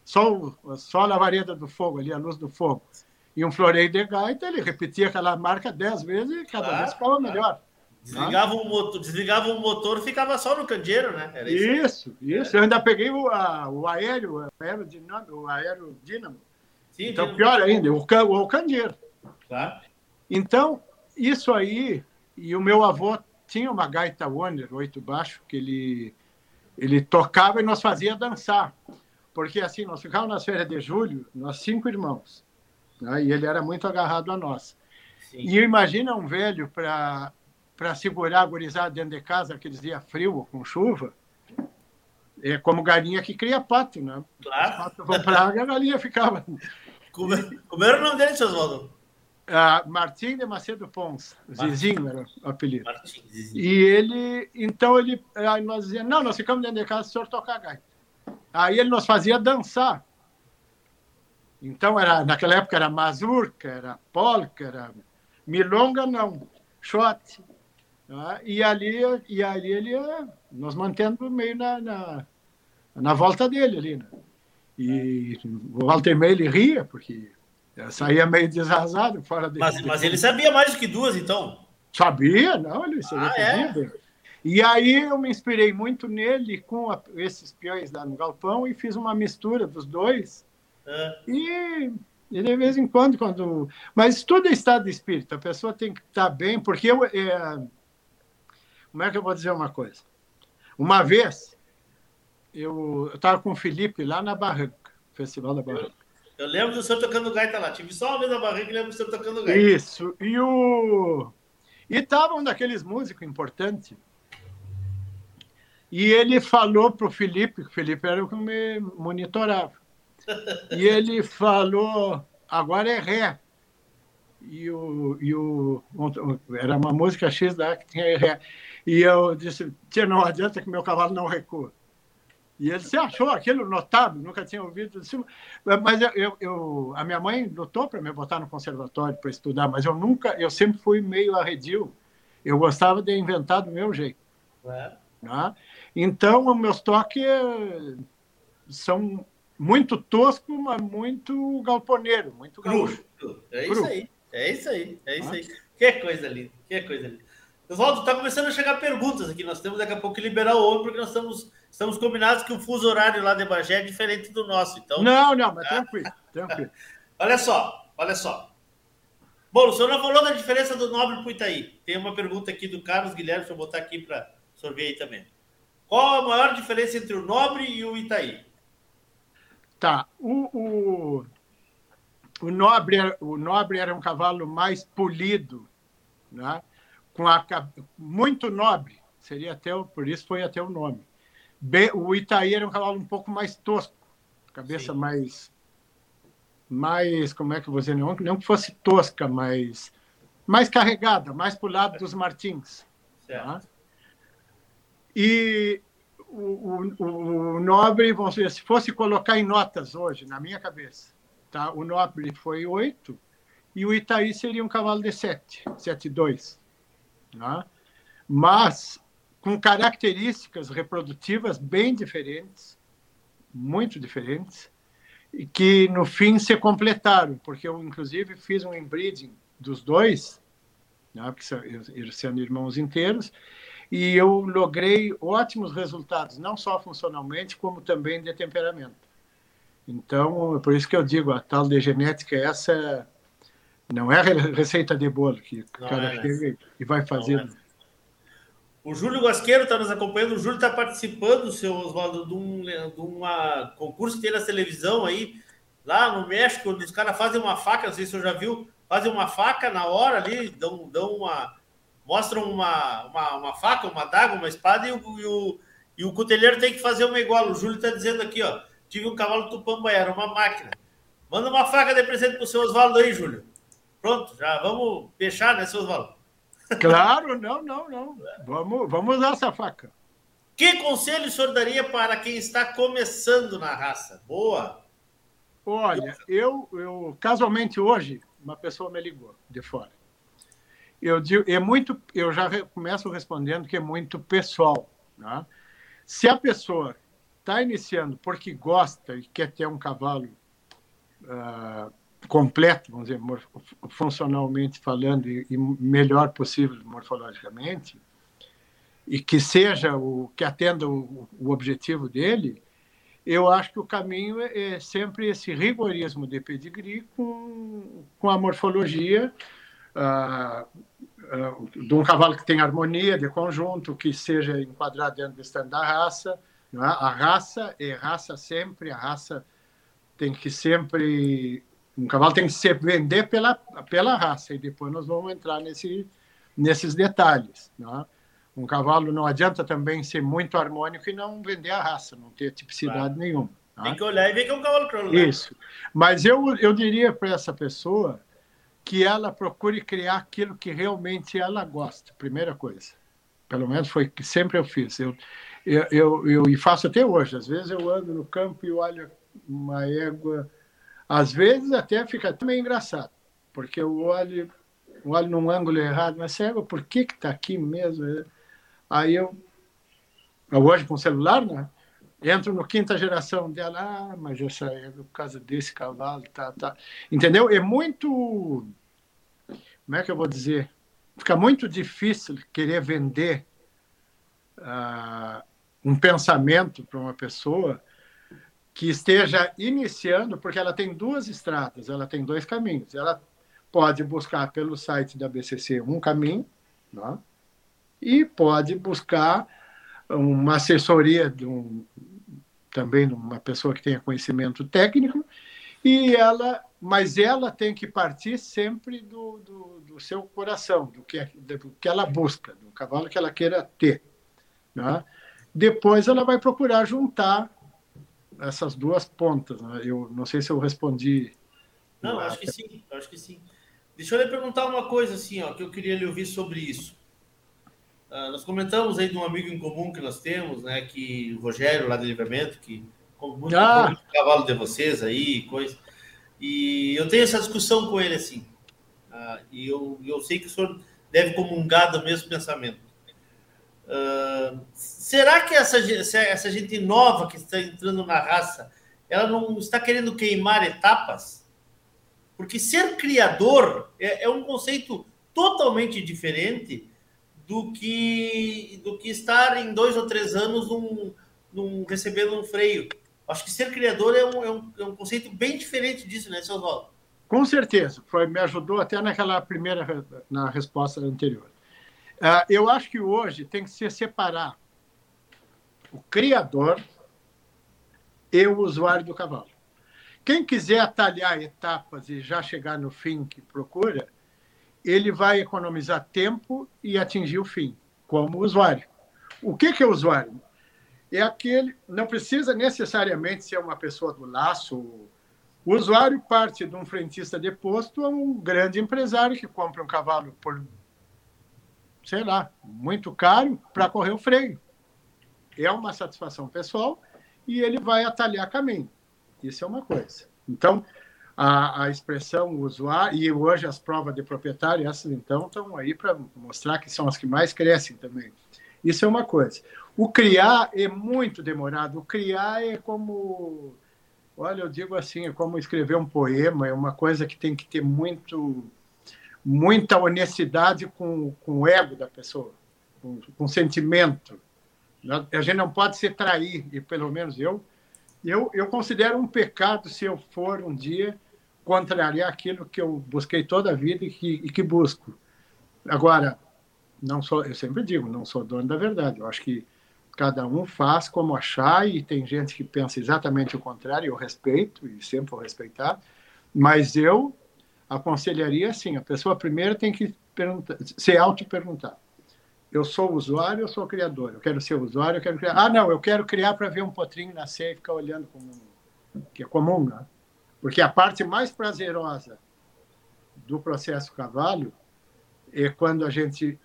Só, só a lavareda do fogo ali, a luz do fogo. E um floreio de gaita, ele repetia aquela marca dez vezes e cada claro, vez ficava melhor. Desligava, o motor, desligava o motor ficava só no candeeiro, né? Era isso, isso. isso. Eu ainda peguei o, a, o aéreo, o aerodinamo, o aerodínamo. Sim, então, dínamo. pior ainda, o, o candeeiro. Claro. Então, isso aí, e o meu avô tinha uma gaita Wonder, oito baixo, que ele, ele tocava e nós fazia dançar. Porque assim, nós ficávamos nas férias de julho, nós cinco irmãos, né? e ele era muito agarrado a nós. Sim. E imagina um velho para segurar a gurizada dentro de casa, aqueles dias frio ou com chuva, é como galinha que cria pato, né? Claro. Os patos vão para água, a galinha ficava Como, como era o nome dele, seu Oswaldo? Uh, Martim de Macedo Pons, Zizinho era o apelido. Martim, E ele, então ele, aí nós dizíamos, não, nós ficamos dentro de casa, o senhor tocar gaita. Aí ele nos fazia dançar. Então, era, naquela época era mazurca, era polka, era milonga, não, shot. Né? E, ali, e ali ele ia nos mantendo meio na, na, na volta dele ali. Né? E o Walter May ele ria, porque saía meio desrasado fora dele. Mas, mas ele sabia mais do que duas, então? Sabia, não, ele sabia ah, é? E aí eu me inspirei muito nele com a, esses peões lá no galpão e fiz uma mistura dos dois. É. E, e, de vez em quando, quando. Mas tudo é estado de espírito, a pessoa tem que estar bem, porque eu. É... Como é que eu vou dizer uma coisa? Uma vez, eu estava com o Felipe lá na Barranca, Festival da Barranca. Eu lembro do senhor tocando gaita lá. Tive só uma vez na barriga e lembro do senhor tocando gaita. Isso. E o. E estava um daqueles músicos importantes. E ele falou para o Felipe, o Felipe era o que me monitorava. E ele falou: agora é ré. E o, e o. Era uma música X da que tinha ré. E eu disse: Tia, não adianta que meu cavalo não recua. E ele se achou aquilo notável, nunca tinha ouvido. Mas eu, eu a minha mãe lutou para me botar no conservatório para estudar, mas eu nunca, eu sempre fui meio arredio. Eu gostava de inventar do meu jeito. É. Né? Então, os meus toques são muito tosco, mas muito galponeiro, muito gaúcho. É isso aí, é isso aí, é isso aí. Que coisa linda, que coisa linda. Oswaldo, está começando a chegar perguntas aqui. Nós temos daqui a pouco que liberar o homem, porque nós estamos, estamos combinados que o fuso horário lá de Bagé é diferente do nosso. Então, não, não, mas tranquilo, tranquilo. olha só, olha só. Bom, o senhor não falou da diferença do Nobre para o Itaí. Tem uma pergunta aqui do Carlos Guilherme, deixa eu botar aqui para sorver aí também. Qual a maior diferença entre o Nobre e o Itaí? Tá, o, o, o, Nobre, o Nobre era um cavalo mais polido, né? com a muito nobre, seria até por isso foi até o nome. o Itaí era um cavalo um pouco mais tosco, cabeça Sim. mais mais como é que dizer não, não que fosse tosca, mas mais carregada, mais para o lado dos Martins. Tá? E o, o, o, nobre, vamos dizer, se fosse colocar em notas hoje, na minha cabeça, tá? o nobre foi oito e o Itaí seria um cavalo de sete, sete dois né? mas com características reprodutivas bem diferentes, muito diferentes, e que no fim se completaram, porque eu inclusive fiz um inbreeding dos dois, né, porque eles sendo irmãos inteiros, e eu logrei ótimos resultados, não só funcionalmente, como também de temperamento. Então, por isso que eu digo, a tal de genética, essa não é receita de bolo que o cara é, chega e vai fazer. É. O Júlio Guasqueiro está nos acompanhando. O Júlio está participando, seu Oswaldo, de, um, de uma concurso que tem na televisão aí, lá no México, onde os caras fazem uma faca, não sei se você já viu, fazem uma faca na hora ali, dão, dão uma. Mostram uma, uma, uma faca, uma daga, uma espada, e o, e o, e o cuteleiro tem que fazer uma igual. O Júlio está dizendo aqui, ó. Tive um cavalo tupambaia, uma máquina. Manda uma faca de presente pro seu Oswaldo aí, Júlio. Pronto, já vamos fechar, né, seus valores? Claro, não, não, não. Vamos, vamos usar essa faca. Que conselho o senhor daria para quem está começando na raça? Boa! Olha, eu, eu casualmente hoje, uma pessoa me ligou de fora. Eu digo, é muito, eu já começo respondendo que é muito pessoal. Né? Se a pessoa está iniciando porque gosta e quer ter um cavalo uh, completo, vamos dizer, funcionalmente falando, e, e melhor possível morfologicamente, e que seja o que atenda o, o, objetivo dele, eu acho que o caminho é, é sempre esse rigorismo de pedigree com, com a morfologia ah, de um cavalo que tem harmonia de conjunto, que seja enquadrado dentro do stand da raça. É? A raça é raça sempre, a raça tem que sempre um cavalo tem que se vender pela, pela raça, e depois nós vamos entrar nesse, nesses detalhes. Né? Um cavalo não adianta também ser muito harmônico e não vender a raça, não ter tipicidade claro. nenhuma. Tem que olhar e ver que é um cavalo. Né? Isso. Mas eu, eu diria para essa pessoa que ela procure criar aquilo que realmente ela gosta, primeira coisa. Pelo menos foi que sempre eu fiz. Eu, eu, eu, eu, e faço até hoje. Às vezes eu ando no campo e olho uma égua. Às vezes até fica até meio engraçado, porque eu olho, olho num ângulo errado, mas essa égua, por que está aqui mesmo? Aí eu, eu hoje com o celular, né? Entro no quinta geração dela, ah, mas essa é por causa desse cavalo, tá, tá. Entendeu? É muito. Como é que eu vou dizer? Fica muito difícil querer vender uh, um pensamento para uma pessoa que esteja iniciando, porque ela tem duas estradas, ela tem dois caminhos. Ela pode buscar pelo site da BCC um caminho, né? e pode buscar uma assessoria de um, também uma pessoa que tenha conhecimento técnico, e ela, mas ela tem que partir sempre do, do, do seu coração, do que, do que ela busca, do cavalo que ela queira ter. Né? Depois ela vai procurar juntar essas duas pontas. Né? Eu não sei se eu respondi. Não, acho que sim, acho que sim. Deixa eu lhe perguntar uma coisa assim, ó, que eu queria lhe ouvir sobre isso. Uh, nós comentamos aí de um amigo em comum que nós temos, né? Que o Rogério, lá do Livramento, que muito ah. cavalo de vocês aí, coisa. E eu tenho essa discussão com ele assim. Uh, e eu, eu sei que o senhor deve comungar do mesmo pensamento. Uh, será que essa, essa gente nova que está entrando na raça, ela não está querendo queimar etapas? Porque ser criador é, é um conceito totalmente diferente do que do que estar em dois ou três anos num, num, recebendo um freio. Acho que ser criador é um, é um, é um conceito bem diferente disso, né, seu Oswaldo? Com certeza, foi, me ajudou até naquela primeira na resposta anterior. Uh, eu acho que hoje tem que se separar o criador e o usuário do cavalo. Quem quiser atalhar etapas e já chegar no fim que procura, ele vai economizar tempo e atingir o fim, como usuário. O que, que é usuário? É aquele, não precisa necessariamente ser uma pessoa do laço. O usuário parte de um frentista de posto a um grande empresário que compra um cavalo por, sei lá, muito caro para correr o freio. É uma satisfação pessoal e ele vai atalhar caminho. Isso é uma coisa. Então, a, a expressão usuário, e hoje as provas de proprietário, essas então estão aí para mostrar que são as que mais crescem também. Isso é uma coisa. O criar é muito demorado. O criar é como. Olha, eu digo assim, é como escrever um poema, é uma coisa que tem que ter muito, muita honestidade com, com o ego da pessoa, com, com o sentimento. A gente não pode se trair, e pelo menos eu, eu, eu considero um pecado se eu for um dia contrariar aquilo que eu busquei toda a vida e que, e que busco. Agora, não sou, eu sempre digo, não sou dono da verdade. Eu acho que cada um faz como achar e tem gente que pensa exatamente o contrário. Eu respeito e sempre vou respeitar, mas eu aconselharia assim: a pessoa primeiro tem que se auto-perguntar. Eu sou usuário, eu sou criador. Eu quero ser usuário, eu quero criar. Ah, não, eu quero criar para ver um potrinho nascer e ficar olhando como que é comum, né? Porque a parte mais prazerosa do processo cavalo é quando a gente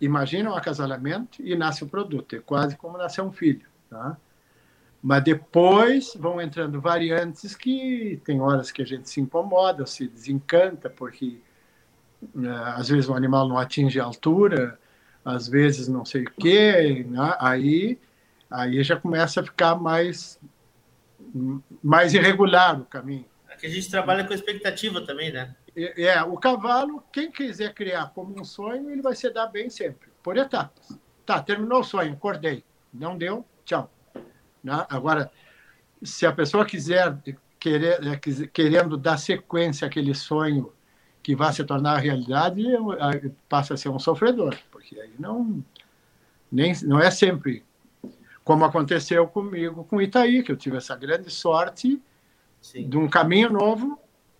imagina um acasalamento e nasce o produto. É quase como nascer um filho. Tá? Mas depois vão entrando variantes que tem horas que a gente se incomoda, se desencanta, porque uh, às vezes o animal não atinge a altura, às vezes não sei o quê. Né? Aí, aí já começa a ficar mais, mais irregular o caminho que a gente trabalha com expectativa também, né? É, é, o cavalo, quem quiser criar como um sonho, ele vai se dar bem sempre, por etapas. Tá, terminou o sonho, acordei. Não deu, tchau. Né? Agora, se a pessoa quiser, querer, é, querendo dar sequência àquele sonho que vai se tornar realidade, passa a ser um sofredor, porque aí não, nem, não é sempre como aconteceu comigo com Itaí, que eu tive essa grande sorte Sim. de um caminho novo,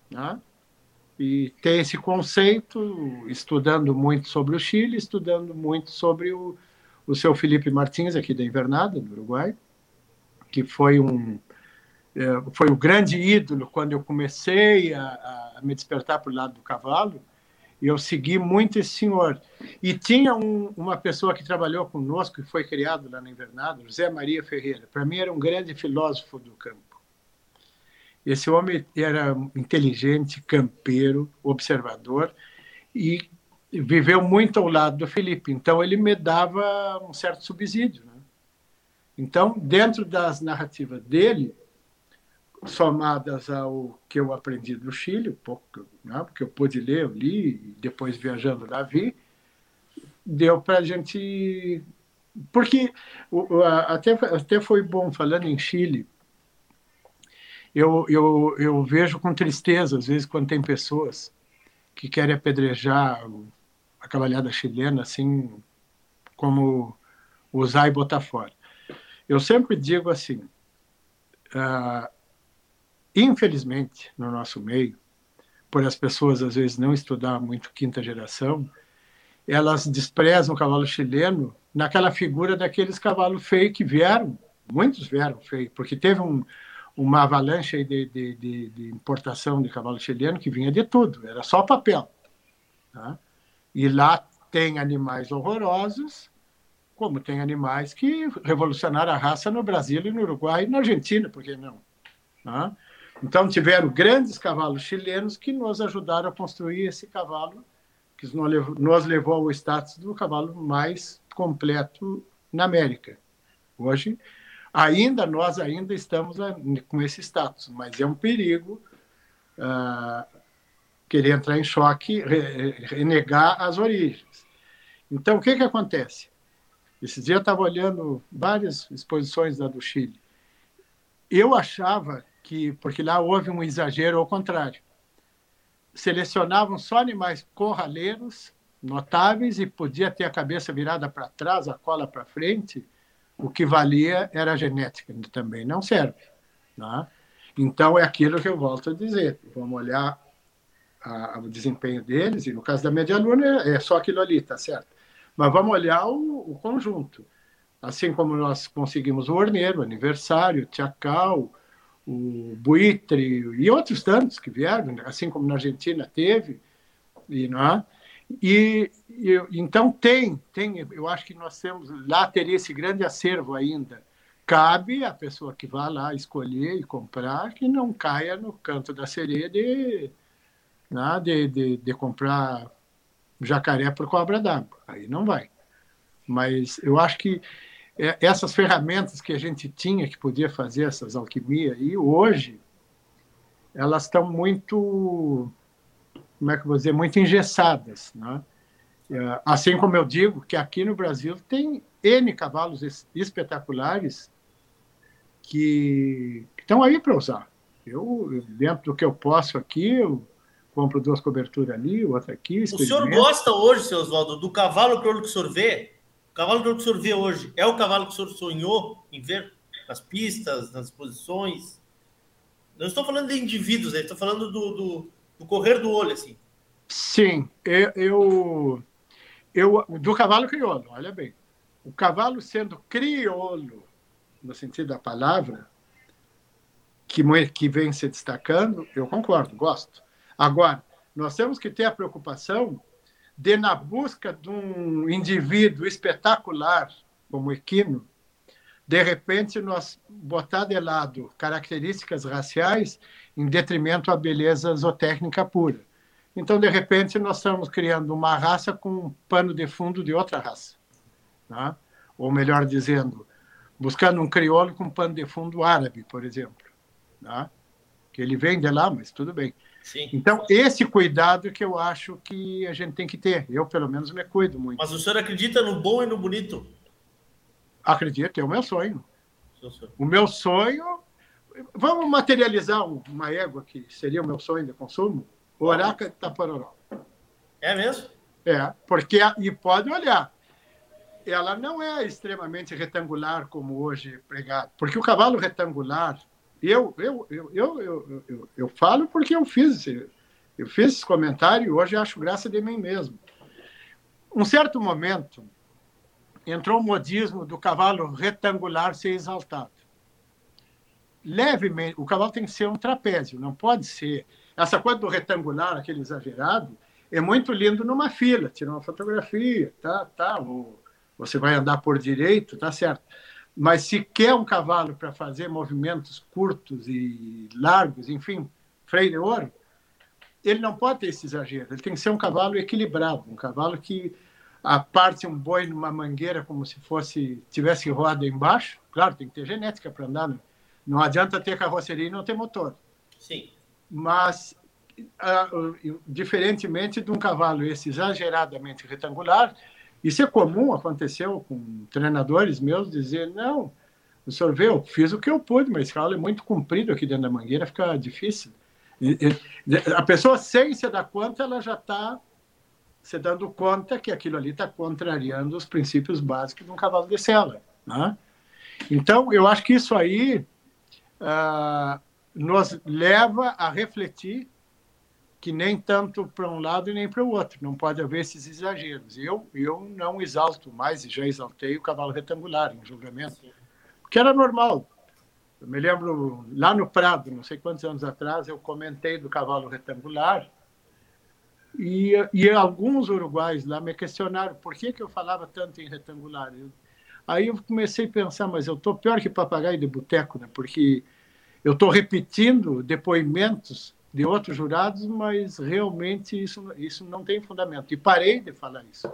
né? e ter esse conceito, estudando muito sobre o Chile, estudando muito sobre o, o seu Felipe Martins, aqui da Invernada, do Uruguai, que foi um, é, foi o grande ídolo quando eu comecei a, a me despertar para o lado do cavalo. E eu segui muito esse senhor. E tinha um, uma pessoa que trabalhou conosco, que foi criado lá na Invernada, José Maria Ferreira. Para mim, era um grande filósofo do campo. Esse homem era inteligente, campeiro, observador e viveu muito ao lado do Felipe. Então, ele me dava um certo subsídio. Né? Então, dentro das narrativas dele, somadas ao que eu aprendi do Chile, um pouco, né, porque eu pude ler, eu li, depois viajando lá vi, deu para a gente. Porque até, até foi bom, falando em Chile, eu, eu, eu vejo com tristeza, às vezes, quando tem pessoas que querem apedrejar a cavalhada chilena, assim, como usar e botar fora. Eu sempre digo assim, uh, Infelizmente, no nosso meio, por as pessoas às vezes não estudar muito quinta geração, elas desprezam o cavalo chileno naquela figura daqueles cavalos feios que vieram, muitos vieram feios, porque teve um, uma avalanche de, de, de, de, importação de cavalo chileno que vinha de tudo, era só papel. Tá? E lá tem animais horrorosos, como tem animais que revolucionaram a raça no Brasil e no Uruguai e na Argentina, por que não? Tá? Então, tiveram grandes cavalos chilenos que nos ajudaram a construir esse cavalo, que nos levou ao status do cavalo mais completo na América. Hoje, ainda nós ainda estamos com esse status, mas é um perigo uh, querer entrar em choque, renegar as origens. Então, o que, que acontece? Esse dia eu estava olhando várias exposições da do Chile. Eu achava que porque lá houve um exagero ao contrário. Selecionavam só animais corraleiros notáveis e podia ter a cabeça virada para trás, a cola para frente. O que valia era a genética, também não serve. Né? Então é aquilo que eu volto a dizer. Vamos olhar a, a, o desempenho deles, e no caso da média luna é, é só aquilo ali, tá certo? Mas vamos olhar o, o conjunto. Assim como nós conseguimos o Orneiro, o Aniversário, o Tchacal, o buitre e outros tantos que vieram, assim como na Argentina teve, e não é? E, e, então tem, tem, eu acho que nós temos lá teria esse grande acervo ainda. Cabe a pessoa que vá lá escolher e comprar que não caia no canto da sereia de, né, de, de, de comprar jacaré por cobra d'água. Aí não vai. Mas eu acho que é, essas ferramentas que a gente tinha que podia fazer essas alquimias e hoje elas estão muito como é que eu vou dizer muito engessadas né? É, assim como eu digo que aqui no Brasil tem n cavalos espetaculares que estão aí para usar eu dentro do que eu posso aqui eu compro duas coberturas ali outra aqui o senhor gosta hoje seu Oswaldo do cavalo para o senhor vê o cavalo que o senhor vê hoje é o cavalo que o senhor sonhou em ver nas pistas, nas posições? Não estou falando de indivíduos, né? estou falando do, do, do, correr do olho, assim. Sim, eu, eu, do cavalo crioulo, olha bem. O cavalo sendo crioulo, no sentido da palavra, que, que vem se destacando, eu concordo, gosto. Agora, nós temos que ter a preocupação de, na busca de um indivíduo espetacular como Equino, de repente nós botar de lado características raciais em detrimento à beleza zootécnica pura. Então, de repente, nós estamos criando uma raça com um pano de fundo de outra raça. Né? Ou melhor dizendo, buscando um crioulo com pano de fundo árabe, por exemplo. Né? Que ele vem de lá, mas tudo bem. Sim. Então, esse cuidado que eu acho que a gente tem que ter. Eu, pelo menos, me cuido muito. Mas o senhor acredita no bom e no bonito? Acredito, é o meu sonho. O meu sonho. Vamos materializar uma égua que seria o meu sonho de consumo? Oraca Taparoró. É mesmo? É, porque. E pode olhar. Ela não é extremamente retangular como hoje pregado. Porque o cavalo retangular eu, eu, eu, eu, eu, eu, eu falo porque eu fiz eu fiz esse comentário e hoje acho graça de mim mesmo. Um certo momento, entrou o modismo do cavalo retangular ser exaltado. levemente. O cavalo tem que ser um trapézio, não pode ser. Essa coisa do retangular, aquele exagerado, é muito lindo numa fila, tirar uma fotografia, tá, tá, ou você vai andar por direito, tá certo. Mas se quer um cavalo para fazer movimentos curtos e largos, enfim, freio de ouro, ele não pode ter esse exagero. Ele tem que ser um cavalo equilibrado, um cavalo que a parte um boi numa mangueira como se fosse tivesse roda embaixo. Claro, tem que ter genética para andar. Né? Não adianta ter carroceria e não ter motor. Sim. Mas uh, diferentemente de um cavalo esse exageradamente retangular, isso é comum, aconteceu com treinadores meus dizer não, o senhor vê, eu fiz o que eu pude, mas esse cavalo é muito comprido aqui dentro da mangueira, fica difícil. A pessoa, sem se dar conta, ela já está se dando conta que aquilo ali está contrariando os princípios básicos de um cavalo de sela. Né? Então, eu acho que isso aí uh, nos leva a refletir que nem tanto para um lado e nem para o outro. Não pode haver esses exageros. Eu, eu não exalto mais, e já exaltei o cavalo retangular em julgamento, porque era normal. Eu me lembro, lá no Prado, não sei quantos anos atrás, eu comentei do cavalo retangular, e, e alguns uruguais lá me questionaram por que, que eu falava tanto em retangular. Eu, aí eu comecei a pensar, mas eu estou pior que papagaio de boteco, né? porque eu estou repetindo depoimentos de outros jurados, mas realmente isso, isso não tem fundamento. E parei de falar isso.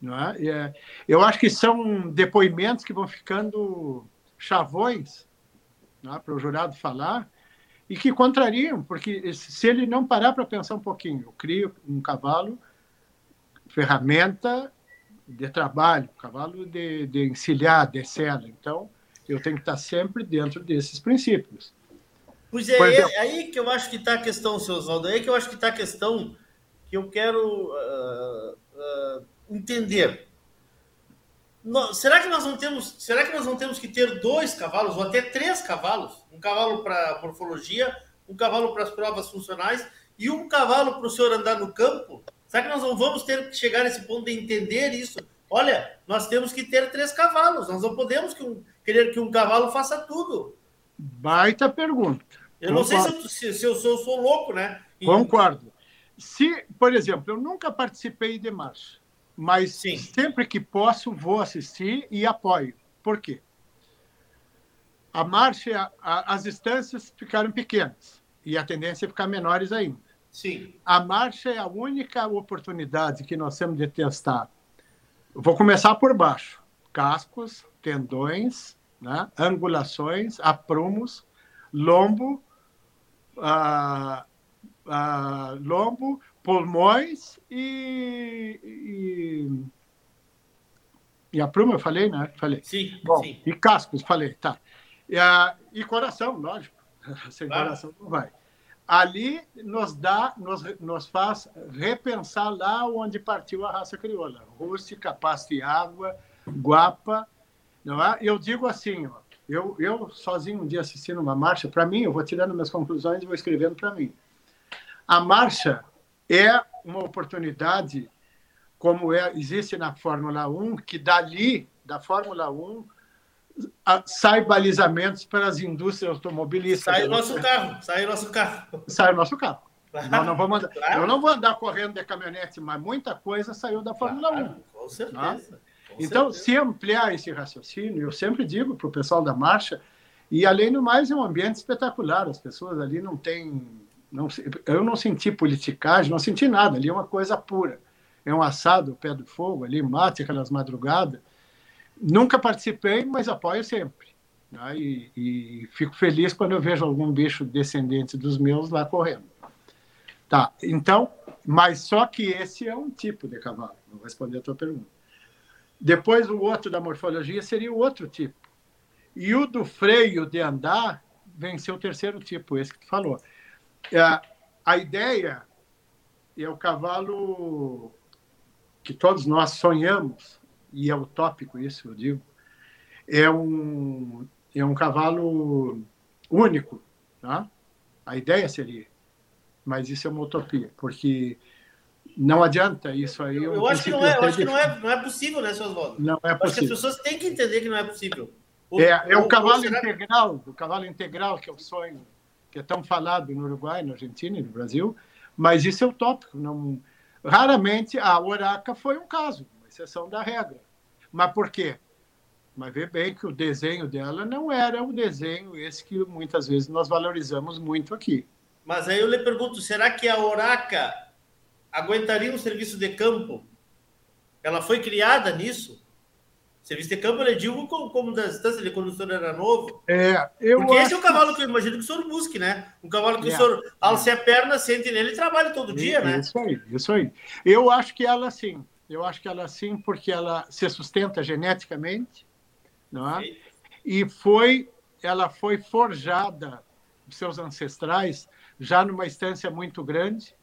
Não é? é eu acho que são depoimentos que vão ficando chavões né, para o jurado falar, e que contrariam, porque se ele não parar para pensar um pouquinho, eu crio um cavalo, ferramenta de trabalho, cavalo de, de encilhar, de sela. Então, eu tenho que estar sempre dentro desses princípios. Pois é, exemplo, é aí que eu acho que está a questão, seu Oswaldo, é aí que eu acho que está a questão que eu quero uh, uh, entender será que nós não temos, será que nós não temos que ter dois cavalos ou até três cavalos? Um cavalo para morfologia, um cavalo para as provas funcionais e um cavalo para o senhor andar no campo? Será que nós não vamos ter que chegar nesse ponto de entender isso? Olha, nós temos que ter três cavalos, nós não podemos que um, querer que um cavalo faça tudo. Baita pergunta. Eu Concordo. não sei se eu, se, eu, sou, sou, louco, né? Concordo. Se, por exemplo, eu nunca participei de marcha mas Sim. sempre que posso vou assistir e apoio. Por quê? A marcha, a, as distâncias ficaram pequenas e a tendência é ficar menores ainda. Sim. A marcha é a única oportunidade que nós temos de testar. Vou começar por baixo: cascos, tendões, né? angulações, aprumos, lombo, ah, ah, lombo, pulmões e, e, e a pluma, eu falei, né? Falei. Sim, Bom, sim. E cascos, falei, tá. E, a, e coração, lógico. Sem claro. coração não vai. Ali nos dá, nos, nos faz repensar lá onde partiu a raça crioula. Rústica, pasta e água, guapa. Não é? Eu digo assim, ó, eu, eu sozinho um dia assistindo uma marcha, para mim, eu vou tirando minhas conclusões e vou escrevendo para mim. A marcha é uma oportunidade, como é, existe na Fórmula 1, que dali, da Fórmula 1, a, sai balizamentos para as indústrias automobilísticas. Sai o nosso carro, sai o nosso carro. Sai o nosso carro. Não vamos andar, claro. Eu não vou andar correndo de caminhonete, mas muita coisa saiu da Fórmula claro, 1. Com certeza. Tá? Com então, certeza. se ampliar esse raciocínio, eu sempre digo para o pessoal da marcha, e além do mais, é um ambiente espetacular, as pessoas ali não têm não, eu não senti politicagem, não senti nada. Ali é uma coisa pura. É um assado, pé do fogo, ali mate aquelas madrugadas. Nunca participei, mas apoio sempre. Né? E, e, fico feliz quando eu vejo algum bicho descendente dos meus lá correndo. Tá, então, mas só que esse é um tipo de cavalo. Vou responder a tua pergunta. Depois, o outro da morfologia seria o outro tipo. E o do freio de andar venceu o terceiro tipo, esse que tu falou. É, a ideia é o cavalo que todos nós sonhamos, e é utópico isso, eu digo, é um, é um cavalo único. Tá? A ideia seria, mas isso é uma utopia, porque não adianta isso aí. Eu, eu acho, que não é, acho que não é, não é possível, né, seu Oswaldo? Não é possível. Acho que as pessoas têm que entender que não é possível. Ou, é, é o cavalo será... integral, o cavalo integral que é o sonho, que é tão falado no Uruguai, na Argentina e no Brasil, mas isso é utópico. Não... Raramente a Oraca foi um caso, uma exceção da regra. Mas por quê? Mas vê bem que o desenho dela não era o desenho esse que muitas vezes nós valorizamos muito aqui. Mas aí eu lhe pergunto, será que a Oraca aguentaria um serviço de campo? Ela foi criada nisso? Serviço de campo, eu digo como, como da distância de quando o senhor era novo. É, eu Porque esse é o cavalo que eu imagino que o senhor busque, né? Um cavalo que é, o senhor alce é. a perna, sente nele e trabalha todo dia, né? Isso aí, isso aí. Eu acho que ela sim. Eu acho que ela sim, porque ela se sustenta geneticamente, não é? E foi, ela foi forjada seus ancestrais já numa estância muito grande,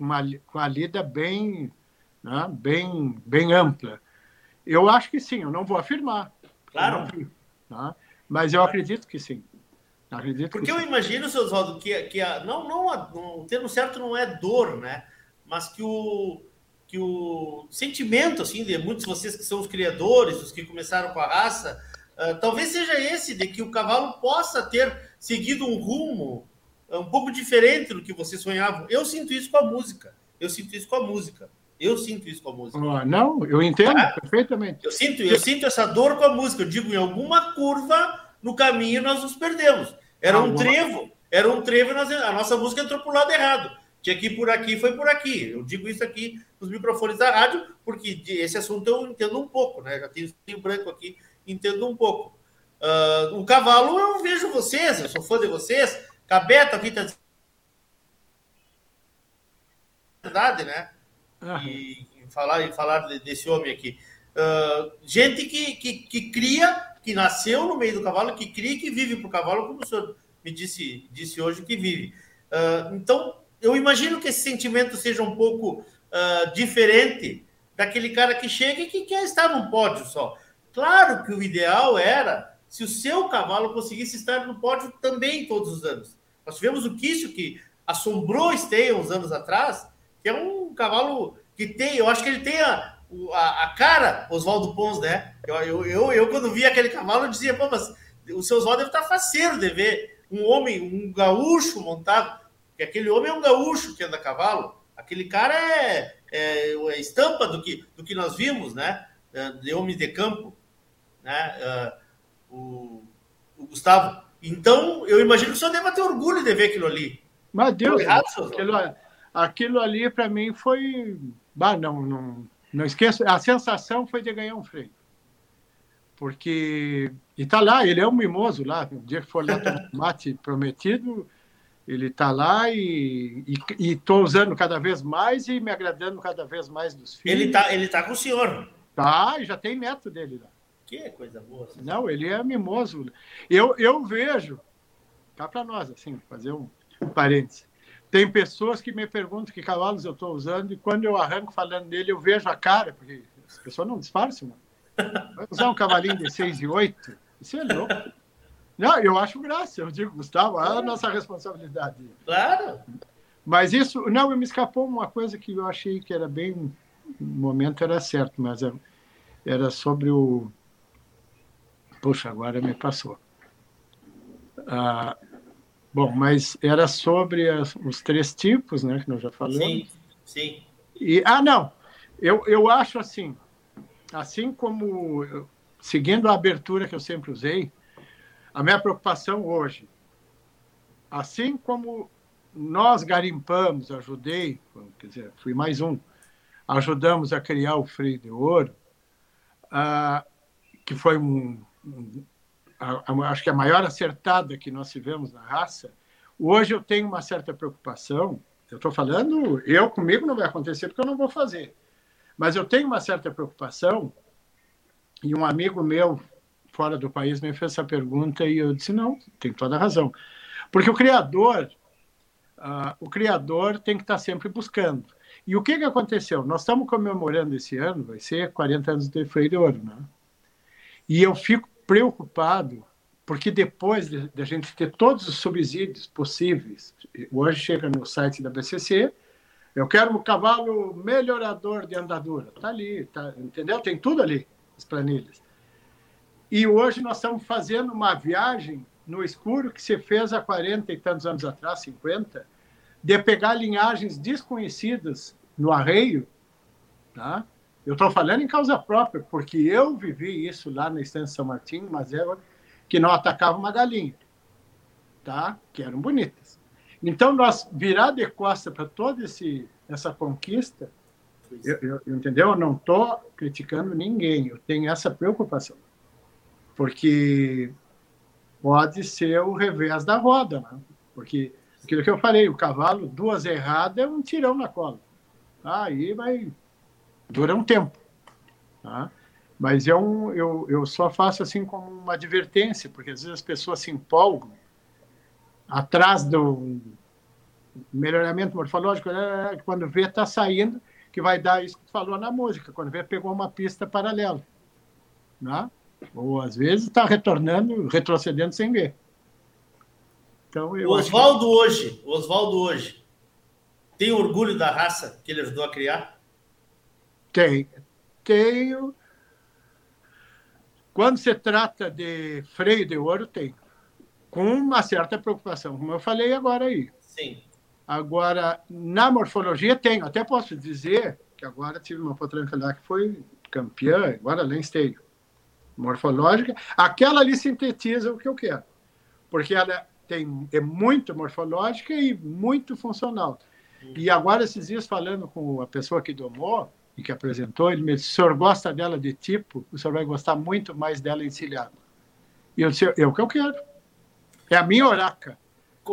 uma, com a lida bem, né, bem, bem ampla. Eu acho que sim, eu não vou afirmar. Claro. Vi, tá? Mas eu acredito que sim. Acredito Porque que eu sim. imagino, seu Oswaldo, que, que a, não, não, a, o termo certo não é dor, né? Mas que o, que o sentimento, assim, de muitos de vocês que são os criadores, os que começaram com a raça, uh, talvez seja esse, de que o cavalo possa ter seguido um rumo uh, um pouco diferente do que vocês sonhavam. Eu sinto isso com a música. Eu sinto isso com a música. Eu sinto isso com a música. Oh, não, eu entendo ah, perfeitamente. Eu sinto, eu sinto essa dor com a música. Eu digo, em alguma curva no caminho nós nos perdemos. Era um trevo, era um trevo e nós, a nossa música entrou para o lado errado. Tinha que ir por aqui, foi por aqui. Eu digo isso aqui nos microfones da rádio, porque esse assunto eu entendo um pouco, né? Já tenho branco aqui, entendo um pouco. Uh, o cavalo, eu vejo vocês, eu sou fã de vocês. Cabeto aqui tá verdade, né? E, falar, e falar desse homem aqui. Uh, gente que, que, que, cria, que nasceu no meio do cavalo, que cria e que vive para o cavalo, como o senhor me disse, disse hoje que vive. Uh, então, eu imagino que esse sentimento seja um pouco uh, diferente daquele cara que chega e que quer estar num pódio só. Claro que o ideal era se o seu cavalo conseguisse estar no pódio também todos os anos. Nós tivemos o Kício, que assombrou Esteia uns anos atrás, é um cavalo que tem, eu acho que ele tem a, a, a cara, Oswaldo Pons, né? Eu, eu, eu, eu, quando vi aquele cavalo, eu dizia, pô, mas o seu Oswaldo deve estar faceiro de ver um homem, um gaúcho montado, porque aquele homem é um gaúcho que anda a cavalo, aquele cara é, é, é estampa do que, do que nós vimos, né? É, de homem de campo, né? Uh, o, o Gustavo. Então, eu imagino que o senhor deva ter orgulho de ver aquilo ali. Mas Deus, errado, aquilo, aquilo ali para mim foi. Bah, não, não, não esqueço. A sensação foi de ganhar um freio. Porque. E tá lá, ele é um mimoso lá. O dia que for lá tomar mate prometido, ele tá lá e estou usando cada vez mais e me agradando cada vez mais dos filhos. Ele tá, ele tá com o senhor. Tá, e já tem neto dele lá. Que coisa boa. Não, ele é mimoso. Eu, eu vejo, cá para nós, assim, fazer um parênteses. Tem pessoas que me perguntam que cavalos eu estou usando e quando eu arranco falando dele, eu vejo a cara, porque as pessoas não disfarçam. Vai usar um cavalinho de 6 e 8? Isso é louco. Não, eu acho graça. Eu digo, Gustavo, é a nossa responsabilidade. Claro. Mas isso, não, me escapou uma coisa que eu achei que era bem. No momento era certo, mas era sobre o. Puxa, agora me passou. Ah, Bom, mas era sobre as, os três tipos, né, que nós já falamos. Sim, sim. E, ah, não, eu, eu acho assim, assim como, seguindo a abertura que eu sempre usei, a minha preocupação hoje, assim como nós garimpamos, ajudei, quer dizer, fui mais um, ajudamos a criar o freio de ouro, ah, que foi um, um a, a, acho que a maior acertada que nós tivemos na raça, hoje eu tenho uma certa preocupação. Eu estou falando, eu comigo não vai acontecer porque eu não vou fazer. Mas eu tenho uma certa preocupação, e um amigo meu fora do país me fez essa pergunta e eu disse: não, tem toda a razão. Porque o criador, uh, o criador tem que estar sempre buscando. E o que, que aconteceu? Nós estamos comemorando esse ano, vai ser 40 anos de Freio de Ouro, né? E eu fico preocupado, porque depois de, de, a gente ter todos os subsídios possíveis, hoje chega no site da BCC, eu quero um cavalo melhorador de andadura. Está ali, tá, entendeu? Tem tudo ali, as planilhas. E hoje nós estamos fazendo uma viagem no escuro que se fez há 40 e tantos anos atrás, 50, de pegar linhagens desconhecidas no arreio. Tá? Eu estou falando em causa própria, porque eu vivi isso lá na Estância São Martinho, mas era que não atacava uma galinha, tá? que eram bonitas. Então, nós virar de costa para toda esse, essa conquista, eu, eu, entendeu? Eu não estou criticando ninguém, eu tenho essa preocupação. Porque pode ser o revés da roda, né? porque aquilo que eu falei, o cavalo, duas erradas é um tirão na cola. Aí vai. Dura um tempo. Tá? Mas eu, eu, eu só faço assim como uma advertência, porque às vezes as pessoas se empolgam atrás do melhoramento morfológico, é, quando vê, está saindo, que vai dar isso que tu falou na música, quando vê, pegou uma pista paralela. Né? Ou às vezes está retornando, retrocedendo sem ver. Então, o Oswaldo que... hoje, Oswaldo hoje, tem orgulho da raça que ele ajudou a criar? Tem. Tenho. Quando se trata de freio de ouro, tem. Com uma certa preocupação, como eu falei agora aí. Sim. Agora, na morfologia, tenho. Até posso dizer que agora tive uma potranca lá que foi campeã, agora lá em esteio morfológica, aquela ali sintetiza o que eu quero, porque ela tem, é muito morfológica e muito funcional. E agora, esses dias, falando com a pessoa que domou e que apresentou, ele me disse: o senhor gosta dela de tipo, o senhor vai gostar muito mais dela encilhada. E eu disse: é o que eu quero. É a minha oraca.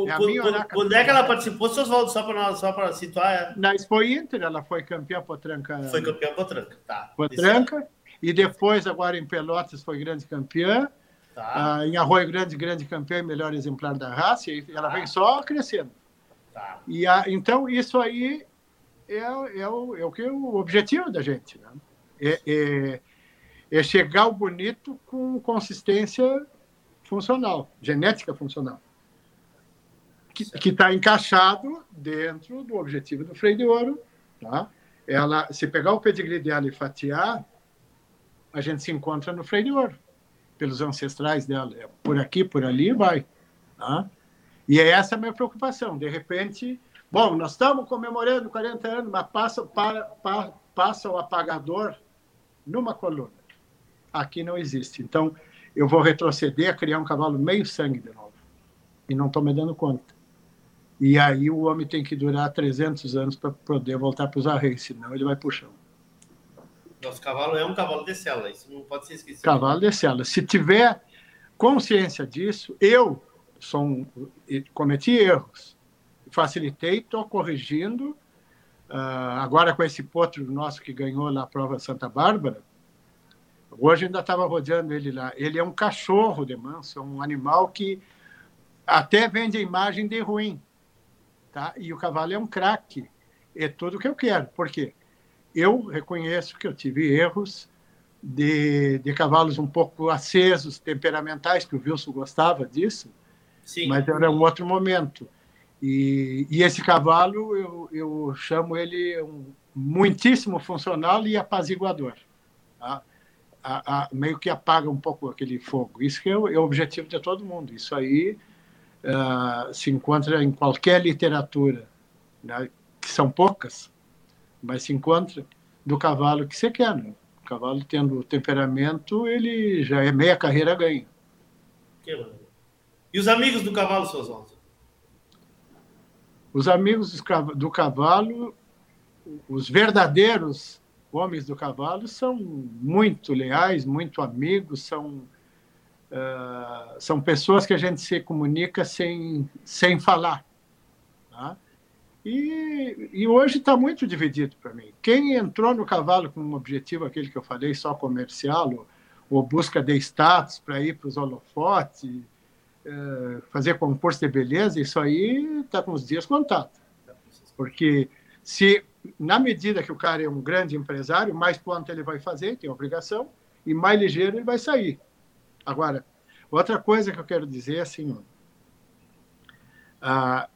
É a minha oraca. Quando é que ela participou, seus Oswaldo, só para só situar? É... Na Expo Inter, ela foi campeã potranca. Foi campeã potranca, tá. Potranca. E depois, agora em Pelotas, foi grande campeã. Tá. Ah, em Arroio Grande, grande campeã, melhor exemplar da raça. E ela tá. vem só crescendo. Tá. E a, então, isso aí é, é, o, é o que é o objetivo da gente. Né? É, é, é chegar ao bonito com consistência funcional, genética funcional. Que está encaixado dentro do objetivo do freio de ouro. Tá? Ela, se pegar o pedigree dela e fatiar, a gente se encontra no freio de ouro, pelos ancestrais dela. É por aqui, por ali, vai. Tá? E é essa a minha preocupação. De repente, bom, nós estamos comemorando 40 anos, mas passa, para, para, passa o apagador numa coluna. Aqui não existe. Então, eu vou retroceder a criar um cavalo meio sangue de novo. E não estou me dando conta. E aí o homem tem que durar 300 anos para poder voltar para os arreios, senão ele vai puxando. Nosso cavalo é um cavalo de cela, isso não pode ser esquecido. Cavalo de cela. Se tiver consciência disso, eu sou um, cometi erros, facilitei, estou corrigindo. Uh, agora com esse potro nosso que ganhou lá a prova Santa Bárbara, hoje ainda estava rodeando ele lá. Ele é um cachorro de manso, é um animal que até vende a imagem de ruim. Tá? E o cavalo é um craque. É tudo o que eu quero. Por quê? eu reconheço que eu tive erros de, de cavalos um pouco acesos, temperamentais, que o Wilson gostava disso, Sim. mas era um outro momento. E, e esse cavalo, eu, eu chamo ele um muitíssimo funcional e apaziguador. Tá? A, a, meio que apaga um pouco aquele fogo. Isso que é o, é o objetivo de todo mundo. Isso aí uh, se encontra em qualquer literatura, né? que são poucas, mas se encontra do cavalo que você quer. Né? O cavalo tendo temperamento, ele já é meia carreira ganha. E os amigos do cavalo, seus? Os amigos do cavalo, os verdadeiros homens do cavalo, são muito leais, muito amigos, são, uh, são pessoas que a gente se comunica sem, sem falar. Tá? E, e hoje está muito dividido para mim. Quem entrou no cavalo com um objetivo, aquele que eu falei, só comercial, ou, ou busca de status para ir para os holofotes, fazer concurso de beleza, isso aí está com os dias contados. Porque se, na medida que o cara é um grande empresário, mais ponto ele vai fazer, tem obrigação, e mais ligeiro ele vai sair. Agora, outra coisa que eu quero dizer é assim, ah,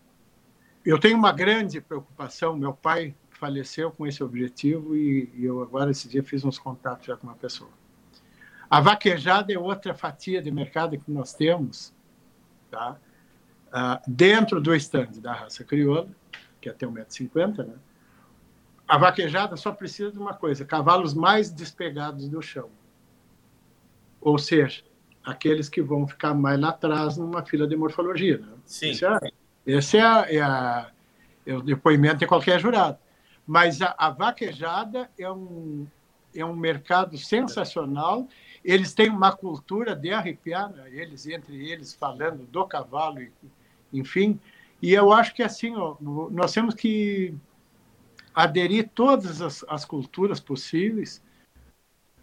eu tenho uma grande preocupação. Meu pai faleceu com esse objetivo e, e eu agora esse dia fiz uns contatos já com uma pessoa. A vaquejada é outra fatia de mercado que nós temos, tá? Ah, dentro do estande da raça crioula, que é até 1,50m, né? A vaquejada só precisa de uma coisa: cavalos mais despegados do chão. Ou seja, aqueles que vão ficar mais lá atrás numa fila de morfologia. Né? Sim. Esse, é, esse é, a, é, a, é, o depoimento de qualquer jurado. Mas a, a vaquejada é um, é um mercado sensacional. Eles têm uma cultura de arrepiar, né? eles entre eles falando do cavalo, enfim. E eu acho que assim, ó, nós temos que aderir todas as, as culturas possíveis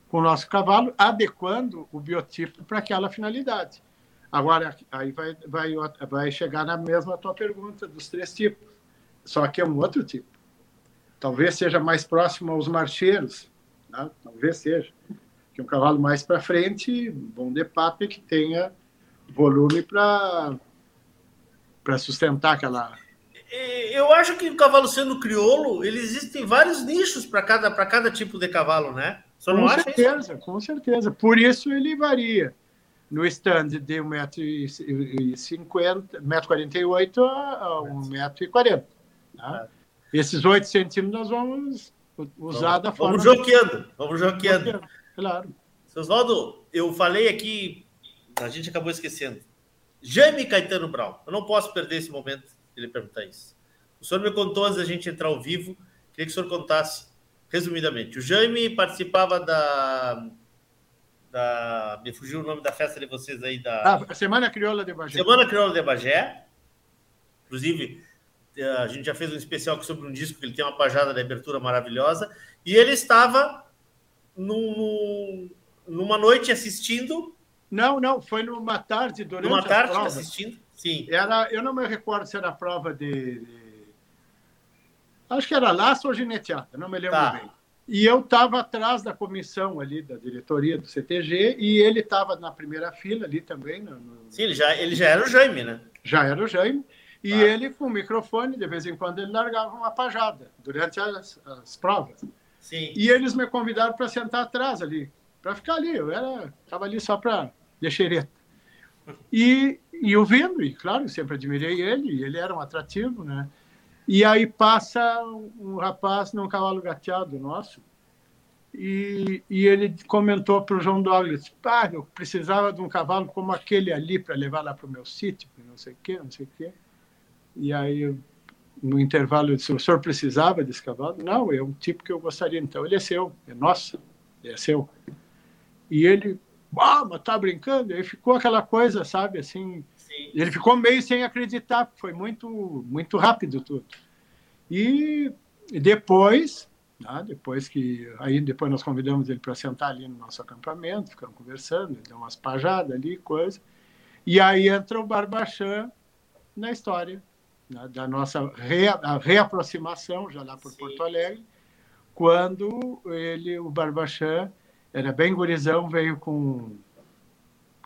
com o nosso cavalo, adequando o biotipo para aquela finalidade. Agora, aí vai, vai, vai chegar na mesma tua pergunta dos três tipos, só que é um outro tipo. Talvez seja mais próximo aos marcheiros, né? talvez seja. Que um cavalo mais para frente, bom de papo, que tenha volume para sustentar aquela, eu acho que o cavalo sendo crioulo, ele existem vários nichos para cada, cada tipo de cavalo, né? Só com certeza, com certeza. Por isso ele varia. No stand de 1,50m, 1,48m a 1,40m. Tá? Esses 8 centímetros nós vamos usar vamos, da forma. Vamos joqueando, vamos joqueando. Claro. Seu Oswaldo, eu falei aqui, a gente acabou esquecendo. Jaime Caetano Brown. Eu não posso perder esse momento de ele perguntar isso. O senhor me contou antes da gente entrar ao vivo, queria que o senhor contasse resumidamente. O Jaime participava da. da me fugiu o nome da festa de vocês aí da. Ah, Semana Crioula de Bagé. Semana Crioula de Bagé. Inclusive, eh, a gente já fez um especial sobre um disco que ele tem uma pajada de abertura maravilhosa. E ele estava num, numa noite assistindo. Não, não, foi numa tarde durante Numa tarde assistindo, sim. Era, eu não me recordo se era a prova de, de acho que era laço ou gineteada, não me lembro tá. bem. E eu estava atrás da comissão ali, da diretoria do CTG, e ele estava na primeira fila ali também. No, no... Sim, ele já, ele já era o Jaime, né? Já era o Jaime. E tá. ele, com o microfone, de vez em quando, ele largava uma pajada durante as, as provas. Sim. E eles me convidaram para sentar atrás ali, para ficar ali. Eu era, estava ali só para deixereta. E, e ouvindo, e claro, sempre admirei ele, ele era um atrativo, né? E aí passa um rapaz num cavalo gateado nosso, e, e ele comentou para o João Douglas: ah, eu precisava de um cavalo como aquele ali para levar lá para o meu sítio, não sei o quê, não sei o quê. E aí, no intervalo, disse: o senhor precisava desse cavalo? Não, é um tipo que eu gostaria. Então, ele é seu, é nosso, é seu. E ele, ah, mas tá brincando? Aí ficou aquela coisa, sabe, assim, ele ficou meio sem acreditar, foi muito, muito rápido tudo. E depois, né, depois que aí depois nós convidamos ele para sentar ali no nosso acampamento, ficamos conversando, ele deu umas pajadas ali, coisa. E aí entra o Barbachan na história né, da nossa rea, reaproximação já lá por Sim. Porto Alegre, quando ele, o Barbachan, era bem gurizão, veio com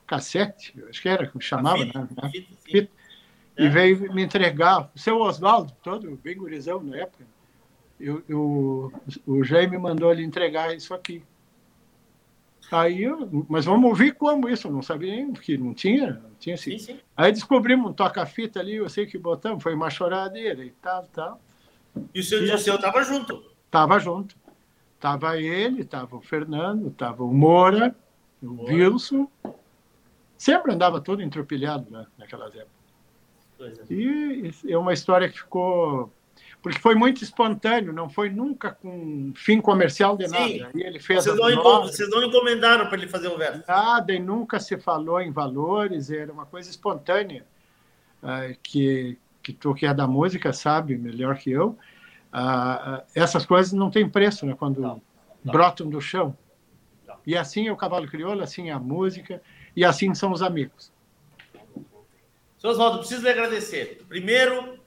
cassete, acho que era, como chamava, fita, né? Fita, fita. É. E veio me entregar. O seu Oswaldo, todo bem gurizão na época, eu, eu, o Jaime mandou ele entregar isso aqui. Aí eu, mas vamos ouvir como isso, eu não sabia nem, porque não tinha, não tinha assim. Sim, sim. Aí descobrimos um toca-fita ali, eu sei que botamos, foi uma choradeira e tal, tal. E o seu e, seu estava junto? Estava junto. Estava ele, estava o Fernando, estava o Moura, o Moura. Wilson, Sempre andava todo entropilhado né, naquelas épocas. É. E é uma história que ficou. Porque foi muito espontâneo, não foi nunca com fim comercial de Sim. nada. E ele fez vocês, não vocês não encomendaram para ele fazer o verso? Nada, e nunca se falou em valores, era uma coisa espontânea. Uh, que, que tu que é da música sabe melhor que eu. Uh, essas coisas não têm preço né, quando não, não. brotam do chão. Não. E assim é o cavalo crioulo, assim é a música. E assim são os amigos. Seu Oswaldo, preciso lhe agradecer. Primeiro,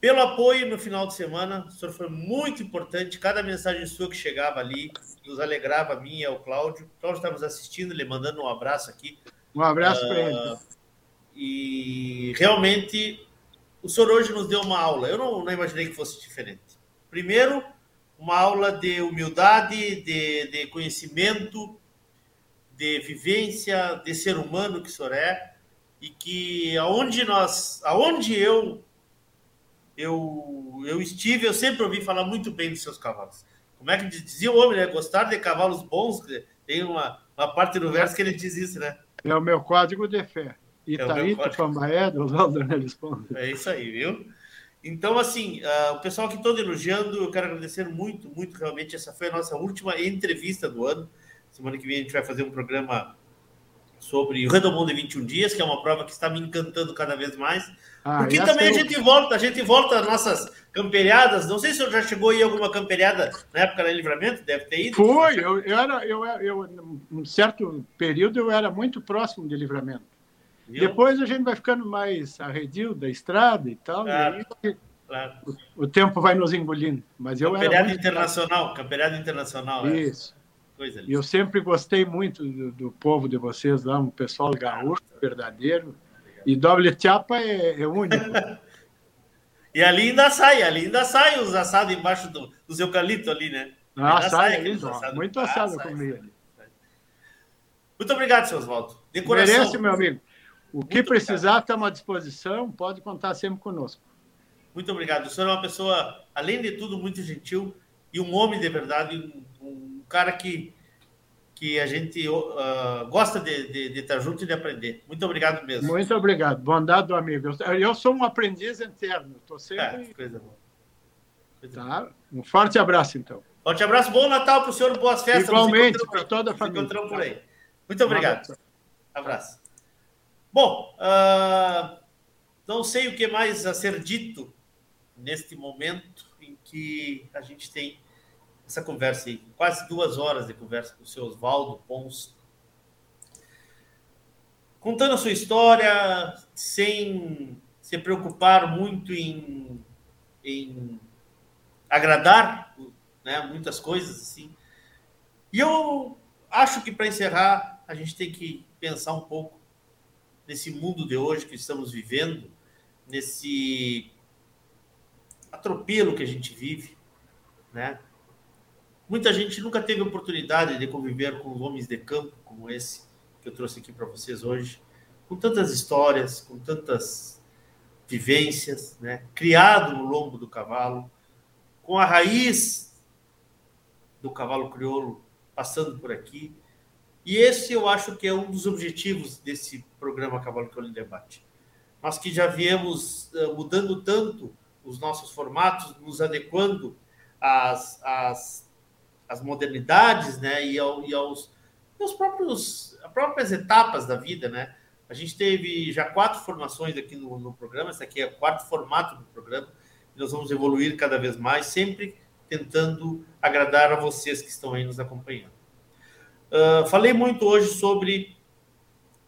pelo apoio no final de semana. O senhor foi muito importante. Cada mensagem sua que chegava ali nos alegrava a mim e ao Cláudio. O Cláudio está nos assistindo, lhe mandando um abraço aqui. Um abraço uh, para ele. Ah, e realmente, o senhor hoje nos deu uma aula. Eu não, não imaginei que fosse diferente. Primeiro, uma aula de humildade, de, de conhecimento, de vivência, de ser humano que o senhor é, e que aonde nós, aonde eu eu, eu estive, eu sempre ouvi falar muito bem dos seus cavalos. Como é que dizia o homem, né? Gostar de cavalos bons, tem uma, uma parte do verso que ele diz isso, né? É o meu código de fé. Itaí, é Tupambaé, do Responde. É isso aí, viu? Então, assim, uh, o pessoal que todo elogiando, eu quero agradecer muito, muito realmente. Essa foi a nossa última entrevista do ano. Semana que vem a gente vai fazer um programa sobre o Redomão de 21 dias, que é uma prova que está me encantando cada vez mais. Ah, porque também a gente volta, a gente volta às nossas camperiadas. Não sei se senhor já chegou aí alguma camperiada na época da livramento, deve ter ido. Foi, eu, eu era, eu, eu, um certo período eu era muito próximo de livramento. Viu? Depois a gente vai ficando mais arredio da estrada e tal. Claro, e aí, claro. o, o, tempo vai nos engolindo. Mas eu Camperiada internacional, camperiada internacional. É. Isso. Coisa e eu sempre gostei muito do, do, povo de vocês lá, um pessoal gaúcho, verdadeiro. E doble chapa é, é único. e ali ainda sai, ali ainda sai os assados embaixo do, dos eucaliptos ali, né? Ah, sai, sai assado. muito assado ah, comigo ali. Muito obrigado, seu Oswaldo. Merece, meu amigo. O que Muito precisar, estamos à disposição, pode contar sempre conosco. Muito obrigado. O senhor é uma pessoa, além de tudo, muito gentil e um homem de verdade, um, um cara que, que a gente uh, gosta de, de, de, estar junto e de aprender. Muito obrigado mesmo. Muito obrigado. Bondade do amigo. Eu sou um aprendiz interno. Estou sempre. É, coisa boa. Coisa tá? Boa. Um forte abraço, então. Forte abraço. Bom Natal para o senhor. Boas festas. Igualmente, para toda a família. Nos encontramos por aí. Muito obrigado. Abraço. Bom, uh, não sei o que mais a ser dito neste momento em que a gente tem essa conversa aí, quase duas horas de conversa com o seu Oswaldo Pons, contando a sua história, sem se preocupar muito em, em agradar né, muitas coisas assim. E eu acho que para encerrar a gente tem que pensar um pouco nesse mundo de hoje que estamos vivendo, nesse atropelo que a gente vive, né? Muita gente nunca teve oportunidade de conviver com homens de campo como esse que eu trouxe aqui para vocês hoje, com tantas histórias, com tantas vivências, né? Criado no lombo do cavalo, com a raiz do cavalo crioulo passando por aqui, e esse eu acho que é um dos objetivos desse programa Cavalo Crioulo em Debate. Nós que já viemos uh, mudando tanto os nossos formatos, nos adequando às, às, às modernidades né, e, ao, e aos, aos próprios, as próprias etapas da vida. Né? A gente teve já quatro formações aqui no, no programa, esse aqui é o quarto formato do programa, nós vamos evoluir cada vez mais, sempre tentando agradar a vocês que estão aí nos acompanhando. Uh, falei muito hoje sobre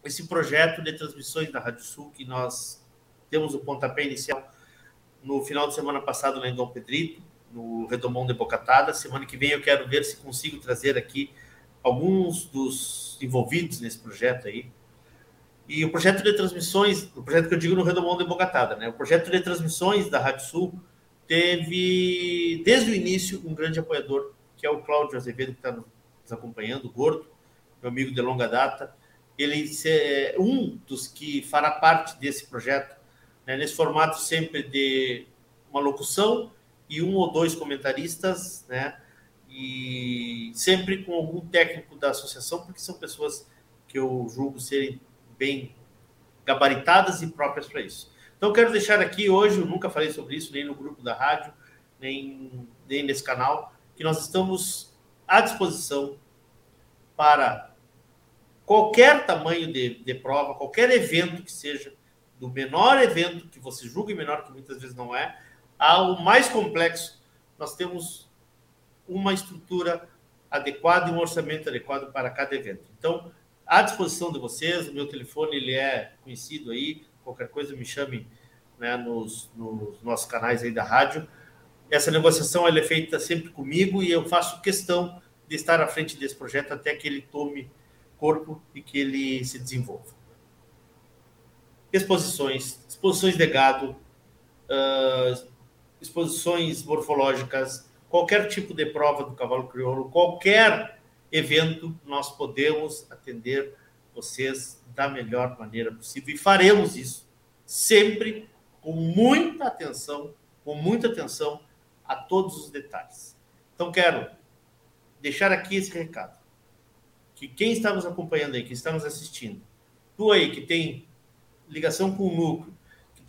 esse projeto de transmissões da Rádio Sul, que nós temos o pontapé inicial no final de semana passado lá em Dom Pedrito, no Redomão de Bocatada. Semana que vem eu quero ver se consigo trazer aqui alguns dos envolvidos nesse projeto aí. E o projeto de transmissões, o projeto que eu digo no Redomão de Bocatada, né? O projeto de transmissões da Rádio Sul teve, desde o início, um grande apoiador, que é o Cláudio Azevedo, que está no nos acompanhando, o Gordo, meu amigo de longa data. Ele é um dos que fará parte desse projeto, né, nesse formato sempre de uma locução e um ou dois comentaristas, né? E sempre com algum técnico da associação, porque são pessoas que eu julgo serem bem gabaritadas e próprias para isso. Então, quero deixar aqui hoje, eu nunca falei sobre isso, nem no grupo da rádio, nem, nem nesse canal, que nós estamos à disposição para qualquer tamanho de, de prova, qualquer evento que seja, do menor evento que você julgue menor, que muitas vezes não é, ao mais complexo, nós temos uma estrutura adequada e um orçamento adequado para cada evento. Então, à disposição de vocês, o meu telefone ele é conhecido aí, qualquer coisa me chame né, nos, nos nossos canais aí da rádio, essa negociação ela é feita sempre comigo e eu faço questão de estar à frente desse projeto até que ele tome corpo e que ele se desenvolva. Exposições, exposições de gado, uh, exposições morfológicas, qualquer tipo de prova do cavalo crioulo, qualquer evento nós podemos atender vocês da melhor maneira possível e faremos isso sempre com muita atenção, com muita atenção a todos os detalhes. Então quero deixar aqui esse recado que quem está nos acompanhando aí, que está nos assistindo, tu aí que tem ligação com o núcleo,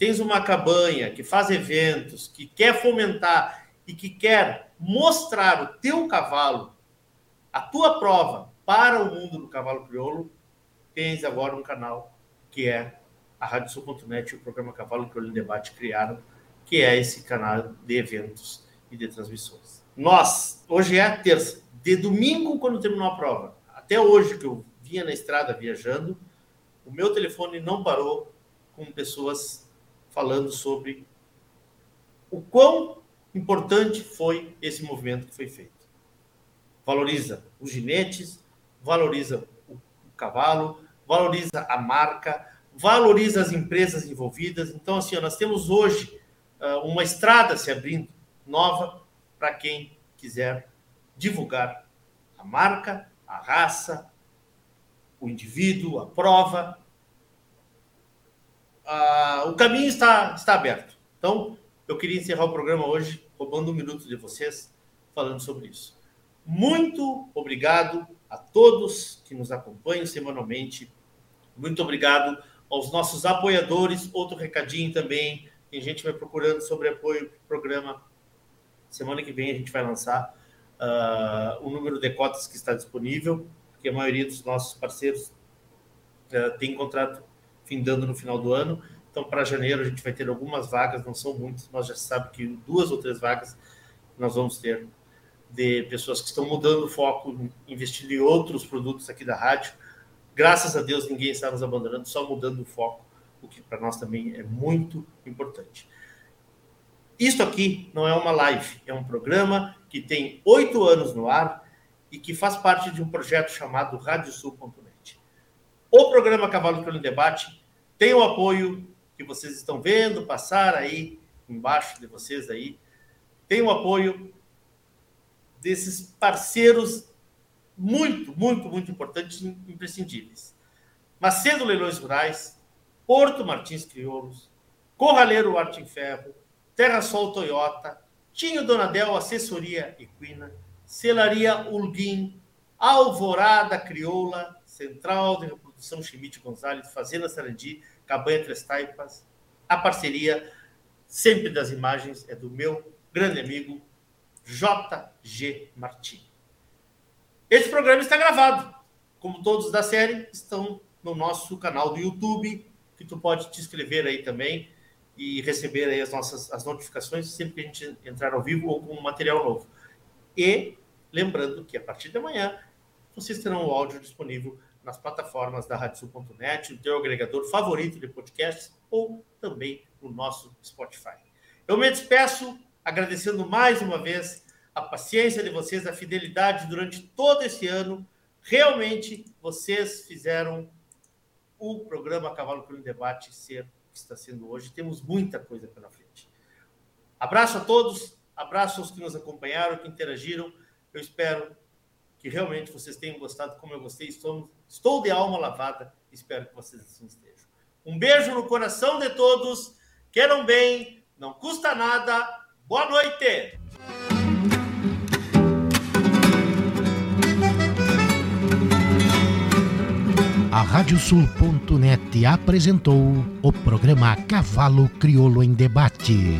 tens uma cabanha, que faz eventos, que quer fomentar e que quer mostrar o teu cavalo, a tua prova para o mundo do cavalo crioulo, tens agora um canal que é a RádioSul.net e o programa Cavalo Crioulo em Debate criaram, que é esse canal de eventos e de transmissões. Nós, hoje é terça, de domingo, quando terminou a prova, até hoje que eu vinha na estrada viajando, o meu telefone não parou com pessoas falando sobre o quão importante foi esse movimento que foi feito. Valoriza os ginetes, valoriza o cavalo, valoriza a marca, valoriza as empresas envolvidas. Então, assim, nós temos hoje uma estrada se abrindo nova para quem quiser divulgar a marca a raça, o indivíduo, a prova. Ah, o caminho está, está aberto. Então, eu queria encerrar o programa hoje roubando um minuto de vocês falando sobre isso. Muito obrigado a todos que nos acompanham semanalmente. Muito obrigado aos nossos apoiadores. Outro recadinho também. Tem gente vai procurando sobre apoio ao programa. Semana que vem a gente vai lançar uh, o número de cotas que está disponível, porque a maioria dos nossos parceiros uh, tem contrato findando no final do ano. Então, para janeiro, a gente vai ter algumas vagas, não são muitas, nós já sabemos que duas ou três vagas nós vamos ter de pessoas que estão mudando o foco, investindo em outros produtos aqui da rádio. Graças a Deus, ninguém está nos abandonando, só mudando o foco, o que para nós também é muito importante. Isto aqui não é uma live, é um programa que tem oito anos no ar e que faz parte de um projeto chamado Radiosul.net. O programa Cavalo pelo Debate tem o apoio que vocês estão vendo passar aí embaixo de vocês aí, tem o apoio desses parceiros muito, muito, muito importantes, imprescindíveis. Macedo Leilões Rurais, Porto Martins Crioulos, Corraleiro Arte em Ferro, Terra Sol Toyota, Tinho Donadel Assessoria Equina, Celaria Ulguim, Alvorada Crioula, Central de Reprodução Chimite Gonzalez, Fazenda Sarandi, Cabanha Três Taipas. A parceria sempre das imagens é do meu grande amigo JG Martins. Esse programa está gravado, como todos da série, estão no nosso canal do YouTube, que tu pode te inscrever aí também e receber aí as nossas as notificações sempre que a gente entrar ao vivo ou com um material novo. E lembrando que a partir de amanhã vocês terão o áudio disponível nas plataformas da Radiosul.net, o teu agregador favorito de podcasts ou também no nosso Spotify. Eu me despeço agradecendo mais uma vez a paciência de vocês, a fidelidade durante todo esse ano. Realmente vocês fizeram o programa Cavalo pelo Debate ser que está sendo hoje. Temos muita coisa pela frente. Abraço a todos, abraço aos que nos acompanharam, que interagiram. Eu espero que realmente vocês tenham gostado como eu gostei. Estou, estou de alma lavada. Espero que vocês assim estejam. Um beijo no coração de todos. Queiram bem, não custa nada. Boa noite! A Radiosul.net apresentou o programa Cavalo Crioulo em Debate.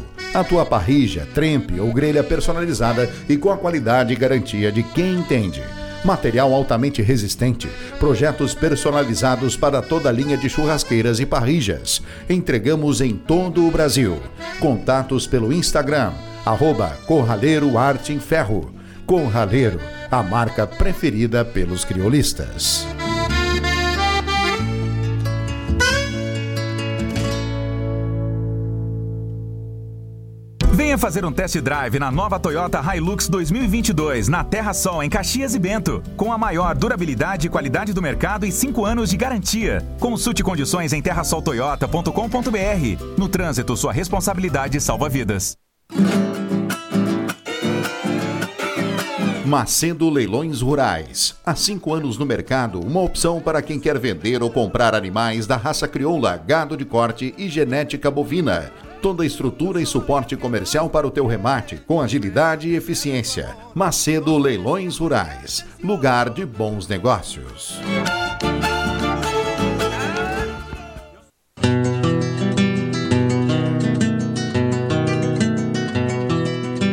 A tua parrija, trempe ou grelha personalizada e com a qualidade e garantia de quem entende. Material altamente resistente, projetos personalizados para toda a linha de churrasqueiras e parrijas. Entregamos em todo o Brasil. Contatos pelo Instagram, arroba Corraleiro Arte em Ferro. Corraleiro, a marca preferida pelos criolistas. Venha fazer um test drive na nova Toyota Hilux 2022 na Terra Sol, em Caxias e Bento. Com a maior durabilidade e qualidade do mercado e 5 anos de garantia. Consulte condições em terrasoltoyota.com.br. No trânsito, sua responsabilidade salva vidas. Macedo Leilões Rurais. Há cinco anos no mercado, uma opção para quem quer vender ou comprar animais da raça crioula, gado de corte e genética bovina. Toda a estrutura e suporte comercial para o teu remate, com agilidade e eficiência. Macedo Leilões Rurais. Lugar de bons negócios.